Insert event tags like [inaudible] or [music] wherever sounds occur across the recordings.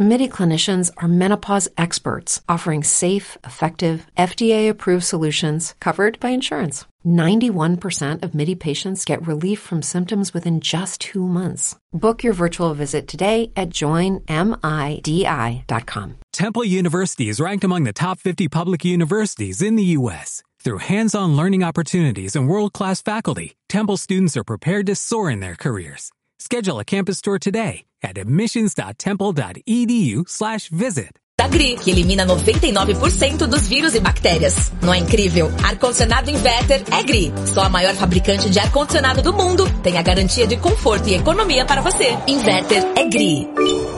MIDI clinicians are menopause experts offering safe, effective, FDA approved solutions covered by insurance. 91% of MIDI patients get relief from symptoms within just two months. Book your virtual visit today at joinmidi.com. Temple University is ranked among the top 50 public universities in the U.S. Through hands on learning opportunities and world class faculty, Temple students are prepared to soar in their careers. Schedule a campus tour today at admissions.temple.edu/slash visit. Da GRI, que elimina 99% dos vírus e bactérias. Não é incrível? Ar-condicionado Inverter é GRI. Só a maior fabricante de ar-condicionado do mundo tem a garantia de conforto e economia para você. Inverter é GRI.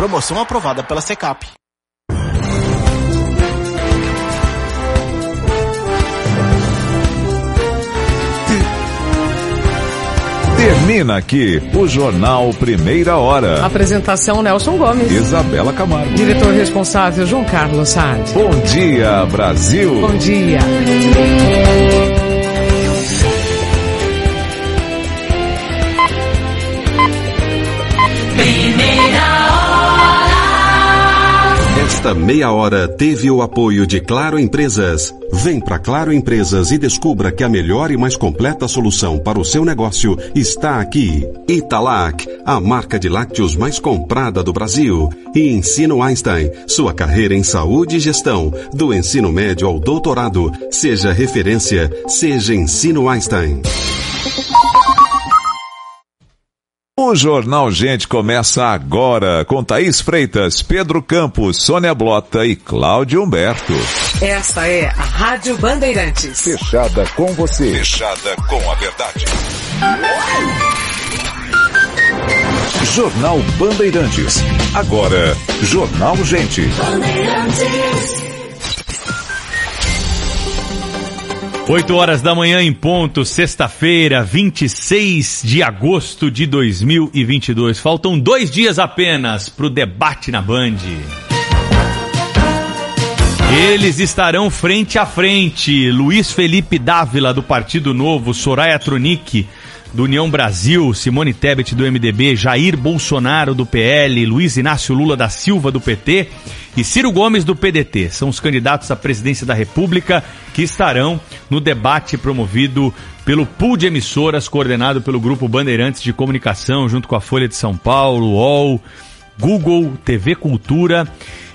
Promoção aprovada pela Secap. Termina aqui o Jornal Primeira Hora. Apresentação Nelson Gomes. Isabela Camargo. Diretor responsável João Carlos Saad. Bom dia, Brasil. Bom dia. Esta meia hora teve o apoio de Claro Empresas. Vem para Claro Empresas e descubra que a melhor e mais completa solução para o seu negócio está aqui. Italac, a marca de lácteos mais comprada do Brasil. E Ensino Einstein, sua carreira em saúde e gestão, do ensino médio ao doutorado. Seja referência, seja Ensino Einstein. O Jornal Gente começa agora com Thaís Freitas, Pedro Campos, Sônia Blota e Cláudio Humberto. Essa é a Rádio Bandeirantes. Fechada com você. Fechada com a verdade. Jornal Bandeirantes. Agora, Jornal Gente. Bandeirantes. 8 horas da manhã em ponto, sexta-feira, 26 de agosto de 2022. Faltam dois dias apenas para o debate na Band. Eles estarão frente a frente. Luiz Felipe Dávila, do Partido Novo, Soraya Tronic, do União Brasil, Simone Tebet, do MDB, Jair Bolsonaro, do PL, Luiz Inácio Lula da Silva, do PT e Ciro Gomes, do PDT. São os candidatos à presidência da República que estarão no debate promovido pelo pool de emissoras coordenado pelo Grupo Bandeirantes de Comunicação, junto com a Folha de São Paulo, UOL, Google, TV Cultura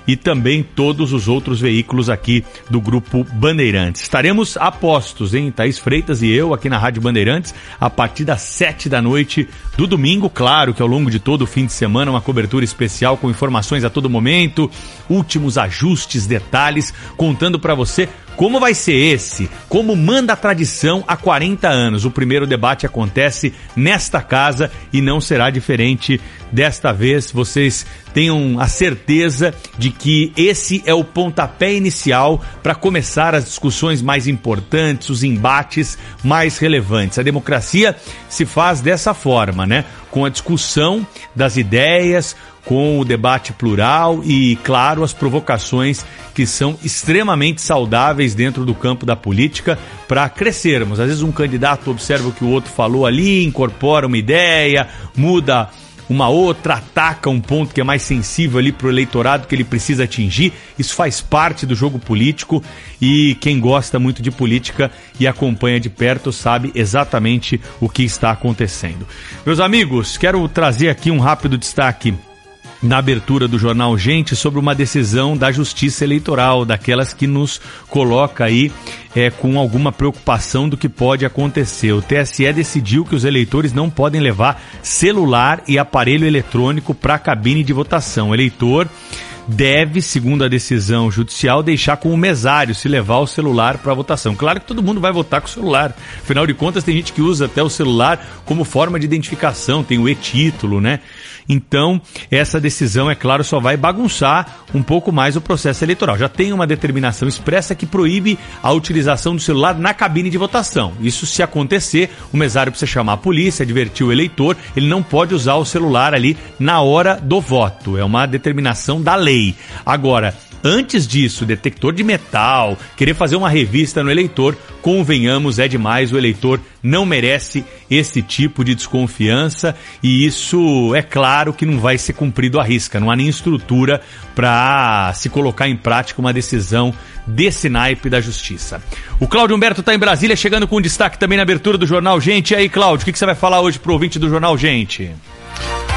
e também todos os outros veículos aqui do Grupo Bandeirantes. Estaremos a postos, hein? Thaís Freitas e eu aqui na Rádio Bandeirantes a partir das sete da noite do domingo. Claro que ao longo de todo o fim de semana, uma cobertura especial com informações a todo momento, últimos ajustes, detalhes, contando para você como vai ser esse? Como manda a tradição há 40 anos? O primeiro debate acontece nesta casa e não será diferente desta vez. Vocês tenham a certeza de que esse é o pontapé inicial para começar as discussões mais importantes, os embates mais relevantes. A democracia se faz dessa forma, né? Com a discussão das ideias, com o debate plural e, claro, as provocações que são extremamente saudáveis dentro do campo da política para crescermos. Às vezes um candidato observa o que o outro falou ali, incorpora uma ideia, muda uma outra, ataca um ponto que é mais sensível ali para o eleitorado que ele precisa atingir. Isso faz parte do jogo político e quem gosta muito de política e acompanha de perto sabe exatamente o que está acontecendo. Meus amigos, quero trazer aqui um rápido destaque na abertura do jornal Gente sobre uma decisão da Justiça Eleitoral, daquelas que nos coloca aí é, com alguma preocupação do que pode acontecer. O TSE decidiu que os eleitores não podem levar celular e aparelho eletrônico para a cabine de votação. O eleitor deve, segundo a decisão judicial, deixar com o mesário se levar o celular para votação. Claro que todo mundo vai votar com o celular. Afinal de contas, tem gente que usa até o celular como forma de identificação, tem o e-título, né? Então, essa decisão, é claro, só vai bagunçar um pouco mais o processo eleitoral. Já tem uma determinação expressa que proíbe a utilização do celular na cabine de votação. Isso se acontecer, o mesário precisa chamar a polícia, advertir o eleitor, ele não pode usar o celular ali na hora do voto. É uma determinação da lei. Agora, Antes disso, detector de metal, querer fazer uma revista no eleitor, convenhamos, é demais. O eleitor não merece esse tipo de desconfiança e isso é claro que não vai ser cumprido à risca. Não há nem estrutura para se colocar em prática uma decisão desse naipe da justiça. O Cláudio Humberto está em Brasília, chegando com destaque também na abertura do Jornal Gente. E aí, Cláudio, o que, que você vai falar hoje pro ouvinte do Jornal Gente?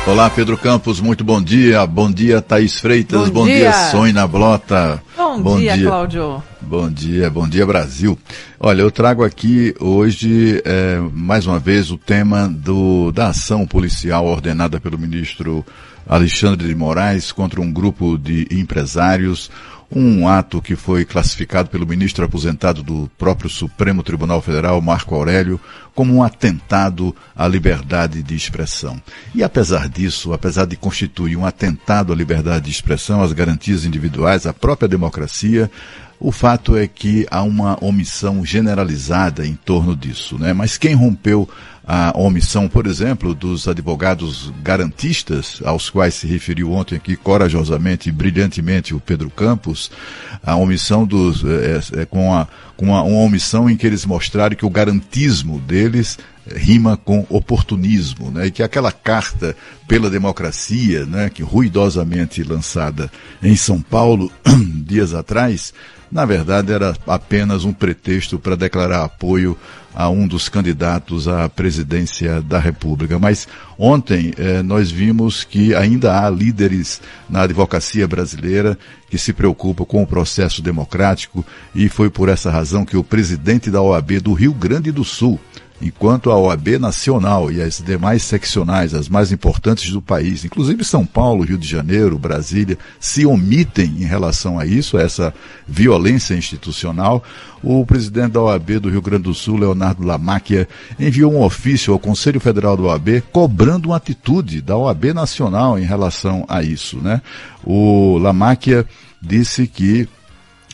Olá, Pedro Campos, muito bom dia. Bom dia, Thaís Freitas. Bom Bom, dia, dia. Sônia Blota. Bom, dia, Cláudio. Bom dia, bom dia, Brasil. Olha, eu trago aqui hoje, é, mais uma vez, o tema do, da ação policial ordenada pelo ministro Alexandre de Moraes contra um grupo de empresários. Um ato que foi classificado pelo ministro aposentado do próprio Supremo Tribunal Federal, Marco Aurélio, como um atentado à liberdade de expressão. E apesar disso, apesar de constituir um atentado à liberdade de expressão, às garantias individuais, à própria democracia, o fato é que há uma omissão generalizada em torno disso, né? Mas quem rompeu a omissão, por exemplo, dos advogados garantistas, aos quais se referiu ontem aqui corajosamente e brilhantemente o Pedro Campos, a omissão dos, é, é, com, a, com uma omissão em que eles mostraram que o garantismo deles rima com oportunismo, né? E que aquela carta pela democracia, né, que ruidosamente lançada em São Paulo [clears throat] dias atrás, na verdade era apenas um pretexto para declarar apoio a um dos candidatos à presidência da República. Mas ontem eh, nós vimos que ainda há líderes na advocacia brasileira que se preocupam com o processo democrático e foi por essa razão que o presidente da OAB do Rio Grande do Sul, enquanto a OAB nacional e as demais seccionais, as mais importantes do país, inclusive São Paulo, Rio de Janeiro, Brasília, se omitem em relação a isso, a essa violência institucional, o presidente da OAB do Rio Grande do Sul, Leonardo Lamáquia, enviou um ofício ao Conselho Federal da OAB cobrando uma atitude da OAB nacional em relação a isso, né? O Lamáquia disse que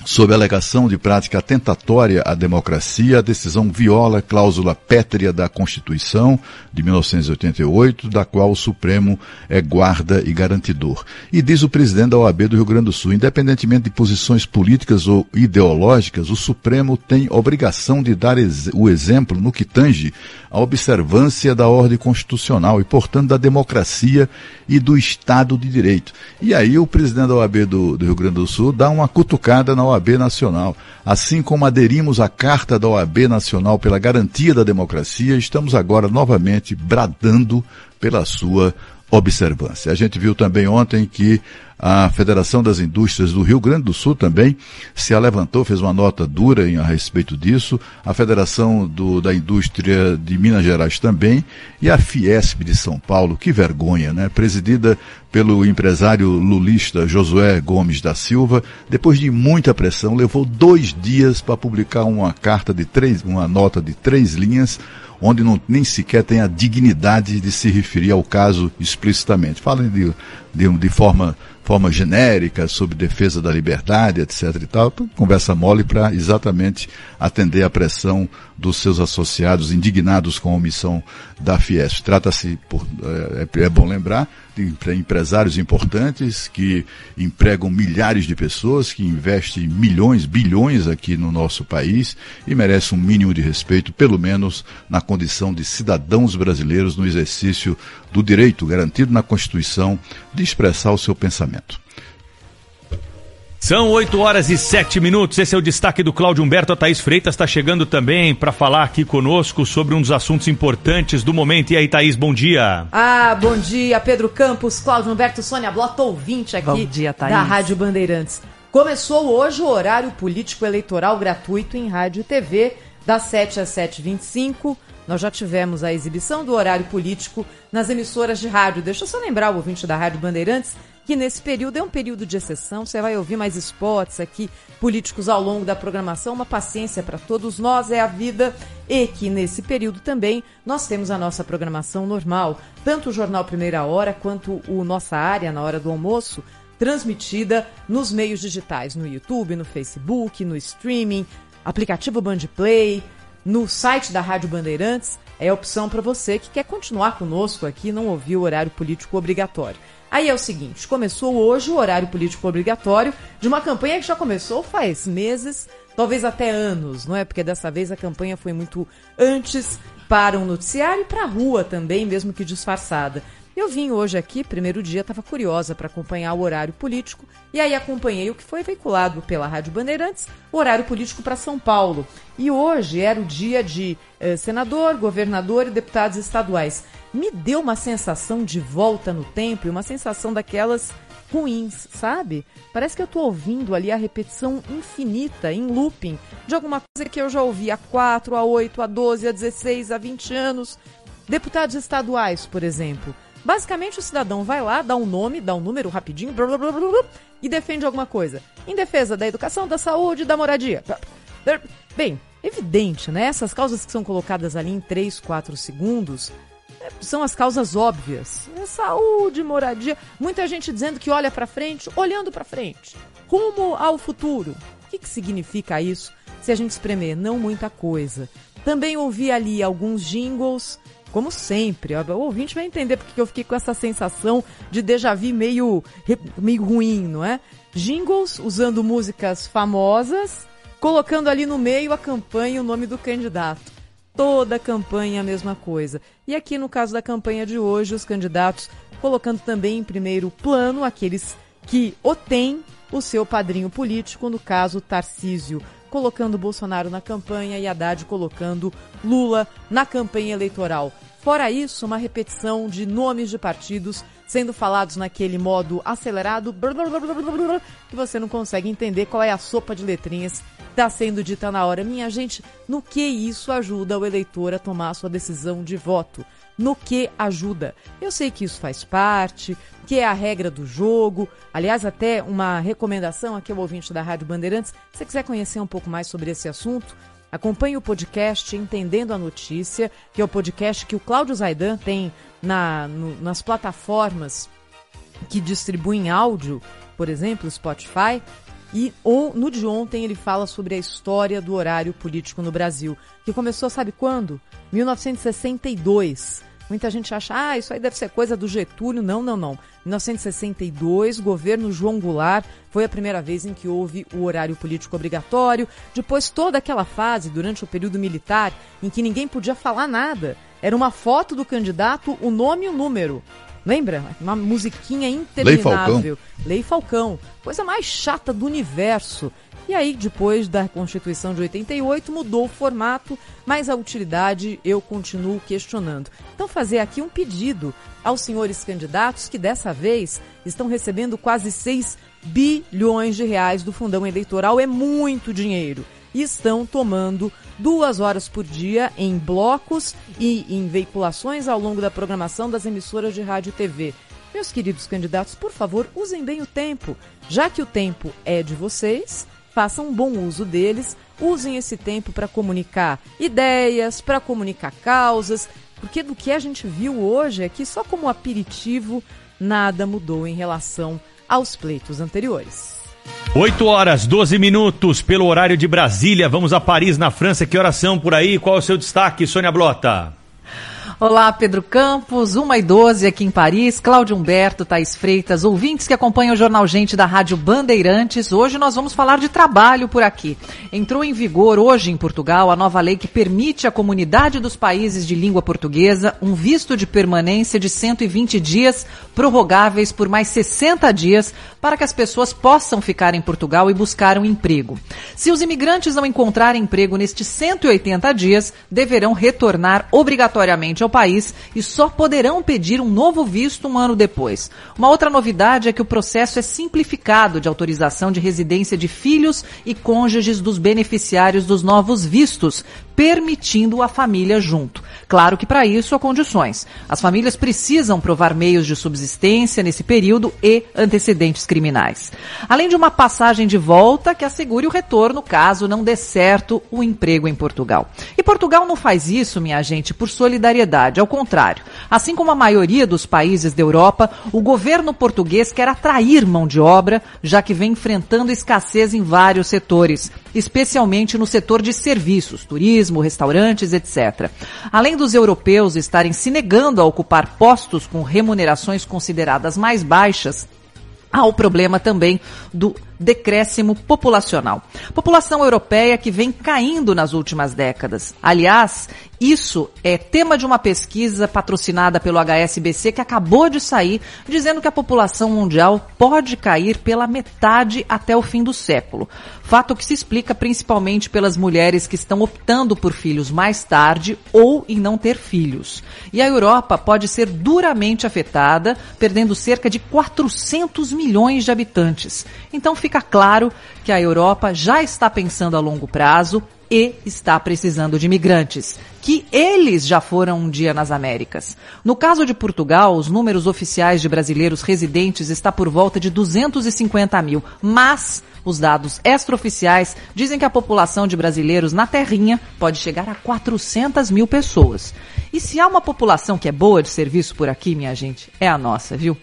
Sob alegação de prática atentatória à democracia, a decisão viola a cláusula pétrea da Constituição de 1988, da qual o Supremo é guarda e garantidor. E diz o presidente da OAB do Rio Grande do Sul, independentemente de posições políticas ou ideológicas, o Supremo tem obrigação de dar o exemplo no que tange a observância da ordem constitucional e, portanto, da democracia e do Estado de Direito. E aí o presidente da OAB do, do Rio Grande do Sul dá uma cutucada na OAB Nacional. Assim como aderimos à Carta da OAB Nacional pela garantia da democracia, estamos agora novamente bradando pela sua observância. A gente viu também ontem que a Federação das Indústrias do Rio Grande do Sul também se levantou, fez uma nota dura em, a respeito disso, a Federação do, da Indústria de Minas Gerais também, e a Fiesp de São Paulo, que vergonha, né? Presidida pelo empresário lulista Josué Gomes da Silva, depois de muita pressão, levou dois dias para publicar uma carta de três, uma nota de três linhas, onde não, nem sequer tem a dignidade de se referir ao caso explicitamente. Fala de, de, de forma, forma genérica sobre defesa da liberdade, etc. e tal, conversa mole para exatamente atender à pressão dos seus associados indignados com a omissão da Fiesp. Trata-se, é, é bom lembrar, de empresários importantes que empregam milhares de pessoas, que investem milhões, bilhões aqui no nosso país e merecem um mínimo de respeito, pelo menos na condição de cidadãos brasileiros no exercício do direito garantido na Constituição de expressar o seu pensamento. São 8 horas e 7 minutos. Esse é o destaque do Cláudio Humberto. A Thaís Freitas está chegando também para falar aqui conosco sobre um dos assuntos importantes do momento. E aí, Thaís, bom dia. Ah, bom dia, Pedro Campos, Cláudio Humberto, Sônia Blota, ouvinte aqui Bom dia, Thaís. da Rádio Bandeirantes. Começou hoje o horário político eleitoral gratuito em rádio e TV, das 7 às 7h25. Nós já tivemos a exibição do horário político nas emissoras de rádio. Deixa eu só lembrar o ouvinte da Rádio Bandeirantes que nesse período é um período de exceção. Você vai ouvir mais spots aqui, políticos ao longo da programação. Uma paciência para todos nós é a vida. E que nesse período também nós temos a nossa programação normal. Tanto o Jornal Primeira Hora quanto o Nossa Área na hora do almoço transmitida nos meios digitais, no YouTube, no Facebook, no streaming, aplicativo Bandplay, no site da Rádio Bandeirantes. É opção para você que quer continuar conosco aqui, não ouvir o horário político obrigatório. Aí é o seguinte, começou hoje o horário político obrigatório de uma campanha que já começou faz meses, talvez até anos, não é? Porque dessa vez a campanha foi muito antes para um noticiário e para a rua também, mesmo que disfarçada. Eu vim hoje aqui, primeiro dia, estava curiosa para acompanhar o horário político e aí acompanhei o que foi veiculado pela Rádio Bandeirantes, o horário político para São Paulo. E hoje era o dia de eh, senador, governador e deputados estaduais. Me deu uma sensação de volta no tempo e uma sensação daquelas ruins, sabe? Parece que eu estou ouvindo ali a repetição infinita, em looping, de alguma coisa que eu já ouvi há 4, a 8, a 12, a 16, a 20 anos. Deputados estaduais, por exemplo. Basicamente, o cidadão vai lá, dá um nome, dá um número rapidinho, blá, blá, blá, blá, e defende alguma coisa. Em defesa da educação, da saúde, da moradia. Bem, evidente, né? Essas causas que são colocadas ali em 3, 4 segundos são as causas óbvias. É saúde, moradia. Muita gente dizendo que olha para frente, olhando para frente. Rumo ao futuro. O que, que significa isso? Se a gente espremer, não muita coisa. Também ouvi ali alguns jingles como sempre. O ouvinte vai entender porque eu fiquei com essa sensação de déjà vu meio, meio ruim, não é? Jingles usando músicas famosas, colocando ali no meio a campanha e o nome do candidato. Toda campanha a mesma coisa. E aqui no caso da campanha de hoje, os candidatos colocando também em primeiro plano aqueles que o têm o seu padrinho político, no caso Tarcísio colocando Bolsonaro na campanha e Haddad colocando Lula na campanha eleitoral. Fora isso, uma repetição de nomes de partidos sendo falados naquele modo acelerado que você não consegue entender qual é a sopa de letrinhas que está sendo dita na hora. Minha gente, no que isso ajuda o eleitor a tomar a sua decisão de voto? No que ajuda? Eu sei que isso faz parte, que é a regra do jogo. Aliás, até uma recomendação aqui ao ouvinte da Rádio Bandeirantes, se você quiser conhecer um pouco mais sobre esse assunto, Acompanhe o podcast Entendendo a Notícia, que é o podcast que o Cláudio Zaidan tem na, no, nas plataformas que distribuem áudio, por exemplo, Spotify. E ou, no de ontem ele fala sobre a história do horário político no Brasil, que começou, sabe quando? 1962 Muita gente acha, ah, isso aí deve ser coisa do Getúlio. Não, não, não. 1962, governo João Goulart, foi a primeira vez em que houve o horário político obrigatório. Depois, toda aquela fase, durante o período militar, em que ninguém podia falar nada. Era uma foto do candidato, o nome e o número. Lembra? Uma musiquinha interminável. Lei Falcão. Lei Falcão. Coisa mais chata do universo. E aí, depois da Constituição de 88, mudou o formato, mas a utilidade eu continuo questionando. Então, fazer aqui um pedido aos senhores candidatos que dessa vez estão recebendo quase 6 bilhões de reais do fundão eleitoral, é muito dinheiro. E estão tomando duas horas por dia em blocos e em veiculações ao longo da programação das emissoras de rádio e TV. Meus queridos candidatos, por favor, usem bem o tempo. Já que o tempo é de vocês, façam bom uso deles, usem esse tempo para comunicar ideias, para comunicar causas, porque do que a gente viu hoje é que só como aperitivo nada mudou em relação aos pleitos anteriores. 8 horas, 12 minutos pelo horário de Brasília. Vamos a Paris, na França. Que oração por aí? Qual é o seu destaque, Sônia Blota? Olá, Pedro Campos, 1 e 12 aqui em Paris, Cláudio Humberto, Thaís Freitas, ouvintes que acompanham o Jornal Gente da Rádio Bandeirantes. Hoje nós vamos falar de trabalho por aqui. Entrou em vigor hoje em Portugal a nova lei que permite à comunidade dos países de língua portuguesa um visto de permanência de 120 dias, prorrogáveis por mais 60 dias, para que as pessoas possam ficar em Portugal e buscar um emprego. Se os imigrantes não encontrarem emprego nestes 180 dias, deverão retornar obrigatoriamente ao país e só poderão pedir um novo visto um ano depois. Uma outra novidade é que o processo é simplificado de autorização de residência de filhos e cônjuges dos beneficiários dos novos vistos, permitindo a família junto. Claro que para isso há condições. As famílias precisam provar meios de subsistência nesse período e antecedentes criminais. Além de uma passagem de volta que assegure o retorno caso não dê certo o emprego em Portugal. E Portugal não faz isso, minha gente, por solidariedade. Ao contrário. Assim como a maioria dos países da Europa, o governo português quer atrair mão de obra, já que vem enfrentando escassez em vários setores, especialmente no setor de serviços, turismo, restaurantes, etc. Além dos europeus estarem se negando a ocupar postos com remunerações consideradas mais baixas, há o problema também do decréscimo populacional. População europeia que vem caindo nas últimas décadas. Aliás, isso é tema de uma pesquisa patrocinada pelo HSBC que acabou de sair, dizendo que a população mundial pode cair pela metade até o fim do século. Fato que se explica principalmente pelas mulheres que estão optando por filhos mais tarde ou em não ter filhos. E a Europa pode ser duramente afetada, perdendo cerca de 400 milhões de habitantes. Então fica claro que a Europa já está pensando a longo prazo e está precisando de imigrantes, que eles já foram um dia nas Américas. No caso de Portugal, os números oficiais de brasileiros residentes está por volta de 250 mil, mas os dados extraoficiais dizem que a população de brasileiros na terrinha pode chegar a 400 mil pessoas. E se há uma população que é boa de serviço por aqui, minha gente, é a nossa, viu?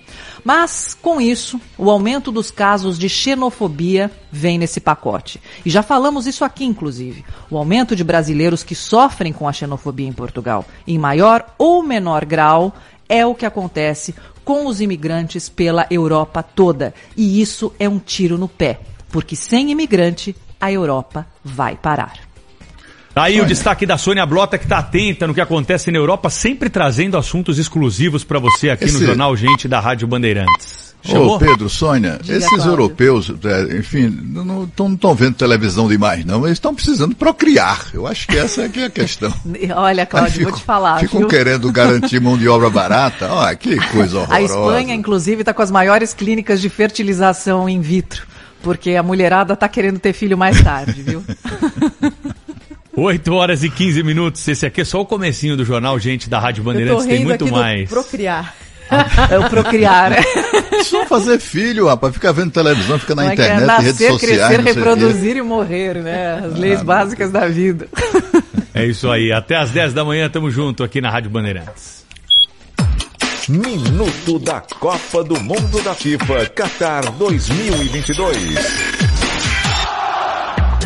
Mas, com isso, o aumento dos casos de xenofobia vem nesse pacote. E já falamos isso aqui, inclusive. O aumento de brasileiros que sofrem com a xenofobia em Portugal, em maior ou menor grau, é o que acontece com os imigrantes pela Europa toda. E isso é um tiro no pé, porque sem imigrante, a Europa vai parar. Tá aí Olha. o destaque da Sônia Blota, que está atenta no que acontece na Europa, sempre trazendo assuntos exclusivos para você aqui Esse... no Jornal Gente da Rádio Bandeirantes. Ô Pedro, Sônia, Diga, esses Cláudio. europeus, é, enfim, não estão vendo televisão demais, não, eles estão precisando procriar. Eu acho que essa é, que é a questão. [laughs] Olha, Cláudio, ficam, vou te falar. Ficam viu? querendo garantir mão de obra [laughs] barata. Olha, que coisa horrorosa. A Espanha, inclusive, está com as maiores clínicas de fertilização in vitro, porque a mulherada está querendo ter filho mais tarde, viu? [laughs] 8 horas e 15 minutos. Esse aqui é só o comecinho do jornal, gente, da Rádio Bandeirantes. Tem muito mais. procriar. É o procriar. Né? [laughs] Só fazer filho, rapaz. Ficar vendo televisão, fica na Como internet, é nascer, redes sociais. crescer, reproduzir e morrer, né? As leis ah, básicas da vida. [laughs] É isso aí. Até às 10 da manhã, tamo junto aqui na Rádio Bandeirantes. Minuto da Copa do Mundo da FIFA Qatar 2022.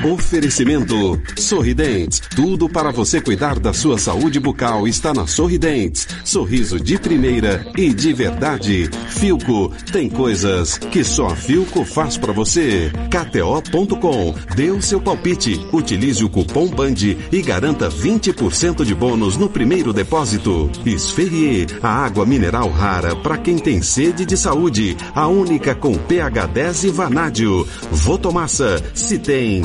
Oferecimento Sorridentes. Tudo para você cuidar da sua saúde bucal está na Sorridentes. Sorriso de primeira e de verdade. Filco tem coisas que só Filco faz para você. KTO.com. Dê o seu palpite. Utilize o cupom BAND e garanta 20% de bônus no primeiro depósito. Esferrier, a água mineral rara para quem tem sede de saúde. A única com pH 10 e vanádio. Votomassa, se tem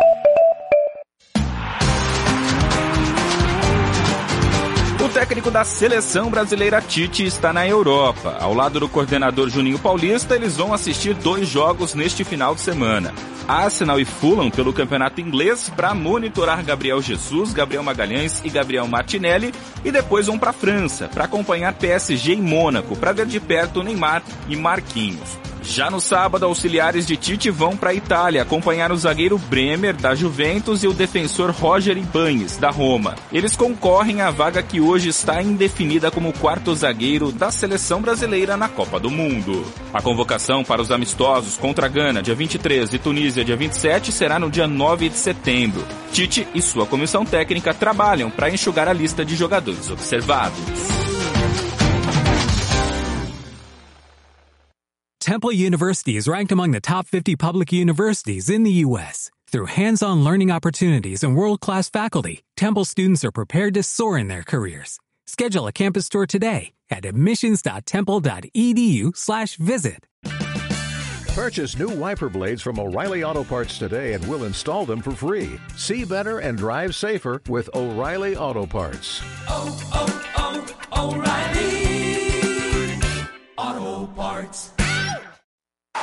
técnico da seleção brasileira Tite está na Europa. Ao lado do coordenador Juninho Paulista, eles vão assistir dois jogos neste final de semana. Arsenal e Fulham pelo campeonato inglês para monitorar Gabriel Jesus, Gabriel Magalhães e Gabriel Martinelli e depois vão para a França para acompanhar PSG e Mônaco para ver de perto Neymar e Marquinhos. Já no sábado, auxiliares de Tite vão para a Itália acompanhar o zagueiro Bremer, da Juventus, e o defensor Roger Ibanes, da Roma. Eles concorrem à vaga que hoje está indefinida como quarto zagueiro da seleção brasileira na Copa do Mundo. A convocação para os amistosos contra a Gana, dia 23, e Tunísia, dia 27, será no dia 9 de setembro. Tite e sua comissão técnica trabalham para enxugar a lista de jogadores observados. Temple University is ranked among the top 50 public universities in the U.S. Through hands-on learning opportunities and world-class faculty, Temple students are prepared to soar in their careers. Schedule a campus tour today at admissions.temple.edu/visit. Purchase new wiper blades from O'Reilly Auto Parts today and we'll install them for free. See better and drive safer with O'Reilly Auto Parts. Oh, oh, oh, O'Reilly Auto Parts.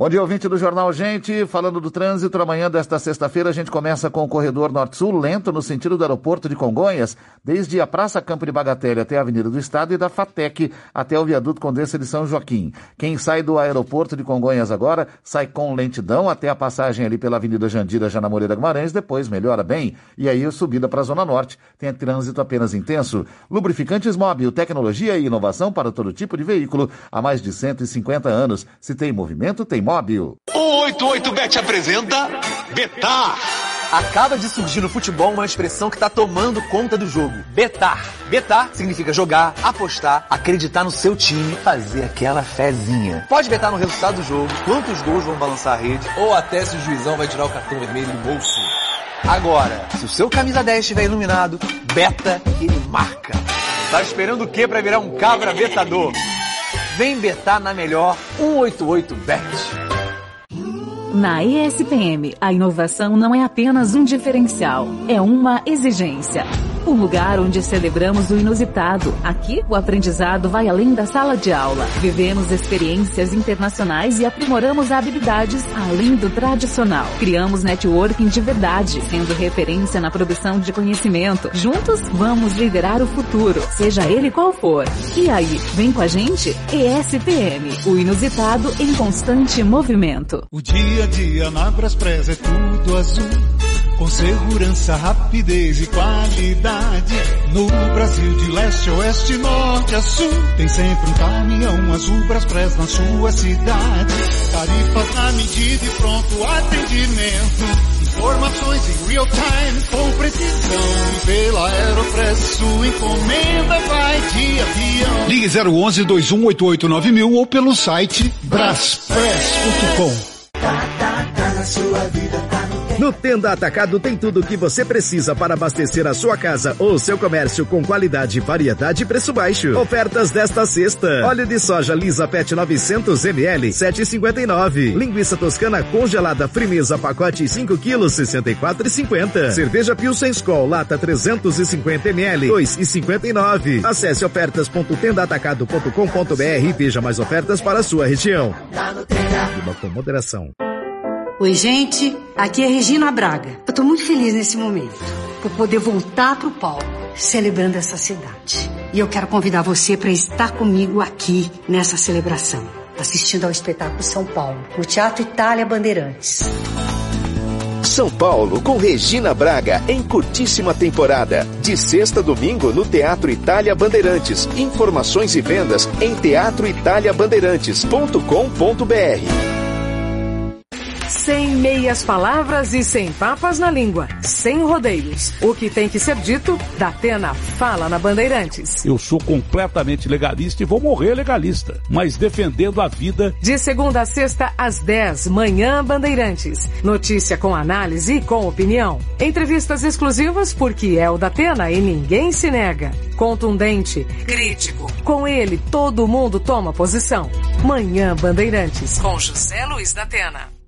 Bom dia, ouvinte do Jornal Gente. Falando do trânsito, amanhã desta sexta-feira a gente começa com o corredor Norte-Sul, lento no sentido do aeroporto de Congonhas, desde a Praça Campo de Bagatelle até a Avenida do Estado e da FATEC até o viaduto Condessa de São Joaquim. Quem sai do aeroporto de Congonhas agora sai com lentidão até a passagem ali pela Avenida Jandira, já na Moreira Guimarães, depois melhora bem. E aí, subida para a Zona Norte, tem trânsito apenas intenso. Lubrificantes Móvel, tecnologia e inovação para todo tipo de veículo há mais de 150 anos. Se tem movimento, tem móvel. O 88bet apresenta Betar. Acaba de surgir no futebol uma expressão que está tomando conta do jogo. Betar. Betar significa jogar, apostar, acreditar no seu time, fazer aquela fezinha. Pode betar no resultado do jogo, quantos gols vão balançar a rede, ou até se o juizão vai tirar o cartão vermelho do bolso. Agora, se o seu camisa 10 estiver iluminado, beta que ele marca. Tá esperando o quê para virar um cabra betador? Vem betar na melhor 188bet. Na ESPM, a inovação não é apenas um diferencial, é uma exigência. Um lugar onde celebramos o inusitado. Aqui, o aprendizado vai além da sala de aula. Vivemos experiências internacionais e aprimoramos habilidades além do tradicional. Criamos networking de verdade, sendo referência na produção de conhecimento. Juntos, vamos liderar o futuro, seja ele qual for. E aí, vem com a gente? ESPM, o inusitado em constante movimento. O dia a dia na Braspress é tudo azul. Com segurança, rapidez e qualidade. No Brasil, de leste a oeste, norte a sul. Tem sempre um caminhão azul Braspress na sua cidade. Tarifas na medida e pronto atendimento. Informações em real time com precisão. E pela Aeropress, sua encomenda vai de avião. Ligue 011 2188 mil ou pelo site braspress.com. No Tenda Atacado tem tudo o que você precisa para abastecer a sua casa ou seu comércio com qualidade, variedade e preço baixo. Ofertas desta sexta. Óleo de soja Lisa Pet 900 ml, 7,59. Linguiça toscana congelada Frimeza pacote 5 kg, 64,50. Cerveja Pilsen Skol lata 350 ml, 2,59. Acesse ofertas.tendaatacado.com.br e veja mais ofertas para a sua região. Beba com moderação. Oi, gente. Aqui é Regina Braga. Eu tô muito feliz nesse momento por poder voltar pro palco, celebrando essa cidade. E eu quero convidar você para estar comigo aqui nessa celebração, assistindo ao espetáculo São Paulo, no Teatro Itália Bandeirantes. São Paulo com Regina Braga em curtíssima temporada. De sexta a domingo no Teatro Itália Bandeirantes. Informações e vendas em teatroitaliabandeirantes.com.br. Meias palavras e sem papas na língua. Sem rodeios. O que tem que ser dito, Datena fala na Bandeirantes. Eu sou completamente legalista e vou morrer legalista, mas defendendo a vida. De segunda a sexta, às 10, manhã Bandeirantes. Notícia com análise e com opinião. Entrevistas exclusivas porque é o Datena e ninguém se nega. Contundente, crítico. Com ele, todo mundo toma posição. Manhã Bandeirantes. Com José Luiz Datena.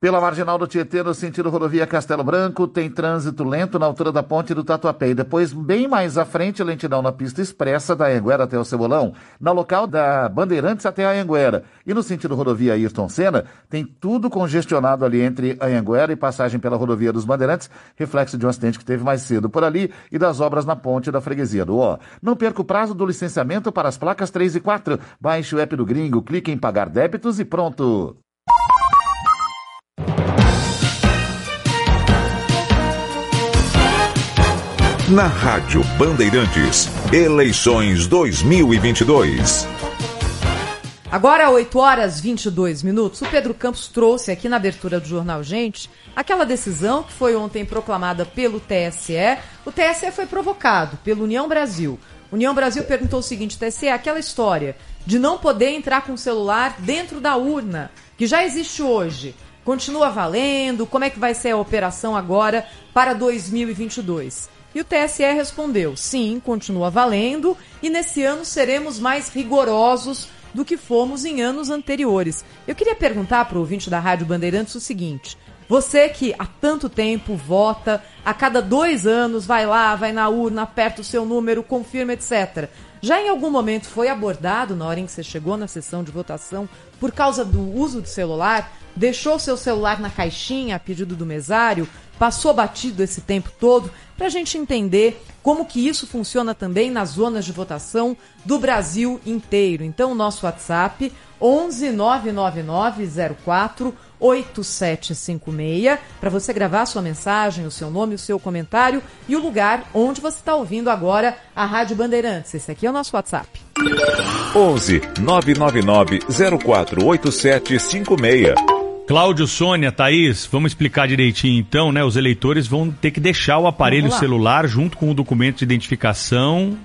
Pela marginal do Tietê, no sentido rodovia Castelo Branco, tem trânsito lento na altura da ponte do Tatuapé. E depois, bem mais à frente, lentidão na pista expressa da Anguera até o Cebolão, no local da Bandeirantes até a Anguera. E no sentido rodovia Ayrton Senna, tem tudo congestionado ali entre a Anguera e passagem pela rodovia dos Bandeirantes, reflexo de um acidente que teve mais cedo por ali e das obras na ponte da freguesia do Ó. Não perca o prazo do licenciamento para as placas 3 e 4. Baixe o app do Gringo, clique em pagar débitos e pronto. Na Rádio Bandeirantes, eleições 2022. Agora, 8 horas 22 minutos, o Pedro Campos trouxe aqui na abertura do Jornal Gente aquela decisão que foi ontem proclamada pelo TSE. O TSE foi provocado pelo União Brasil. União Brasil perguntou o seguinte: TSE, aquela história de não poder entrar com o celular dentro da urna, que já existe hoje, continua valendo? Como é que vai ser a operação agora para 2022? E o TSE respondeu: sim, continua valendo e nesse ano seremos mais rigorosos do que fomos em anos anteriores. Eu queria perguntar para o ouvinte da Rádio Bandeirantes o seguinte: você que há tanto tempo vota, a cada dois anos vai lá, vai na urna, aperta o seu número, confirma, etc. Já em algum momento foi abordado na hora em que você chegou na sessão de votação por causa do uso do celular? Deixou seu celular na caixinha a pedido do mesário? Passou batido esse tempo todo? Para a gente entender como que isso funciona também nas zonas de votação do Brasil inteiro. Então, nosso WhatsApp 11 999 04 8756 para você gravar sua mensagem, o seu nome, o seu comentário e o lugar onde você está ouvindo agora a Rádio Bandeirantes. Esse aqui é o nosso WhatsApp. 11 999 048756. Cláudio, Sônia, Thaís, vamos explicar direitinho então, né? Os eleitores vão ter que deixar o aparelho celular junto com o documento de identificação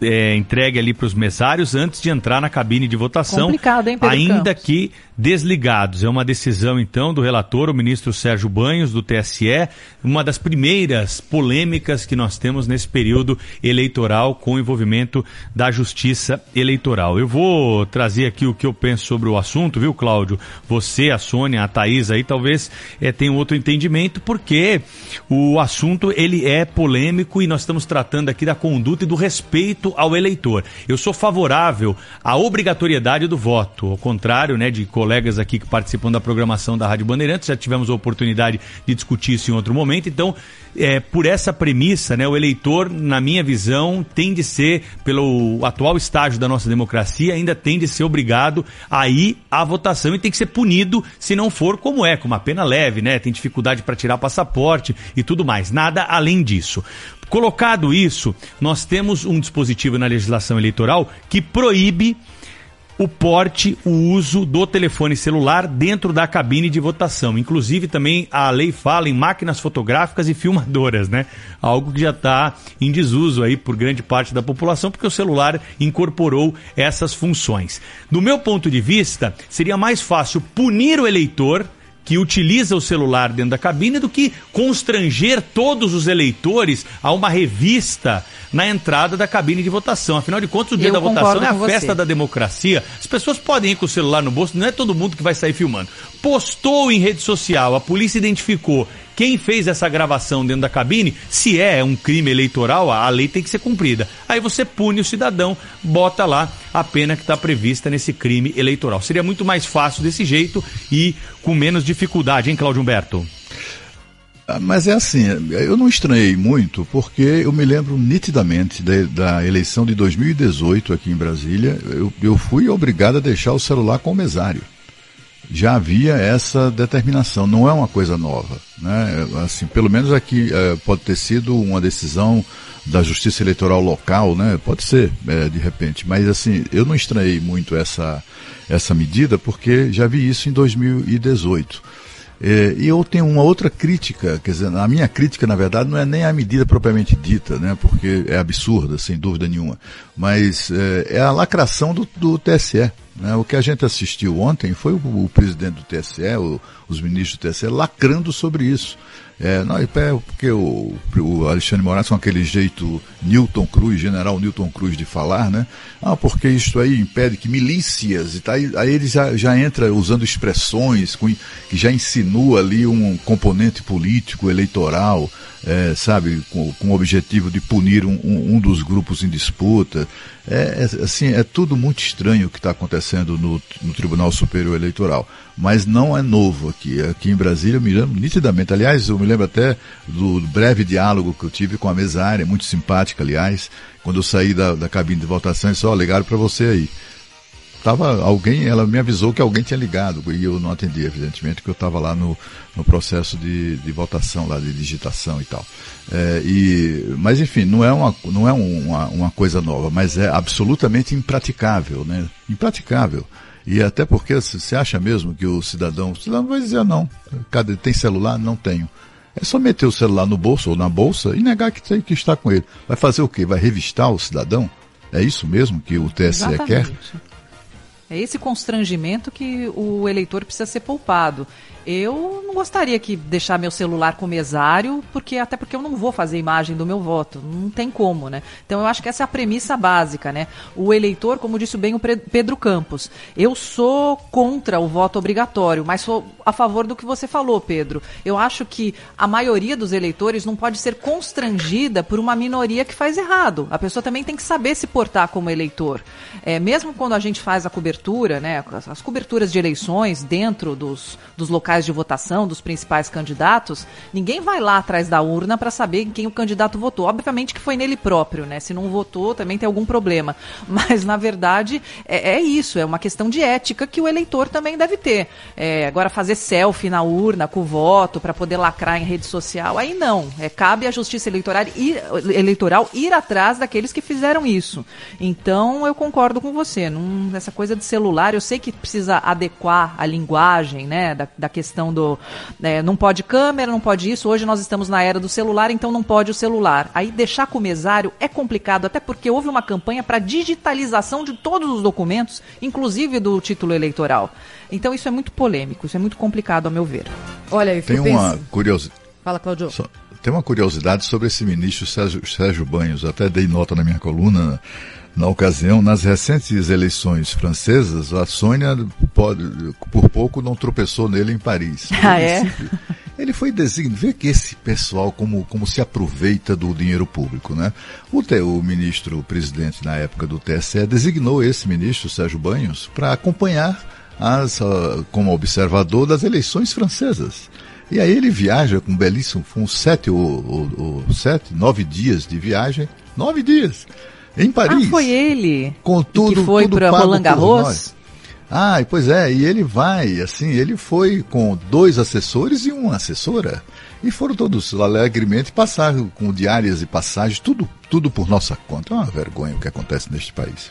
é, entregue ali para os mesários antes de entrar na cabine de votação. Complicado, hein, Pedro Ainda Campos? que desligados. É uma decisão, então, do relator, o ministro Sérgio Banhos, do TSE, uma das primeiras polêmicas que nós temos nesse período eleitoral com o envolvimento da justiça eleitoral. Eu vou trazer aqui o que eu penso sobre o assunto, viu, Cláudio? Você, a Sônia, a Thaís aí talvez é, tenham outro entendimento, porque o assunto ele é polêmico e nós estamos tratando aqui da conduta e do respeito ao eleitor. Eu sou favorável à obrigatoriedade do voto, ao contrário, né, de colegas aqui que participam da programação da Rádio Bandeirantes, já tivemos a oportunidade de discutir isso em outro momento, então, é, por essa premissa, né, o eleitor, na minha visão, tem de ser, pelo atual estágio da nossa democracia, ainda tem de ser obrigado a ir à votação e tem que ser punido se não for como é, com uma pena leve, né, tem dificuldade para tirar passaporte e tudo mais, nada além disso. Colocado isso, nós temos um dispositivo na legislação eleitoral que proíbe o porte, o uso do telefone celular dentro da cabine de votação. Inclusive, também a lei fala em máquinas fotográficas e filmadoras, né? Algo que já está em desuso aí por grande parte da população, porque o celular incorporou essas funções. Do meu ponto de vista, seria mais fácil punir o eleitor que utiliza o celular dentro da cabine do que constranger todos os eleitores a uma revista na entrada da cabine de votação. Afinal de contas, o dia Eu da votação é a festa você. da democracia. As pessoas podem ir com o celular no bolso, não é todo mundo que vai sair filmando. Postou em rede social, a polícia identificou quem fez essa gravação dentro da cabine, se é um crime eleitoral, a lei tem que ser cumprida. Aí você pune o cidadão, bota lá a pena que está prevista nesse crime eleitoral. Seria muito mais fácil desse jeito e com menos dificuldade, hein, Cláudio Humberto? Ah, Mas é assim, eu não estranhei muito, porque eu me lembro nitidamente da, eleição de 2018 aqui em Brasília, eu, eu fui obrigado a deixar o celular com o mesário. Já havia essa determinação, não é uma coisa nova. Né? Assim, pelo menos aqui eh, pode ter sido uma decisão da Justiça Eleitoral local, né? pode ser, eh, de repente, mas assim, eu não estranhei muito essa, essa medida, porque já vi isso em 2018. É, e eu tenho uma outra crítica, quer dizer, a minha crítica, na verdade, não é nem a medida propriamente dita, né, porque é absurda, sem dúvida nenhuma, mas é, é a lacração do, do TSE. Né? O que a gente assistiu ontem foi o, o presidente do TSE, o- os ministros do TSE, lacrando sobre isso. É, não, é porque o, o Alexandre Moraes com aquele jeito Newton Cruz, general Newton Cruz de falar, né? Ah, porque isso aí impede que milícias e aí, aí ele já, já entra usando expressões com- que já insinua ali um componente político, eleitoral, é, sabe, com, com o objetivo de punir um, um- um dos grupos em disputa. É, é, assim, é tudo muito estranho o que está acontecendo no, no Tribunal Superior Eleitoral. Mas não é novo aqui. Aqui em Brasília eu me lembro nitidamente. Aliás, eu me lembro até do breve diálogo que eu tive com a mesária, muito simpática, aliás, quando eu saí da, da cabine de votação, e disse, ó, ligaram para você aí. Tava alguém, ela me avisou que alguém tinha ligado e eu não atendi, evidentemente, que eu estava lá no, no processo de, de votação, lá de digitação e tal. É, e, mas enfim, não é, uma, não é uma, uma coisa nova, mas é absolutamente impraticável, né? Impraticável. E até porque você acha mesmo que o cidadão, o cidadão vai dizer não, cadê, tem celular? Não tenho. É só meter o celular no bolso ou na bolsa e negar que, tem, que está com ele. Vai fazer o quê? Vai revistar o cidadão? É isso mesmo que o TSE Exatamente. quer? É esse constrangimento que o eleitor precisa ser poupado. Eu não gostaria que deixar meu celular com mesário, porque até porque eu não vou fazer imagem do meu voto, não tem como, né? Então eu acho que essa é a premissa básica, né? O eleitor, como disse bem o Pedro Campos, eu sou contra o voto obrigatório, mas sou a favor do que você falou, Pedro. Eu acho que a maioria dos eleitores não pode ser constrangida por uma minoria que faz errado. A pessoa também tem que saber se portar como eleitor. É, mesmo quando a gente faz a cobertura, né? As coberturas de eleições dentro dos, dos locais de votação dos principais candidatos, ninguém vai lá atrás da urna para saber em quem o candidato votou. Obviamente que foi nele próprio, né? Se não votou, também tem algum problema. [laughs] Mas, na verdade, é, é isso, é uma questão de ética que o eleitor também deve ter. É, agora, fazer selfie na urna com o voto para poder lacrar em rede social, aí não. É, cabe à justiça eleitoral ir, eleitoral ir atrás daqueles que fizeram isso. Então, eu concordo com você. Essa coisa de celular, eu sei que precisa adequar a linguagem, né, da, da questão do né, não pode câmera, não pode isso. Hoje nós estamos na era do celular, então não pode o celular. Aí deixar com o mesário é complicado, até porque houve uma campanha para digitalização de todos os documentos, inclusive do título eleitoral. Então isso é muito polêmico, isso é muito complicado, ao meu ver. Olha, eu Tem uma curiosidade. Fala, Claudio. Só- Tem uma curiosidade sobre esse ministro Sérgio, Sérgio Banhos, até dei nota na minha coluna. Na ocasião, nas recentes eleições francesas, a Sônia pode, por pouco não tropeçou nele em Paris. [laughs] Ah, é? Ele foi designado. Vê que esse pessoal como, como se aproveita do dinheiro público, né? O, te- o ministro, o presidente na época do TSE, designou esse ministro, Sérgio Banhos, para acompanhar as, ah, como observador das eleições francesas. E aí ele viaja com um belíssimo, com sete ou, ou- ou sete, nove dias de viagem, nove dias, em Paris. Ah, foi ele. Com tudo, que foi para Roland Garros? nós. Ah, pois é, e ele vai, assim, ele foi com dois assessores e uma assessora. E foram todos alegremente passar com diárias e passagens, tudo, tudo por nossa conta. É uma vergonha o que acontece neste país.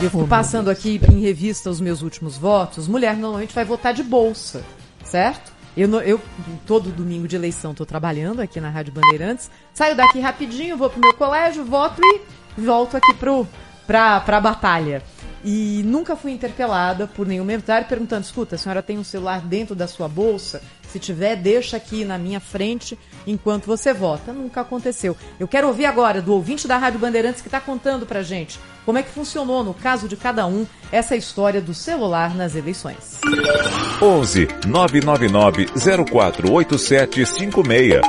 Eu fico passando aqui em revista os meus últimos votos. Mulher normalmente vai votar de bolsa, certo? Eu, eu todo domingo de eleição estou trabalhando aqui na Rádio Bandeirantes. Saio daqui rapidinho, vou pro meu colégio, voto e volto aqui pro, pra, pra batalha. E nunca fui interpelada por nenhum militar perguntando: escuta, a senhora tem um celular dentro da sua bolsa? Se tiver, deixa aqui na minha frente enquanto você vota. Nunca aconteceu. Eu quero ouvir agora do ouvinte da Rádio Bandeirantes que está contando pra gente como é que funcionou, no caso de cada um, essa história do celular nas eleições. 11 999 048756.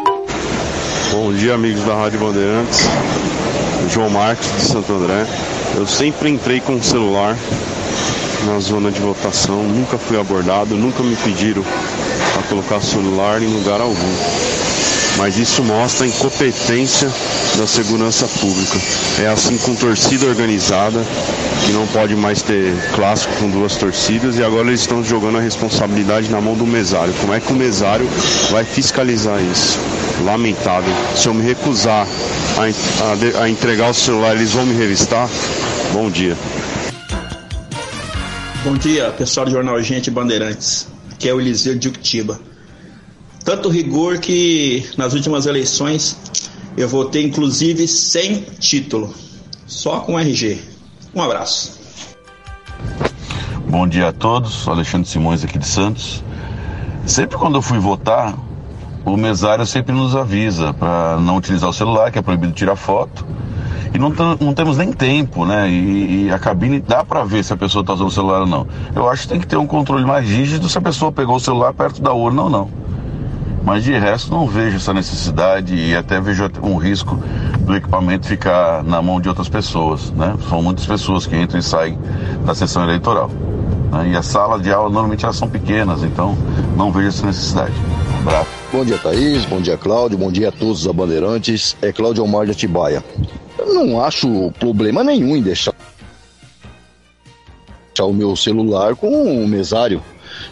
Bom dia, amigos da Rádio Bandeirantes. João Marcos de Santo André. Eu sempre entrei com o celular na zona de votação, nunca fui abordado, nunca me pediram para colocar celular em lugar algum. Mas isso mostra a incompetência da segurança pública. É assim com torcida organizada, que não pode mais ter clássico com duas torcidas, e agora eles estão jogando a responsabilidade na mão do mesário. Como é que o mesário vai fiscalizar isso? Lamentável. Se eu me recusar a, a a entregar o celular, eles vão me revistar? Bom dia. Bom dia, pessoal do Jornal Gente Bandeirantes. Aqui é o Eliseu de Uctiba. Tanto rigor que nas últimas eleições eu votei inclusive sem título, só com RG. Um abraço. Bom dia a todos, Alexandre Simões aqui de Santos. Sempre quando eu fui votar, o mesário sempre nos avisa para não utilizar o celular, que é proibido tirar foto. E não, não temos nem tempo, né? E, e a cabine dá para ver se a pessoa está usando o celular ou não. Eu acho que tem que ter um controle mais rígido se a pessoa pegou o celular perto da urna ou não. Mas de resto não vejo essa necessidade e até vejo um risco do equipamento ficar na mão de outras pessoas, né? São muitas pessoas que entram e saem da sessão eleitoral. né? E as salas de aula normalmente elas são pequenas, então não vejo essa necessidade. Abraço. Bom dia, Thaís. Bom dia, Cláudio. Bom dia a todos os bandeirantes. É Cláudio Omar de Atibaia. Eu não acho problema nenhum em deixar o meu celular com o mesário.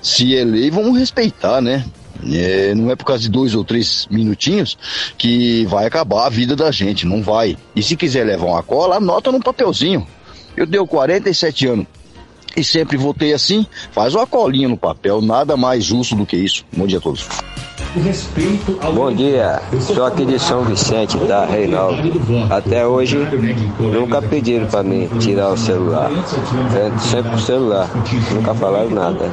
Se é lei, vamos respeitar, né? É, não é por causa de dois ou três minutinhos que vai acabar a vida da gente, não vai. E se quiser levar uma cola, anota no papelzinho. Eu tenho 47 anos e sempre votei assim. Faz uma colinha no papel, nada mais justo do que isso. Bom dia a todos. Bom dia, sou aqui de São Vicente, tá, Reinaldo? Até hoje nunca pediram para mim tirar o celular. É sempre o celular, nunca falaram nada.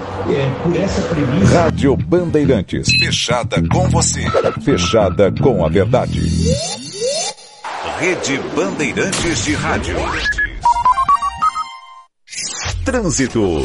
Rádio Bandeirantes. Fechada com você. Fechada com a verdade. Rede Bandeirantes de Rádio. Trânsito.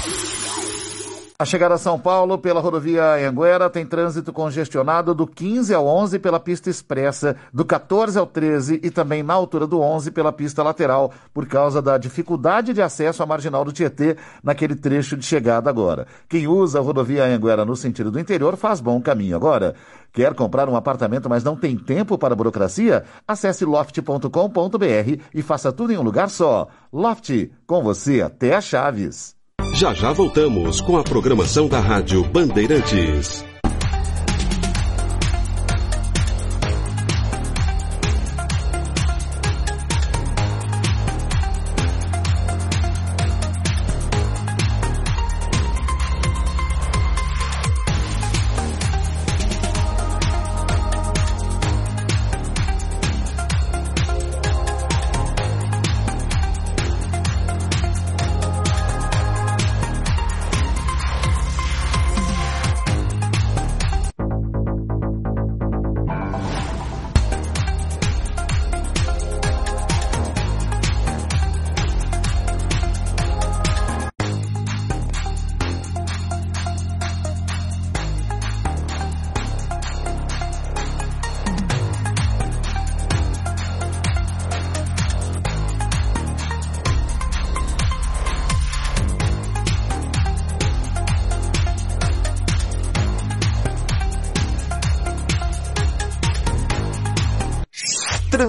A chegada a São Paulo pela rodovia Anguera tem trânsito congestionado do 15 ao 11 pela pista expressa, do 14 ao 13 e também na altura do 11 pela pista lateral, por causa da dificuldade de acesso à marginal do Tietê naquele trecho de chegada agora. Quem usa a rodovia Anguera no sentido do interior faz bom caminho agora. Quer comprar um apartamento, mas não tem tempo para a burocracia? Acesse loft.com.br e faça tudo em um lugar só. Loft, com você até as chaves. Já já voltamos com a programação da Rádio Bandeirantes.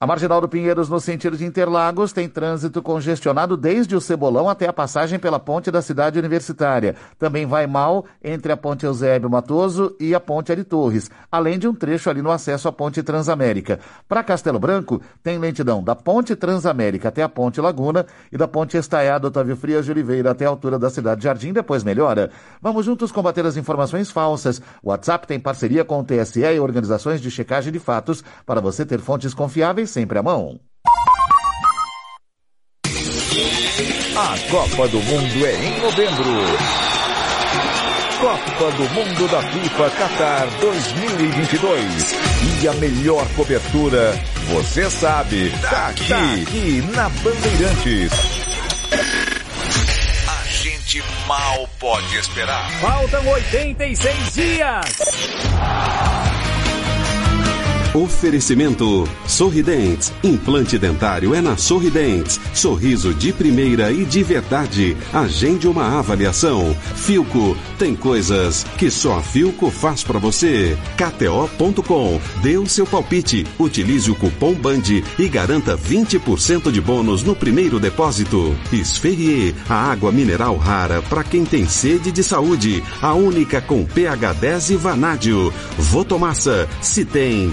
A Marginal do Pinheiros, no sentido de Interlagos, tem trânsito congestionado desde o Cebolão até a passagem pela ponte da cidade universitária. Também vai mal entre a ponte Eusébio Matoso e a ponte Ari Torres, além de um trecho ali no acesso à ponte Transamérica. Para Castelo Branco, tem lentidão da ponte Transamérica até a ponte Laguna e da ponte Estaiado Otávio Frias de Oliveira até a altura da cidade Jardim, depois melhora. Vamos juntos combater as informações falsas. O WhatsApp tem parceria com o TSE e organizações de checagem de fatos para você ter fontes confiáveis sempre à mão. A Copa do Mundo é em novembro. Copa do Mundo da FIFA Qatar 2022. E a melhor cobertura, você sabe, tá aqui, tá aqui na Bandeirantes. A gente mal pode esperar. Faltam 86 dias. Oferecimento Sorridentes. Implante dentário é na Sorridentes. Sorriso de primeira e de verdade. Agende uma avaliação. Filco. Tem coisas que só a Filco faz para você. KTO.com. Dê o seu palpite. Utilize o cupom BAND e garanta 20% de bônus no primeiro depósito. Esferrier. A água mineral rara para quem tem sede de saúde. A única com pH 10 e vanádio. Votomassa. Se tem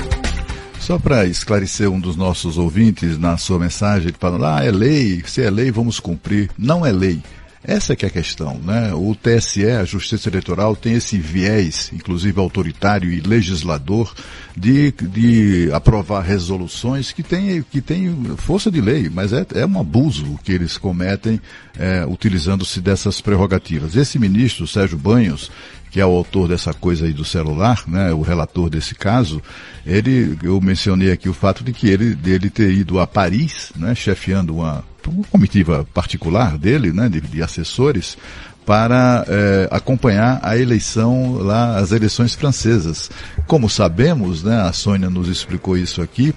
Só para esclarecer um dos nossos ouvintes na sua mensagem, falando, ah, é lei, se é lei, vamos cumprir. Não é lei. Essa é que é a questão, né? O TSE, a Justiça Eleitoral, tem esse viés, inclusive autoritário e legislador, de, de aprovar resoluções que têm que tem força de lei, mas é, é um abuso que eles cometem é, utilizando-se dessas prerrogativas. Esse ministro, Sérgio Banhos, que é o autor dessa coisa aí do celular, né, o relator desse caso, ele, eu mencionei aqui o fato de que ele, dele ter ido a Paris, né, chefiando uma, uma comitiva particular dele, né, de, de assessores, para eh, acompanhar a eleição lá, as eleições francesas. Como sabemos, né, a Sônia nos explicou isso aqui,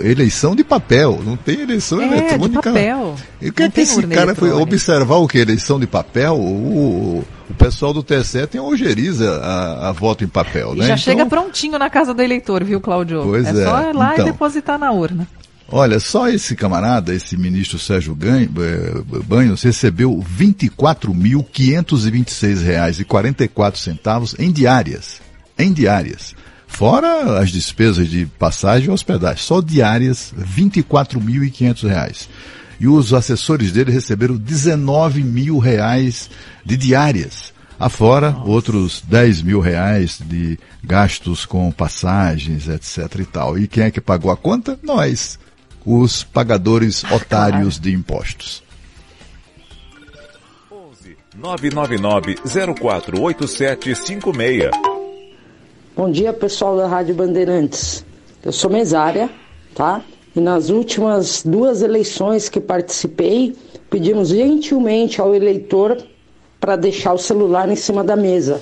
eleição de papel, não tem eleição É, eletrônica. de papel. E o que é que esse cara foi observar o que? Eleição de papel? O, o pessoal do TSE tem ojeriza a, a voto em papel, E né? já Então, chega prontinho na casa do eleitor, viu, Cláudio? Pois é, é. só ir lá Então. e depositar na urna. Olha, só esse camarada, esse ministro Sérgio eh, Banhos, recebeu 24.526 reais e 44 centavos em diárias. Em diárias. Fora as despesas de passagem e hospedagem. Só diárias, 24.500 reais. E os assessores dele receberam 19 mil reais de diárias. Afora outros 10 mil reais de gastos com passagens, etc e tal. E quem é que pagou a conta? Nós, os pagadores otários de impostos. 999-048756. Bom dia, pessoal da Rádio Bandeirantes. Eu sou mesária, tá? E nas últimas duas eleições que participei, pedimos gentilmente ao eleitor para deixar o celular em cima da mesa,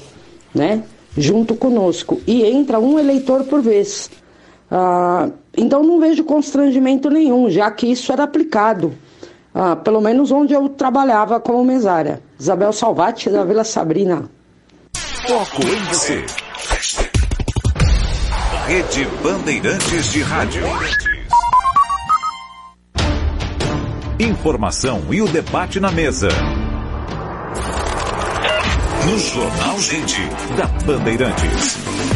né? Junto conosco. E entra um eleitor por vez. Ah, então não vejo constrangimento nenhum, já que isso era aplicado. ah, pelo menos onde eu trabalhava como mesária. Isabel Salvati, da Vila Sabrina. Foco em você. Rede Bandeirantes de Rádio. Informação e o debate na mesa. No Jornal Gente, da Bandeirantes.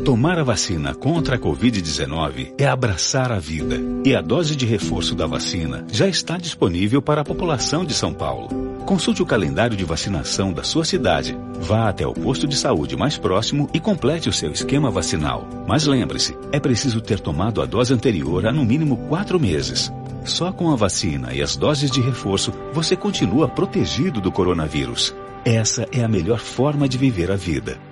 Tomar a vacina contra a Covid-19 é abraçar a vida. E a dose de reforço da vacina já está disponível para a população de São Paulo. Consulte o calendário de vacinação da sua cidade. Vá até o posto de saúde mais próximo e complete o seu esquema vacinal. Mas lembre-se, é preciso ter tomado a dose anterior há no mínimo quatro meses. Só com a vacina e as doses de reforço você continua protegido do coronavírus. Essa é a melhor forma de viver a vida.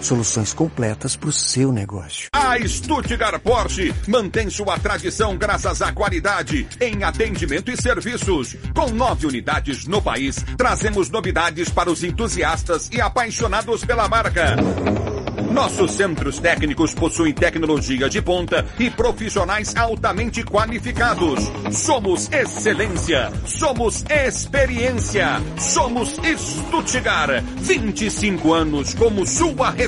Soluções completas para o seu negócio. A Stuttgart Porsche mantém sua tradição graças à qualidade em atendimento e serviços. Com nove unidades no país, trazemos novidades para os entusiastas e apaixonados pela marca. Nossos centros técnicos possuem tecnologia de ponta e profissionais altamente qualificados. Somos excelência, somos experiência, somos Stuttgart. 25 anos como sua referência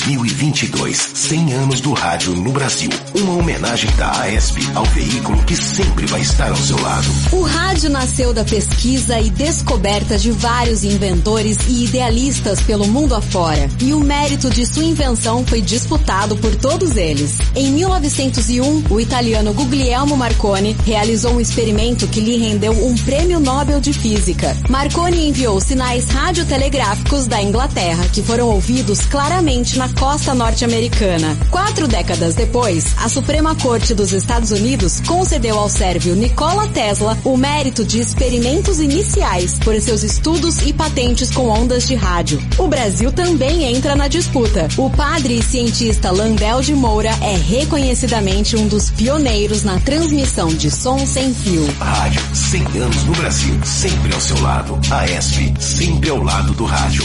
2022. 2022, 100 anos do rádio no Brasil. Uma homenagem da AESP ao veículo que sempre vai estar ao seu lado. O rádio nasceu da pesquisa e descoberta de vários inventores e idealistas pelo mundo afora. E o mérito de sua invenção foi disputado por todos eles. Em 1901, o italiano Guglielmo Marconi realizou um experimento que lhe rendeu um prêmio Nobel de Física. Marconi enviou sinais radiotelegráficos da Inglaterra que foram ouvidos claramente na costa norte-americana. Quatro décadas depois, a Suprema Corte dos Estados Unidos concedeu ao sérvio Nikola Tesla o mérito de experimentos iniciais por seus estudos e patentes com ondas de rádio. O Brasil também entra na disputa. O padre e cientista Landel de Moura é reconhecidamente um dos pioneiros na transmissão de som sem fio. Rádio, 100 anos no Brasil, sempre ao seu lado. AESP, sempre ao lado do rádio.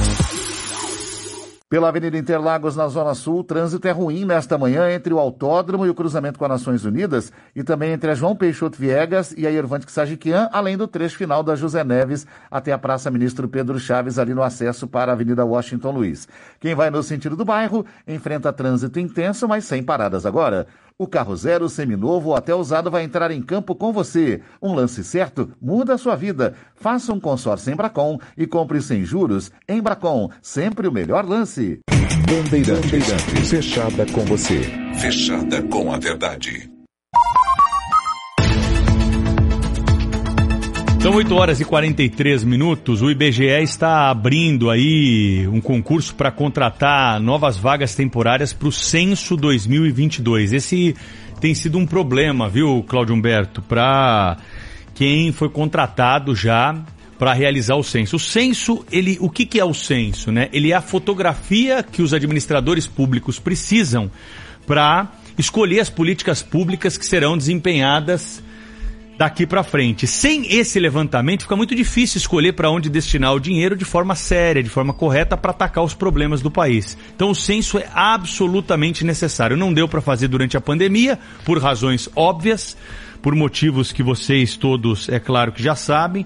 Pela Avenida Interlagos, na Zona Sul, o trânsito é ruim nesta manhã entre o Autódromo e o cruzamento com as Nações Unidas e também entre a João Peixoto Viegas e a Irvante Sagiquian, além do trecho final da José Neves até a Praça Ministro Pedro Chaves, ali no acesso para a Avenida Washington Luiz. Quem vai no sentido do bairro enfrenta trânsito intenso, mas sem paradas agora. O carro zero, seminovo ou até usado vai entrar em campo com você. Um lance certo muda a sua vida. Faça um consórcio em Bracon e compre sem juros. Em Bracon, sempre o melhor lance. Bandeirantes, fechada com você. Fechada com a verdade. São 8 horas e 43 minutos. O IBGE está abrindo aí um concurso para contratar novas vagas temporárias para o censo 2022. Esse tem sido um problema, viu, Cláudio Humberto, para quem foi contratado já para realizar o censo. O censo, ele, o que, que é o censo, né? Ele é a fotografia que os administradores públicos precisam para escolher as políticas públicas que serão desempenhadas daqui para frente. Sem esse levantamento, fica muito difícil escolher para onde destinar o dinheiro de forma séria, de forma correta para atacar os problemas do país. Então, o censo é absolutamente necessário. Não deu para fazer durante a pandemia, por razões óbvias, por motivos que vocês todos, é claro que já sabem,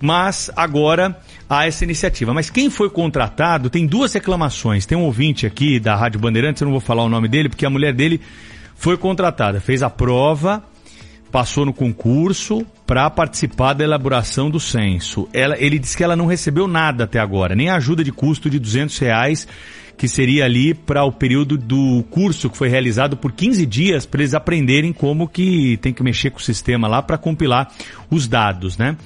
mas agora há essa iniciativa. Mas quem foi contratado tem duas reclamações. Tem um ouvinte aqui da Rádio Bandeirantes, eu não vou falar o nome dele, porque a mulher dele foi contratada, fez a prova passou no concurso para participar da elaboração do censo. Ela, ele disse que ela não recebeu nada até agora, nem ajuda de custo de 200 reais, que seria ali para o período do curso que foi realizado por 15 dias para eles aprenderem como que tem que mexer com o sistema lá para compilar os dados, né?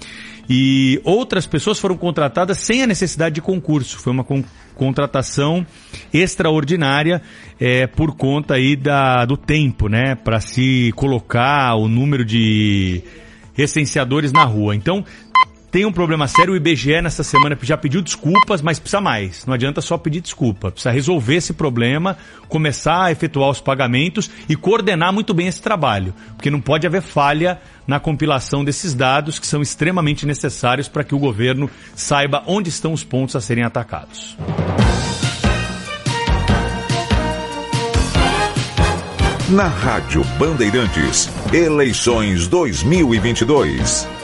E outras pessoas foram contratadas sem a necessidade de concurso. Foi uma con contratação extraordinária é, por conta aí da, do tempo, né? Para se colocar o número de recenseadores na rua. Então, tem um problema sério. O IBGE nessa semana já pediu desculpas, mas precisa mais. Não adianta só pedir desculpa. Precisa resolver esse problema, começar a efetuar os pagamentos e coordenar muito bem esse trabalho. Porque não pode haver falha na compilação desses dados que são extremamente necessários para que o governo saiba onde estão os pontos a serem atacados. Na Rádio Bandeirantes, eleições 2022.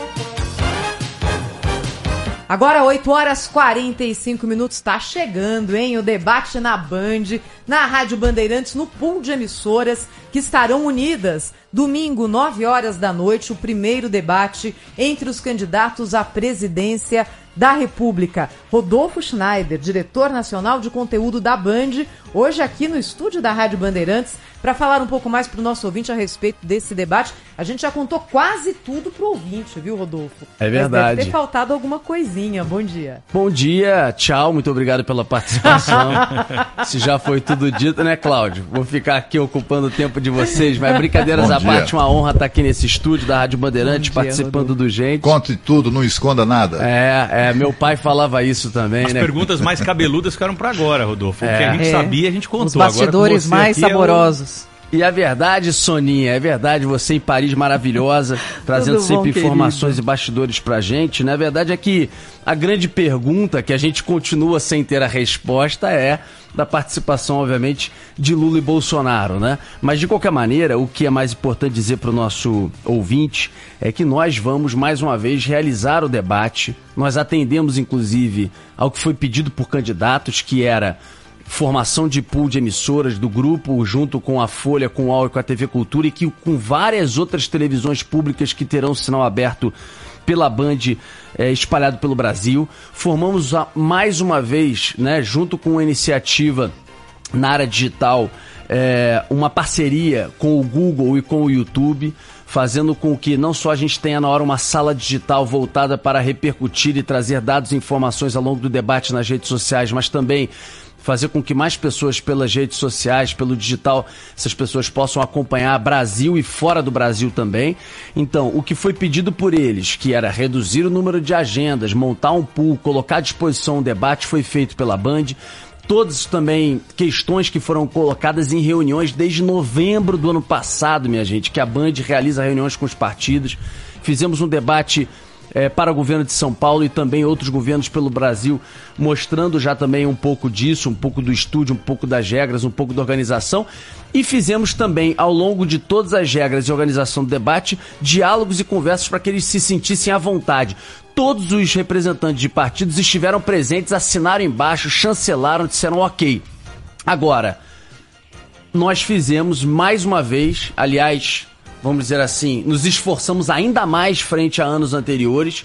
Agora 8 horas 45 minutos, está chegando, hein? O debate na Band, na Rádio Bandeirantes, no pool de emissoras que estarão unidas. Domingo, 9 horas da noite, o primeiro debate entre os candidatos à presidência da República. Rodolfo Schneider, diretor nacional de conteúdo da Band, hoje aqui no estúdio da Rádio Bandeirantes, para falar um pouco mais para o nosso ouvinte a respeito desse debate. A gente já contou quase tudo pro ouvinte, viu, Rodolfo? É verdade. Mas deve ter faltado alguma coisinha. Bom dia. Bom dia, tchau, muito obrigado pela participação. [laughs] Se já foi tudo dito, né, Cláudio? Vou ficar aqui ocupando o tempo de vocês, mas [laughs] brincadeiras à parte, uma honra estar aqui nesse estúdio da Rádio Bandeirantes, dia, participando Rodolfo. do Gente. Conte tudo, não esconda nada. É, é, meu pai falava isso também, As né? perguntas mais cabeludas ficaram para agora, Rodolfo. O que a gente É. sabia, a gente contou. Os bastidores mais é o- saborosos. E a verdade, Soninha, é verdade, você em Paris maravilhosa, [laughs] trazendo bom, sempre querido? informações e bastidores pra gente. Na verdade é que a grande pergunta que a gente continua sem ter a resposta é da participação, obviamente, de Lula e Bolsonaro, né? Mas de qualquer maneira, o que é mais importante dizer para o nosso ouvinte é que nós vamos mais uma vez realizar o debate. Nós atendemos, inclusive, ao que foi pedido por candidatos, que era formação de pool de emissoras do grupo, junto com a Folha, com o UOL e com a TV Cultura, e que com várias outras televisões públicas que terão sinal aberto pela Band eh, espalhado pelo Brasil. Formamos a- mais uma vez, né, junto com a iniciativa na área digital, eh, uma parceria com o Google e com o YouTube, fazendo com que não só a gente tenha na hora uma sala digital voltada para repercutir e trazer dados e informações ao longo do debate nas redes sociais, mas também fazer com que mais pessoas pelas redes sociais, pelo digital, essas pessoas possam acompanhar Brasil e fora do Brasil também. Então, o que foi pedido por eles, que era reduzir o número de agendas, montar um pool, colocar à disposição um debate, foi feito pela Band. Todas também questões que foram colocadas em reuniões desde novembro do ano passado, minha gente, que a Band realiza reuniões com os partidos. Fizemos um debate eh, para o governo de São Paulo e também outros governos pelo Brasil, mostrando já também um pouco disso, um pouco do estúdio, um pouco das regras, um pouco da organização. E fizemos também, ao longo de todas as regras e organização do debate, diálogos e conversas para que eles se sentissem à vontade. Todos os representantes de partidos estiveram presentes, assinaram embaixo, chancelaram, disseram ok. Agora, nós fizemos mais uma vez, aliás, vamos dizer assim, nos esforçamos ainda mais frente a anos anteriores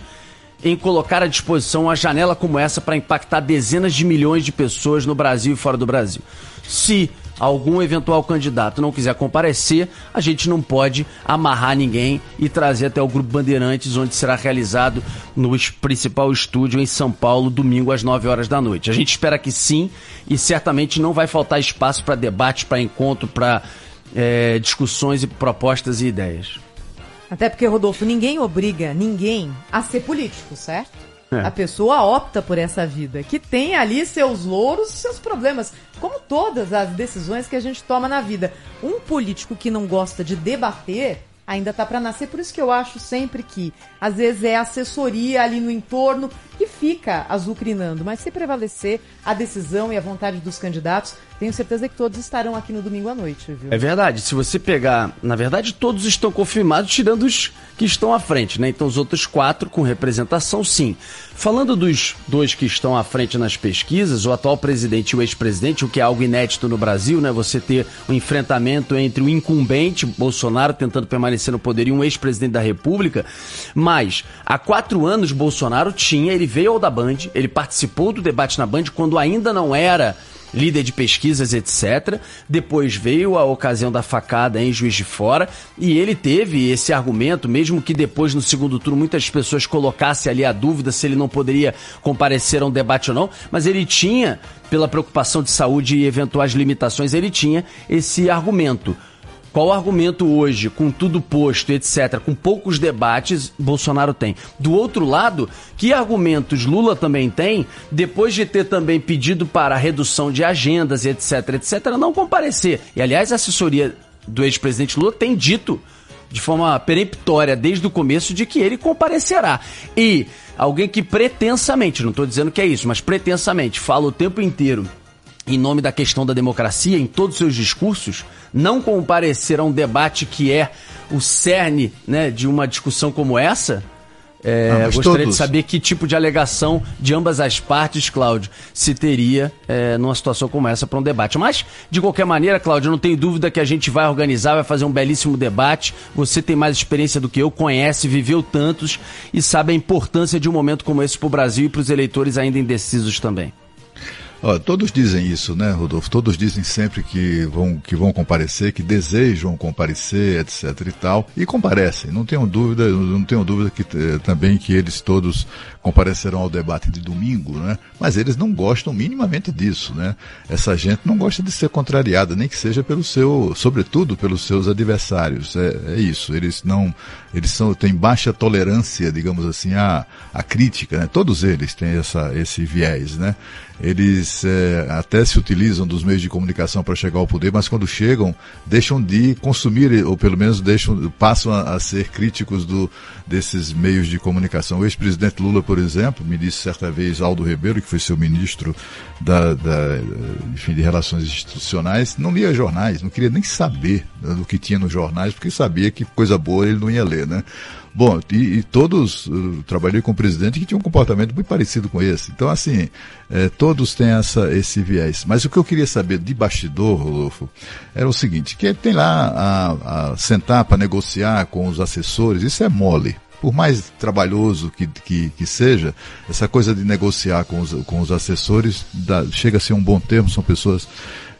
em colocar à disposição uma janela como essa para impactar dezenas de milhões de pessoas no Brasil e fora do Brasil. Se algum eventual candidato não quiser comparecer, a gente não pode amarrar ninguém e trazer até o Grupo Bandeirantes, onde será realizado no principal estúdio em São Paulo, domingo às 9 horas da noite. A gente espera que sim, e certamente não vai faltar espaço para debate, para encontro, para eh, discussões e propostas e ideias. Até porque, Rodolfo, ninguém obriga ninguém a ser político, certo? É. A pessoa opta por essa vida, que tem ali seus louros e seus problemas, como todas as decisões que a gente toma na vida. Um político que não gosta de debater ainda tá para nascer, por isso que eu acho sempre que às vezes é assessoria ali no entorno que fica azucrinando, mas se prevalecer a decisão e a vontade dos candidatos, tenho certeza que todos estarão aqui no domingo à noite, viu? É verdade. Se você pegar, na verdade, todos estão confirmados, tirando os que estão à frente, né? Então os outros quatro com representação, sim. Falando dos dois que estão à frente nas pesquisas, o atual presidente e o ex-presidente, o que é algo inédito no Brasil, né? Você ter um enfrentamento entre o incumbente, Bolsonaro, tentando permanecer no poder, e um ex-presidente da República. Mas, há quatro anos, Bolsonaro tinha, ele veio ao da Band, ele participou do debate na Band quando ainda não era líder de pesquisas, etc. Depois veio a ocasião da facada em Juiz de Fora e ele teve esse argumento, mesmo que depois no segundo turno muitas pessoas colocassem ali a dúvida se ele não poderia comparecer a um debate ou não, mas ele tinha, pela preocupação de saúde e eventuais limitações, ele tinha esse argumento. Qual argumento hoje, com tudo posto, etc., com poucos debates, Bolsonaro tem? Do outro lado, que argumentos Lula também tem, depois de ter também pedido para redução de agendas, etc., etc., não comparecer? E, aliás, a assessoria do ex-presidente Lula tem dito de forma peremptória desde o começo de que ele comparecerá. E alguém que pretensamente, não estou dizendo que é isso, mas pretensamente fala o tempo inteiro em nome da questão da democracia, em todos os seus discursos, não comparecer a um debate que é o cerne né, de uma discussão como essa, é, Ah, gostaria todos- de saber que tipo de alegação de ambas as partes, Cláudio, se teria é, numa situação como essa para um debate. Mas, de qualquer maneira, Cláudio, não tenho dúvida que a gente vai organizar, vai fazer um belíssimo debate. Você tem mais experiência do que eu, conhece, viveu tantos e sabe a importância de um momento como esse para o Brasil e para os eleitores ainda indecisos também. Todos dizem isso, né, Rodolfo? Todos dizem sempre que vão, que vão comparecer, que desejam comparecer, etc e tal, e comparecem. Não tenho dúvida, não tenho dúvida que eh, também que eles todos comparecerão ao debate de domingo, né? Mas eles não gostam minimamente disso, né? Essa gente não gosta de ser contrariada, nem que seja pelo seu, sobretudo pelos seus adversários. É, é isso. Eles não, eles são têm baixa tolerância, digamos assim, à, à crítica, né? Todos eles têm essa esse viés, né? eles é, até se utilizam dos meios de comunicação para chegar ao poder, mas quando chegam, deixam de consumir, ou pelo menos deixam, passam a, a ser críticos do, desses meios de comunicação. O ex-presidente Lula, por exemplo, me disse certa vez, Aldo Ribeiro, que foi seu ministro da, da, enfim, de Relações Institucionais, não lia jornais, não queria nem saber do que tinha nos jornais, porque sabia que coisa boa ele não ia ler, né? Bom, e, e todos, uh, trabalhei com um presidente que tinha um comportamento muito parecido com esse. Então, assim, eh, todos têm essa, esse viés. Mas o que eu queria saber de bastidor, Rodolfo, era o seguinte, que ele tem lá a, a sentar para negociar com os assessores, isso é mole por mais trabalhoso que, que, que, seja, essa coisa de negociar com os, com os assessores dá, chega a ser um bom termo, são pessoas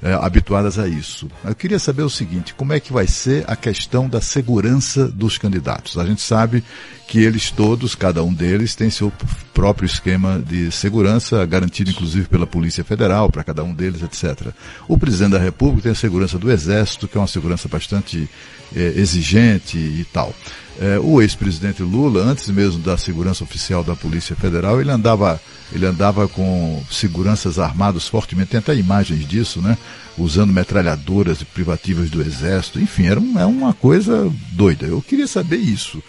é, habituadas a isso. Eu queria saber o seguinte, como é que vai ser a questão da segurança dos candidatos? A gente sabe que eles todos, cada um deles, tem seu próprio esquema de segurança, garantido inclusive pela Polícia Federal, para cada um deles, etc. O presidente da República tem a segurança do Exército, que é uma segurança bastante é, exigente e tal. É, o ex-presidente Lula, antes mesmo da segurança oficial da Polícia Federal, ele andava, ele andava com seguranças armados fortemente, tem até imagens disso, né? Usando metralhadoras privativas do Exército, enfim, era, um, é uma coisa doida. Eu queria saber isso.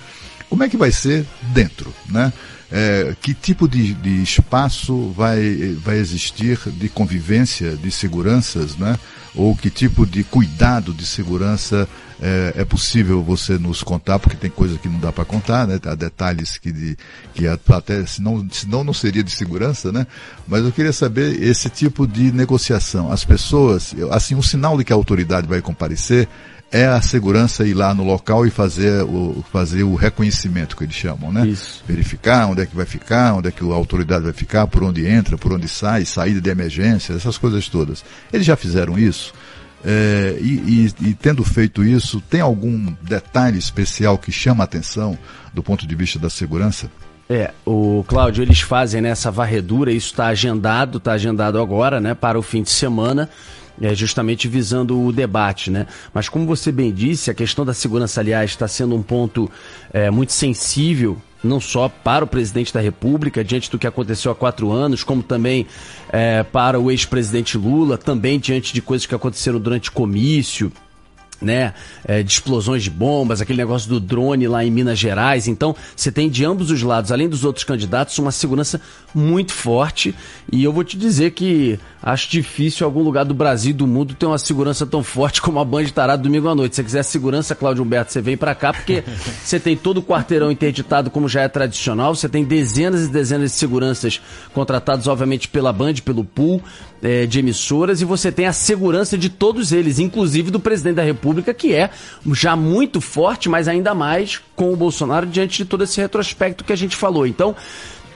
Como é que vai ser dentro, né? É, que tipo de, de espaço vai, vai existir de convivência, de seguranças, né? Ou que tipo de cuidado de segurança é, é, possível você nos contar, porque tem coisa que não dá para contar, né? Há detalhes que, de, que até, senão, senão não seria de segurança, né? Mas eu queria saber esse tipo de negociação. As pessoas, assim, um sinal de que a autoridade vai comparecer é a segurança ir lá no local e fazer o, fazer o reconhecimento que eles chamam, né? Isso. Verificar onde é que vai ficar, onde é que a autoridade vai ficar, por onde entra, por onde sai, saída de emergência, essas coisas todas. Eles já fizeram isso? É, e, e, e, tendo feito isso, tem algum detalhe especial que chama a atenção do ponto de vista da segurança? É, o Cláudio, eles fazem né, varredura, isso está agendado, está agendado agora, né, para o fim de semana, é, justamente visando o debate, né? Mas como você bem disse, a questão da segurança, aliás, está sendo um ponto é, muito sensível não só para o presidente da República, diante do que aconteceu há quatro anos, como também é, para o ex-presidente Lula, também diante de coisas que aconteceram durante comício né, é, de explosões de bombas, aquele negócio do drone lá em Minas Gerais. Então, você tem de ambos os lados, além dos outros candidatos, uma segurança muito forte. E eu vou te dizer que acho difícil algum lugar do Brasil e do mundo ter uma segurança tão forte como a Band Tarado domingo à noite. Se você quiser segurança, Cláudio Humberto, você vem para cá, porque [laughs] você tem todo o quarteirão interditado, como já é tradicional. Você tem dezenas e dezenas de seguranças contratados, obviamente, pela Band, pelo pool é, de emissoras, e você tem a segurança de todos eles, inclusive do presidente da República, que é já muito forte, mas ainda mais com o Bolsonaro diante de todo esse retrospecto que a gente falou. Então,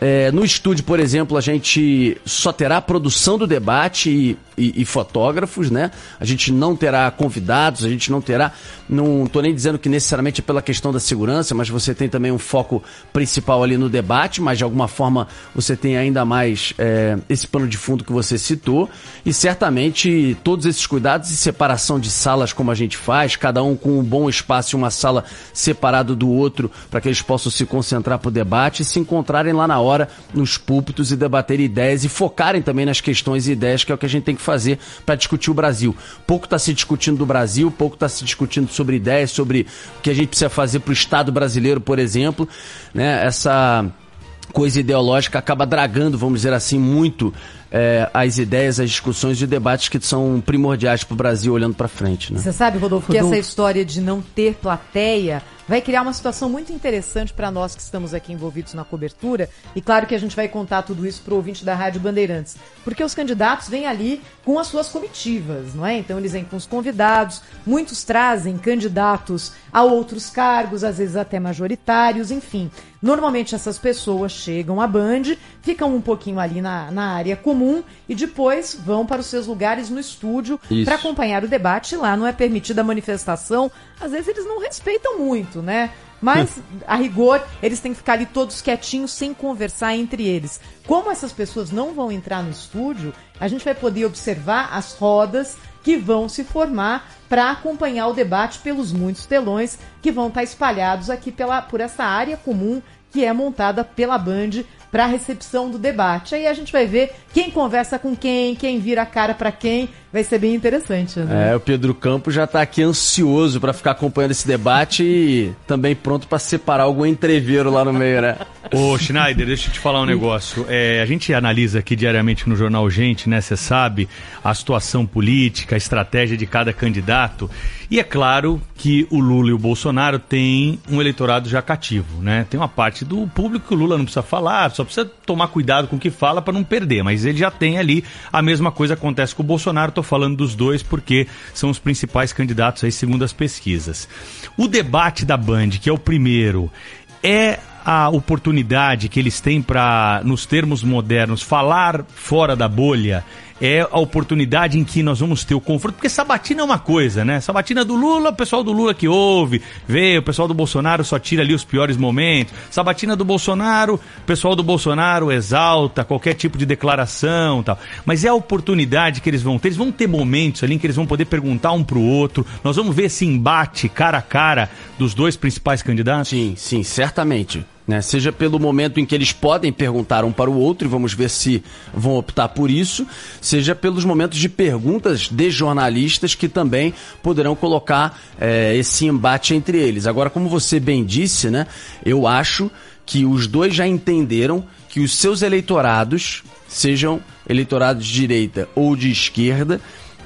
é, no estúdio, por exemplo, a gente só terá produção do debate e, e, e, fotógrafos, né? A gente não terá convidados, a gente não terá. Não estou nem dizendo que necessariamente é pela questão da segurança, mas você tem também um foco principal ali no debate, mas de alguma forma você tem ainda mais é, esse pano de fundo que você citou. E certamente todos esses cuidados e separação de salas, como a gente faz, cada um com um bom espaço e uma sala separado do outro, para que eles possam se concentrar para o debate e se encontrarem lá na hora hora nos púlpitos e debater ideias e focarem também nas questões e ideias que é o que a gente tem que fazer para discutir o Brasil. Pouco está se discutindo do Brasil, pouco está se discutindo sobre ideias, sobre o que a gente precisa fazer para o Estado brasileiro, por exemplo. Né? Essa coisa ideológica acaba dragando, vamos dizer assim, muito é, as ideias, as discussões e debates que são primordiais para o Brasil olhando para frente. Né? Você sabe, Rodolfo, Rodolfo, que essa história de não ter plateia vai criar uma situação muito interessante para nós que estamos aqui envolvidos na cobertura. E claro que a gente vai contar tudo isso para o ouvinte da Rádio Bandeirantes. Porque os candidatos vêm ali com as suas comitivas, não é? Então eles vêm com os convidados, muitos trazem candidatos a outros cargos, às vezes até majoritários, enfim. Normalmente essas pessoas chegam à Band, ficam um pouquinho ali na, na área comum e depois vão para os seus lugares no estúdio para acompanhar o debate. Lá não é permitida a manifestação. Às vezes eles não respeitam muito, né? Mas, [laughs] a rigor, eles têm que ficar ali todos quietinhos, sem conversar entre eles. Como essas pessoas não vão entrar no estúdio, a gente vai poder observar as rodas que vão se formar para acompanhar o debate pelos muitos telões que vão estar espalhados aqui pela, por essa área comum que é montada pela Band para a recepção do debate. Aí a gente vai ver quem conversa com quem, quem vira a cara para quem. Vai ser bem interessante, né? É, o Pedro Campos já tá aqui ansioso para ficar acompanhando esse debate e também pronto para separar algum entreveiro lá no meio, né? [laughs] Ô, Schneider, deixa eu te falar um negócio. É, a gente analisa aqui diariamente no Jornal Gente, né? Você sabe, a situação política, a estratégia de cada candidato. E é claro que o Lula e o Bolsonaro têm um eleitorado já cativo, né? Tem uma parte do público que o Lula não precisa falar, só precisa tomar cuidado com o que fala para não perder. Mas ele já tem ali a mesma coisa acontece com o Bolsonaro. Tô falando dos dois porque são os principais candidatos aí segundo as pesquisas. O debate da Band, que é o primeiro, é a oportunidade que eles têm para, nos termos modernos, falar fora da bolha é a oportunidade em que nós vamos ter o confronto, porque Sabatina é uma coisa, né? Sabatina do Lula, o pessoal do Lula que ouve, vê, o pessoal do Bolsonaro só tira ali os piores momentos. Sabatina do Bolsonaro, o pessoal do Bolsonaro exalta qualquer tipo de declaração tal. Mas é a oportunidade que eles vão ter, eles vão ter momentos ali em que eles vão poder perguntar um pro outro. Nós vamos ver esse embate cara a cara dos dois principais candidatos? Sim, sim, certamente. Né? Seja pelo momento em que eles podem perguntar um para o outro, e vamos ver se vão optar por isso, seja pelos momentos de perguntas de jornalistas que também poderão colocar é, esse embate entre eles. Agora, como você bem disse, né, eu acho que os dois já entenderam que os seus eleitorados, sejam eleitorados de direita ou de esquerda,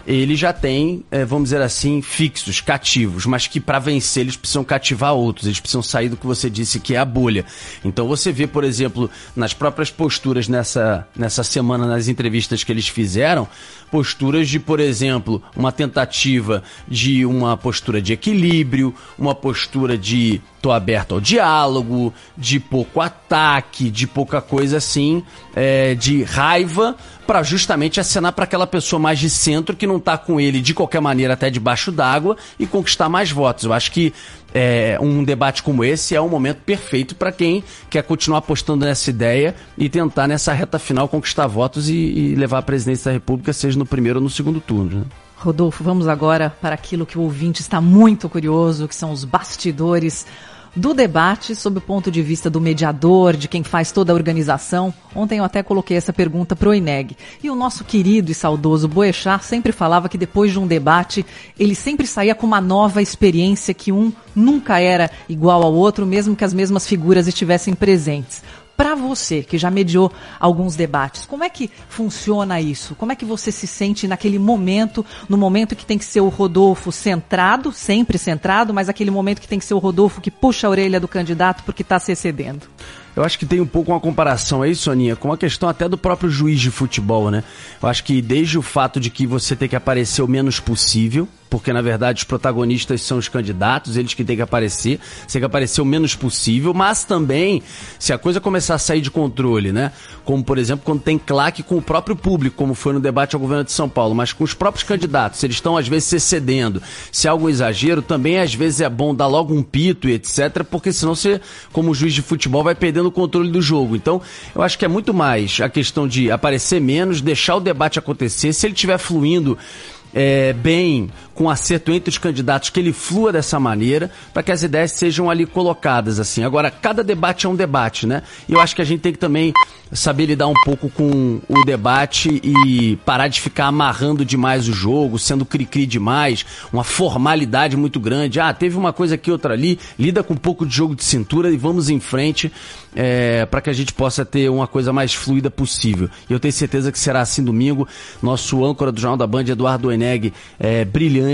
ele já tem, é, vamos dizer assim, fixos, cativos, mas que para vencer eles precisam cativar outros, eles precisam sair do que você disse que é a bolha. Então você vê, por exemplo, nas próprias posturas nessa, nessa semana, nas entrevistas que eles fizeram, posturas de, por exemplo, uma tentativa de uma postura de equilíbrio, uma postura de tô aberto ao diálogo, de pouco ataque, de pouca coisa assim, é, de raiva, para justamente acenar para aquela pessoa mais de centro que não tá com ele de qualquer maneira até debaixo d'água e conquistar mais votos. Eu acho que é, um debate como esse é um momento perfeito para quem quer continuar apostando nessa ideia e tentar nessa reta final conquistar votos e, e levar a presidência da República, seja no primeiro ou no segundo turno. Né? Rodolfo, vamos agora para aquilo que o ouvinte está muito curioso, que são os bastidores do debate sob o ponto de vista do mediador, de quem faz toda a organização. Ontem eu até coloquei essa pergunta para o INEG. E o nosso querido e saudoso Boechat sempre falava que depois de um debate, ele sempre saía com uma nova experiência que um nunca era igual ao outro, mesmo que as mesmas figuras estivessem presentes para você, que já mediou alguns debates, como é que funciona isso? Como é que você se sente naquele momento, no momento que tem que ser o Rodolfo centrado, sempre centrado, mas aquele momento que tem que ser o Rodolfo que puxa a orelha do candidato porque está se excedendo? Eu acho que tem um pouco uma comparação aí, Soninha, com a questão até do próprio juiz de futebol, né? Eu acho que desde o fato de que você tem que aparecer o menos possível, porque na verdade os protagonistas são os candidatos, eles que têm que aparecer, tem que aparecer o menos possível, mas também se a coisa começar a sair de controle, né? Como por exemplo quando tem claque com o próprio público, como foi no debate ao governo de São Paulo, mas com os próprios candidatos, eles estão às vezes se excedendo, se há algum exagero, também às vezes é bom dar logo um pito e etc, porque senão você, como juiz de futebol, vai perdendo o controle do jogo. Então, eu acho que é muito mais a questão de aparecer menos, deixar o debate acontecer, se ele estiver fluindo é, bem, com acerto entre os candidatos, que ele flua dessa maneira, para que as ideias sejam ali colocadas, assim. Agora, cada debate é um debate, né? E eu acho que a gente tem que também saber lidar um pouco com o debate e parar de ficar amarrando demais o jogo, sendo cri-cri demais, uma formalidade muito grande. Ah, teve uma coisa aqui, outra ali, lida com um pouco de jogo de cintura e vamos em frente é, para que a gente possa ter uma coisa mais fluida possível. E eu tenho certeza que será assim domingo. Nosso âncora do Jornal da Band, Eduardo Eneg, é brilhante.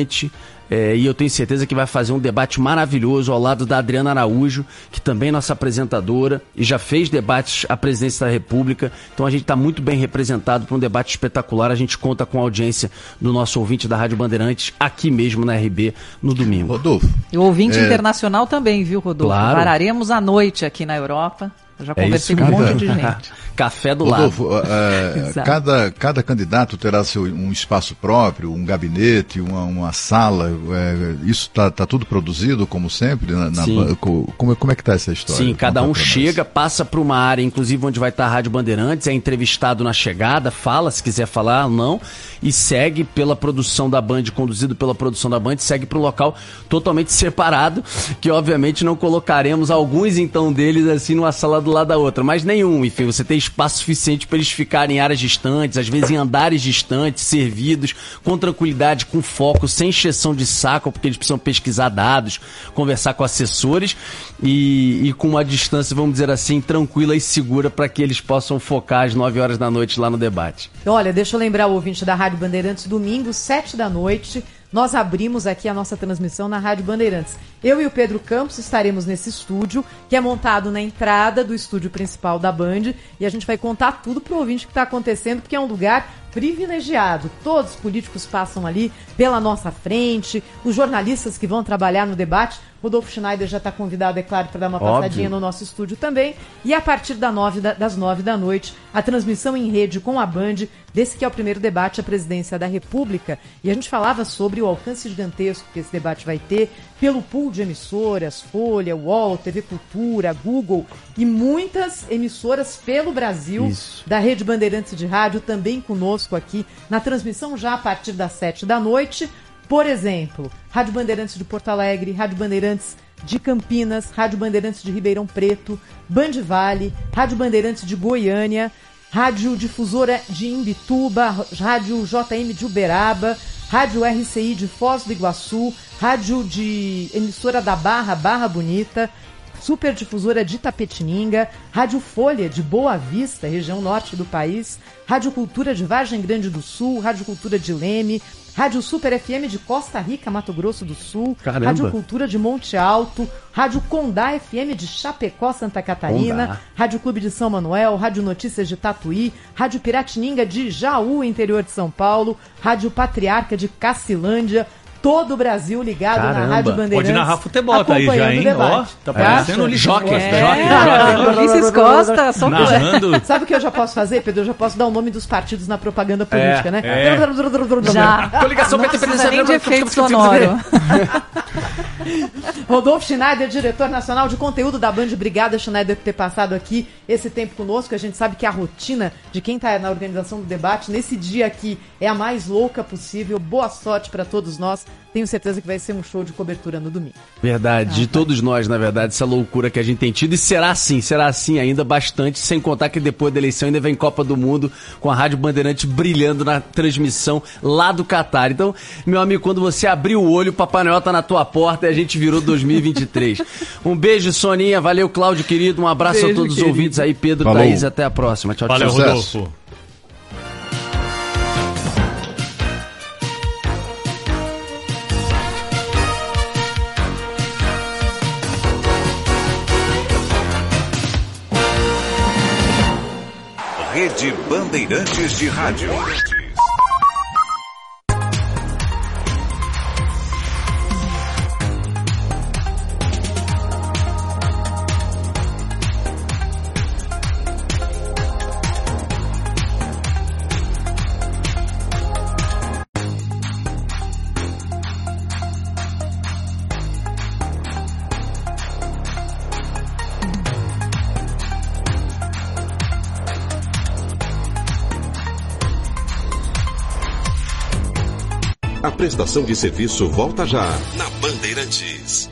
É, e eu tenho certeza que vai fazer um debate maravilhoso ao lado da Adriana Araújo, que também é nossa apresentadora e já fez debates à presidência da República. Então a gente está muito bem representado para um debate espetacular. A gente conta com a audiência do nosso ouvinte da Rádio Bandeirantes aqui mesmo na RB no domingo. Rodolfo. E o ouvinte é... internacional também, viu, Rodolfo? Claro. Pararemos à noite aqui na Europa. Eu já conversei é com um monte de gente. [laughs] Café do Rodolfo, lado. É, [laughs] cada, cada candidato terá seu, um espaço próprio, um gabinete, uma, uma sala. É, isso está tá tudo produzido, como sempre? Na, na, como, como é que está essa história? Sim, cada um chega, passa para uma área, inclusive onde vai estar tá a Rádio Bandeirantes, é entrevistado na chegada, fala se quiser falar ou não, e segue pela produção da Band, conduzido pela produção da Band, segue para um local totalmente [laughs] separado, que obviamente não colocaremos alguns então deles assim numa sala do lado da outra, mas nenhum, enfim, você tem espaço suficiente para eles ficarem em áreas distantes, às vezes em andares distantes, servidos, com tranquilidade, com foco, sem encheção de saco, porque eles precisam pesquisar dados, conversar com assessores e, e com uma distância, vamos dizer assim, tranquila e segura para que eles possam focar às 9 horas da noite lá no debate. Olha, deixa eu lembrar o ouvinte da Rádio Bandeirantes, domingo, 7 da noite, nós abrimos aqui a nossa transmissão na Rádio Bandeirantes. Eu e o Pedro Campos estaremos nesse estúdio, que é montado na entrada do estúdio principal da Band, e a gente vai contar tudo pro ouvinte que está acontecendo, porque é um lugar privilegiado. Todos os políticos passam ali pela nossa frente, os jornalistas que vão trabalhar no debate. Rodolfo Schneider já está convidado, é claro, para dar uma Óbvio. passadinha no nosso estúdio também. E a partir da nove da- das nove da noite, a transmissão em rede com a Band desse que é o primeiro debate à presidência da República. E a gente falava sobre o alcance gigantesco que esse debate vai ter pelo pool de emissoras, Folha, UOL, TV Cultura, Google e muitas emissoras pelo Brasil Isso. da Rede Bandeirantes de Rádio também conosco aqui na transmissão já a partir das sete da noite. Por exemplo, Rádio Bandeirantes de Porto Alegre, Rádio Bandeirantes de Campinas, Rádio Bandeirantes de Ribeirão Preto, Band Vale, Rádio Bandeirantes de Goiânia, Rádio Difusora de Imbituba, Rádio JM de Uberaba, Rádio RCI de Foz do Iguaçu, Rádio de emissora da Barra, Barra Bonita, Super Difusora de Tapetininga, Rádio Folha de Boa Vista, região norte do país, Rádio Cultura de Vargem Grande do Sul, Rádio Cultura de Leme, Rádio Super FM de Costa Rica, Mato Grosso do Sul, Caramba. Rádio Cultura de Monte Alto, Rádio Condá FM de Chapecó, Santa Catarina, Condá. Rádio Clube de São Manuel, Rádio Notícias de Tatuí, Rádio Piratininga de Jaú, interior de São Paulo, Rádio Patriarca de Cacilândia, todo o Brasil ligado na Caramba. Rádio Bandeirantes. Pode narrar futebol, tá aí já, acompanhando o hein? debate. Ó, tá parecendo o Ulisses Jockey, É, [laughs] Ulisses Costa, só Narrando. [laughs] Sabe o que eu já posso fazer, Pedro? Eu já posso dar o nome dos partidos na propaganda política, né? é. Já. Coligação Não PT, nem de efeito sonoro. [laughs] Rodolfo Schneider, diretor nacional de conteúdo da Band. Obrigada, Schneider, por ter passado aqui esse tempo conosco. A gente sabe que a rotina de quem está na organização do debate nesse dia aqui é a mais louca possível. Boa sorte para todos nós. Tenho certeza que vai ser um show de cobertura no domingo. Verdade, de todos nós, na verdade, essa loucura que a gente tem tido. E será assim, será assim ainda bastante, sem contar que depois da eleição ainda vem Copa do Mundo, com a Rádio Bandeirante brilhando na transmissão lá do Catar. Então, meu amigo, quando você abrir o olho, o Papai Noel tá na tua porta e a gente virou 2023. [laughs] um beijo, Soninha. Valeu, Cláudio, querido. Um abraço a Beijo, todos os querido. ouvintes aí, Pedro, Falou. Thaís. Até a próxima. Tchau, Valeu, tchau. Sucesso. Rodolfo. Rede Bandeirantes de Rádio. Prestação de serviço volta já na Bandeirantes.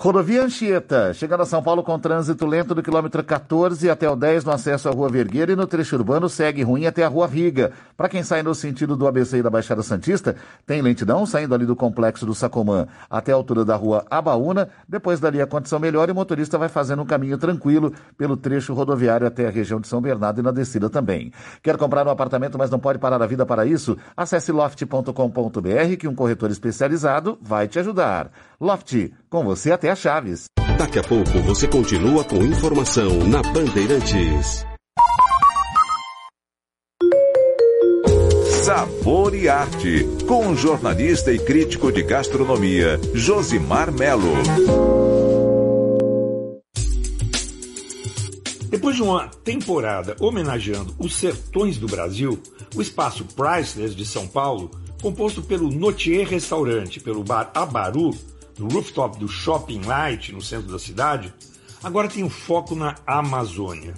Rodovia Anchieta, chegando a São Paulo com trânsito lento do quilômetro 14 até o 10 no acesso à Rua Vergueira e no trecho urbano segue ruim até a Rua Riga. Para quem sai no sentido do ABC e da Baixada Santista, tem lentidão saindo ali do complexo do Sacomã até a altura da Rua Abaúna. Depois dali a condição melhora e o motorista vai fazendo um caminho tranquilo pelo trecho rodoviário até a região de São Bernardo e na descida também. Quer comprar um apartamento, mas não pode parar a vida para isso? Acesse loft.com.br que um corretor especializado vai te ajudar. Loft com você até a Chaves. Daqui a pouco você continua com informação na Bandeirantes. Sabor e Arte, com o jornalista e crítico de gastronomia, Josimar Melo. Depois de uma temporada homenageando os sertões do Brasil, o espaço Priceless de São Paulo, composto pelo Notier Restaurante, pelo bar Abaru, no rooftop do Shopping Light, no centro da cidade, agora tem o um foco na Amazônia.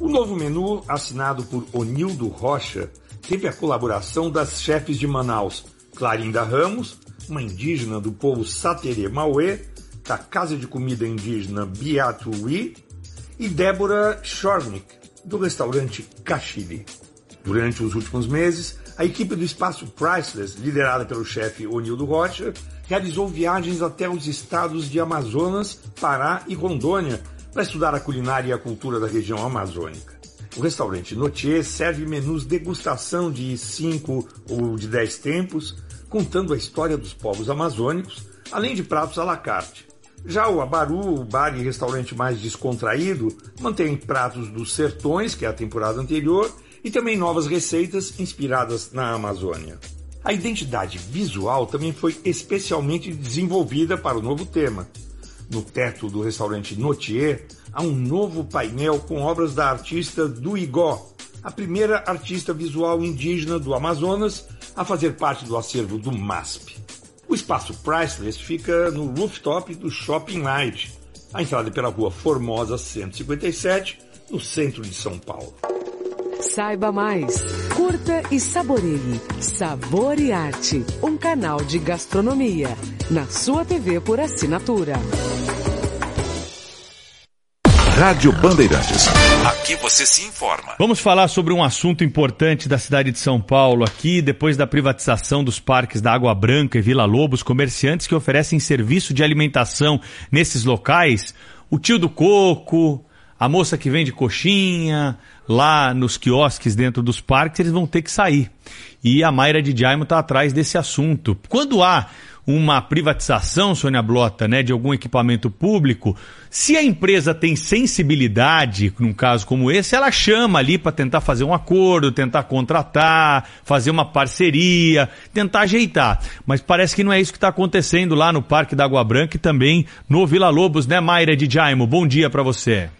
O novo menu, assinado por Onildo Rocha, teve a colaboração das chefes de Manaus, Clarinda Ramos, uma indígena do povo Saterê Mauê, da Casa de Comida Indígena Biatuí, e Débora Shornick, do restaurante Caxili. Durante os últimos meses, a equipe do Espaço Priceless, liderada pelo chefe Onildo Rocha, realizou viagens até os estados de Amazonas, Pará e Rondônia para estudar a culinária e a cultura da região amazônica. O restaurante Notier serve menus degustação de 5 ou de 10 tempos, contando a história dos povos amazônicos, além de pratos à la carte. Já o Abaru, o bar e restaurante mais descontraído, mantém pratos dos sertões, que é a temporada anterior, e também novas receitas inspiradas na Amazônia. A identidade visual também foi especialmente desenvolvida para o novo tema. No teto do restaurante Notier há um novo painel com obras da artista do Igó, a primeira artista visual indígena do Amazonas a fazer parte do acervo do MASP. O espaço Priceless fica no rooftop do Shopping Light. A entrada é pela rua Formosa 157, no centro de São Paulo. Saiba mais. Curta e saboreie. Sabor e Arte, um canal de gastronomia. Na sua TV por assinatura. Rádio Bandeirantes. Aqui você se informa. Vamos falar sobre um assunto importante da cidade de São Paulo. Aqui, depois da privatização dos parques da Água Branca e Vila Lobos, comerciantes que oferecem serviço de alimentação nesses locais, o tio do coco, a moça que vende coxinha, lá nos quiosques dentro dos parques, eles vão ter que sair. E a Mayra de Jaimo está atrás desse assunto. Quando há uma privatização, Sônia Blota, né, de algum equipamento público, se a empresa tem sensibilidade, num caso como esse, ela chama ali para tentar fazer um acordo, tentar contratar, fazer uma parceria, tentar ajeitar. Mas parece que não é isso que está acontecendo lá no Parque da Água Branca e também no Vila Lobos, né, Mayra de Jaimo? Bom dia para você.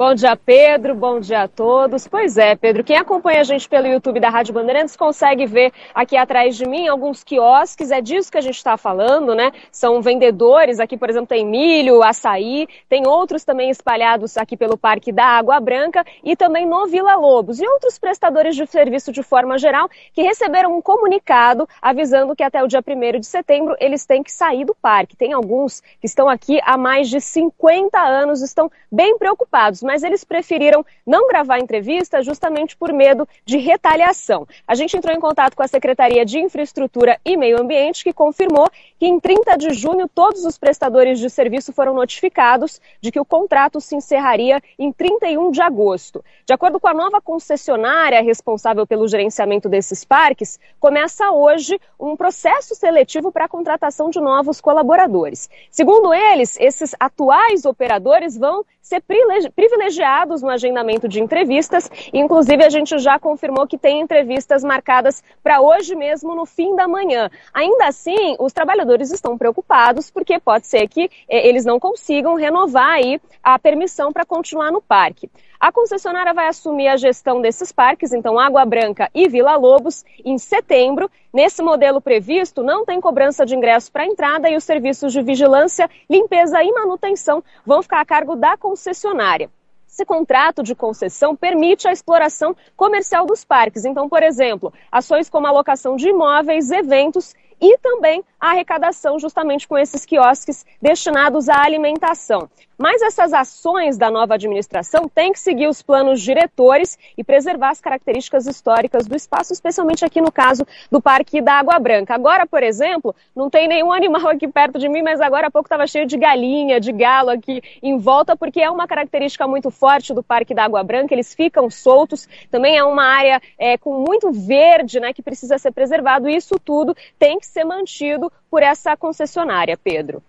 Bom dia, Pedro. Bom dia a todos. Pois é, Pedro, quem acompanha a gente pelo YouTube da Rádio Bandeirantes consegue ver aqui atrás de mim alguns quiosques. É disso que a gente está falando, né? São vendedores. Aqui, por exemplo, tem milho, açaí. Tem outros também espalhados aqui pelo Parque da Água Branca e também no Vila Lobos. E outros prestadores de serviço de forma geral que receberam um comunicado avisando que até o dia 1 de setembro eles têm que sair do parque. Tem alguns que estão aqui há mais de 50 anos, estão bem preocupados mas eles preferiram não gravar entrevista justamente por medo de retaliação. A gente entrou em contato com a Secretaria de Infraestrutura e Meio Ambiente, que confirmou que em 30 de junho todos os prestadores de serviço foram notificados de que o contrato se encerraria em 31 de agosto. De acordo com a nova concessionária responsável pelo gerenciamento desses parques, começa hoje um processo seletivo para a contratação de novos colaboradores. Segundo eles, esses atuais operadores vão ser privilegiados no agendamento de entrevistas. Inclusive, a gente já confirmou que tem entrevistas marcadas para hoje mesmo, no fim da manhã. Ainda assim, os trabalhadores estão preocupados porque pode ser que eh, eles não consigam renovar aí a permissão para continuar no parque. A concessionária vai assumir a gestão desses parques, então Água Branca e Vila Lobos, em setembro. Nesse modelo previsto, não tem cobrança de ingresso para entrada e os serviços de vigilância, limpeza e manutenção vão ficar a cargo da concessionária. Esse contrato de concessão permite a exploração comercial dos parques. Então, por exemplo, ações como a locação de imóveis, eventos e também a arrecadação justamente com esses quiosques destinados à alimentação. Mas essas ações da nova administração têm que seguir os planos diretores e preservar as características históricas do espaço, especialmente aqui no caso do Parque da Água Branca. Agora, por exemplo, não tem nenhum animal aqui perto de mim, mas agora há pouco estava cheio de galinha, de galo aqui em volta, porque é uma característica muito forte do Parque da Água Branca, eles ficam soltos. Também é uma área é, com muito verde, né, que precisa ser preservado, e isso tudo tem que ser mantido por essa concessionária, Pedro.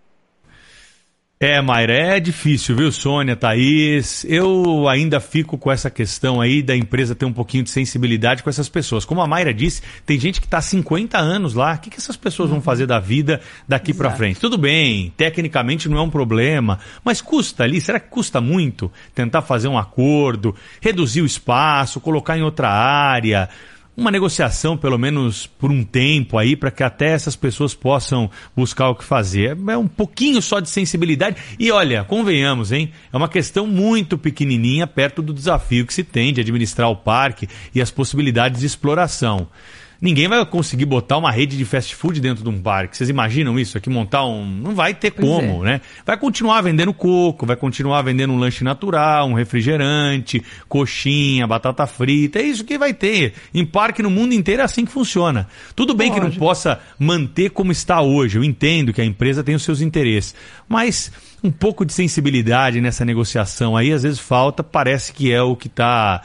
É, Mayra, é difícil, viu, Sônia, Thaís? Eu ainda fico com essa questão aí da empresa ter um pouquinho de sensibilidade com essas pessoas. Como a Mayra disse, tem gente que está há 50 anos lá. O que, que essas pessoas vão fazer da vida daqui para frente? Tudo bem, tecnicamente não é um problema, mas custa ali, será que custa muito tentar fazer um acordo, reduzir o espaço, colocar em outra área? Uma negociação, pelo menos por um tempo aí, para que até essas pessoas possam buscar o que fazer. É um pouquinho só de sensibilidade. E olha, convenhamos, hein? É uma questão muito pequenininha perto do desafio que se tem de administrar o parque e as possibilidades de exploração. Ninguém vai conseguir botar uma rede de fast food dentro de um parque. Vocês imaginam isso? Aqui montar um. Não vai ter Pois como, é. né? Vai continuar vendendo coco, vai continuar vendendo um lanche natural, um refrigerante, coxinha, batata frita. É isso que vai ter. Em parque no mundo inteiro é assim que funciona. Tudo bem que não possa manter como está hoje. Eu entendo que a empresa tem os seus interesses. Mas um pouco de sensibilidade nessa negociação aí, às vezes falta, parece que é o que está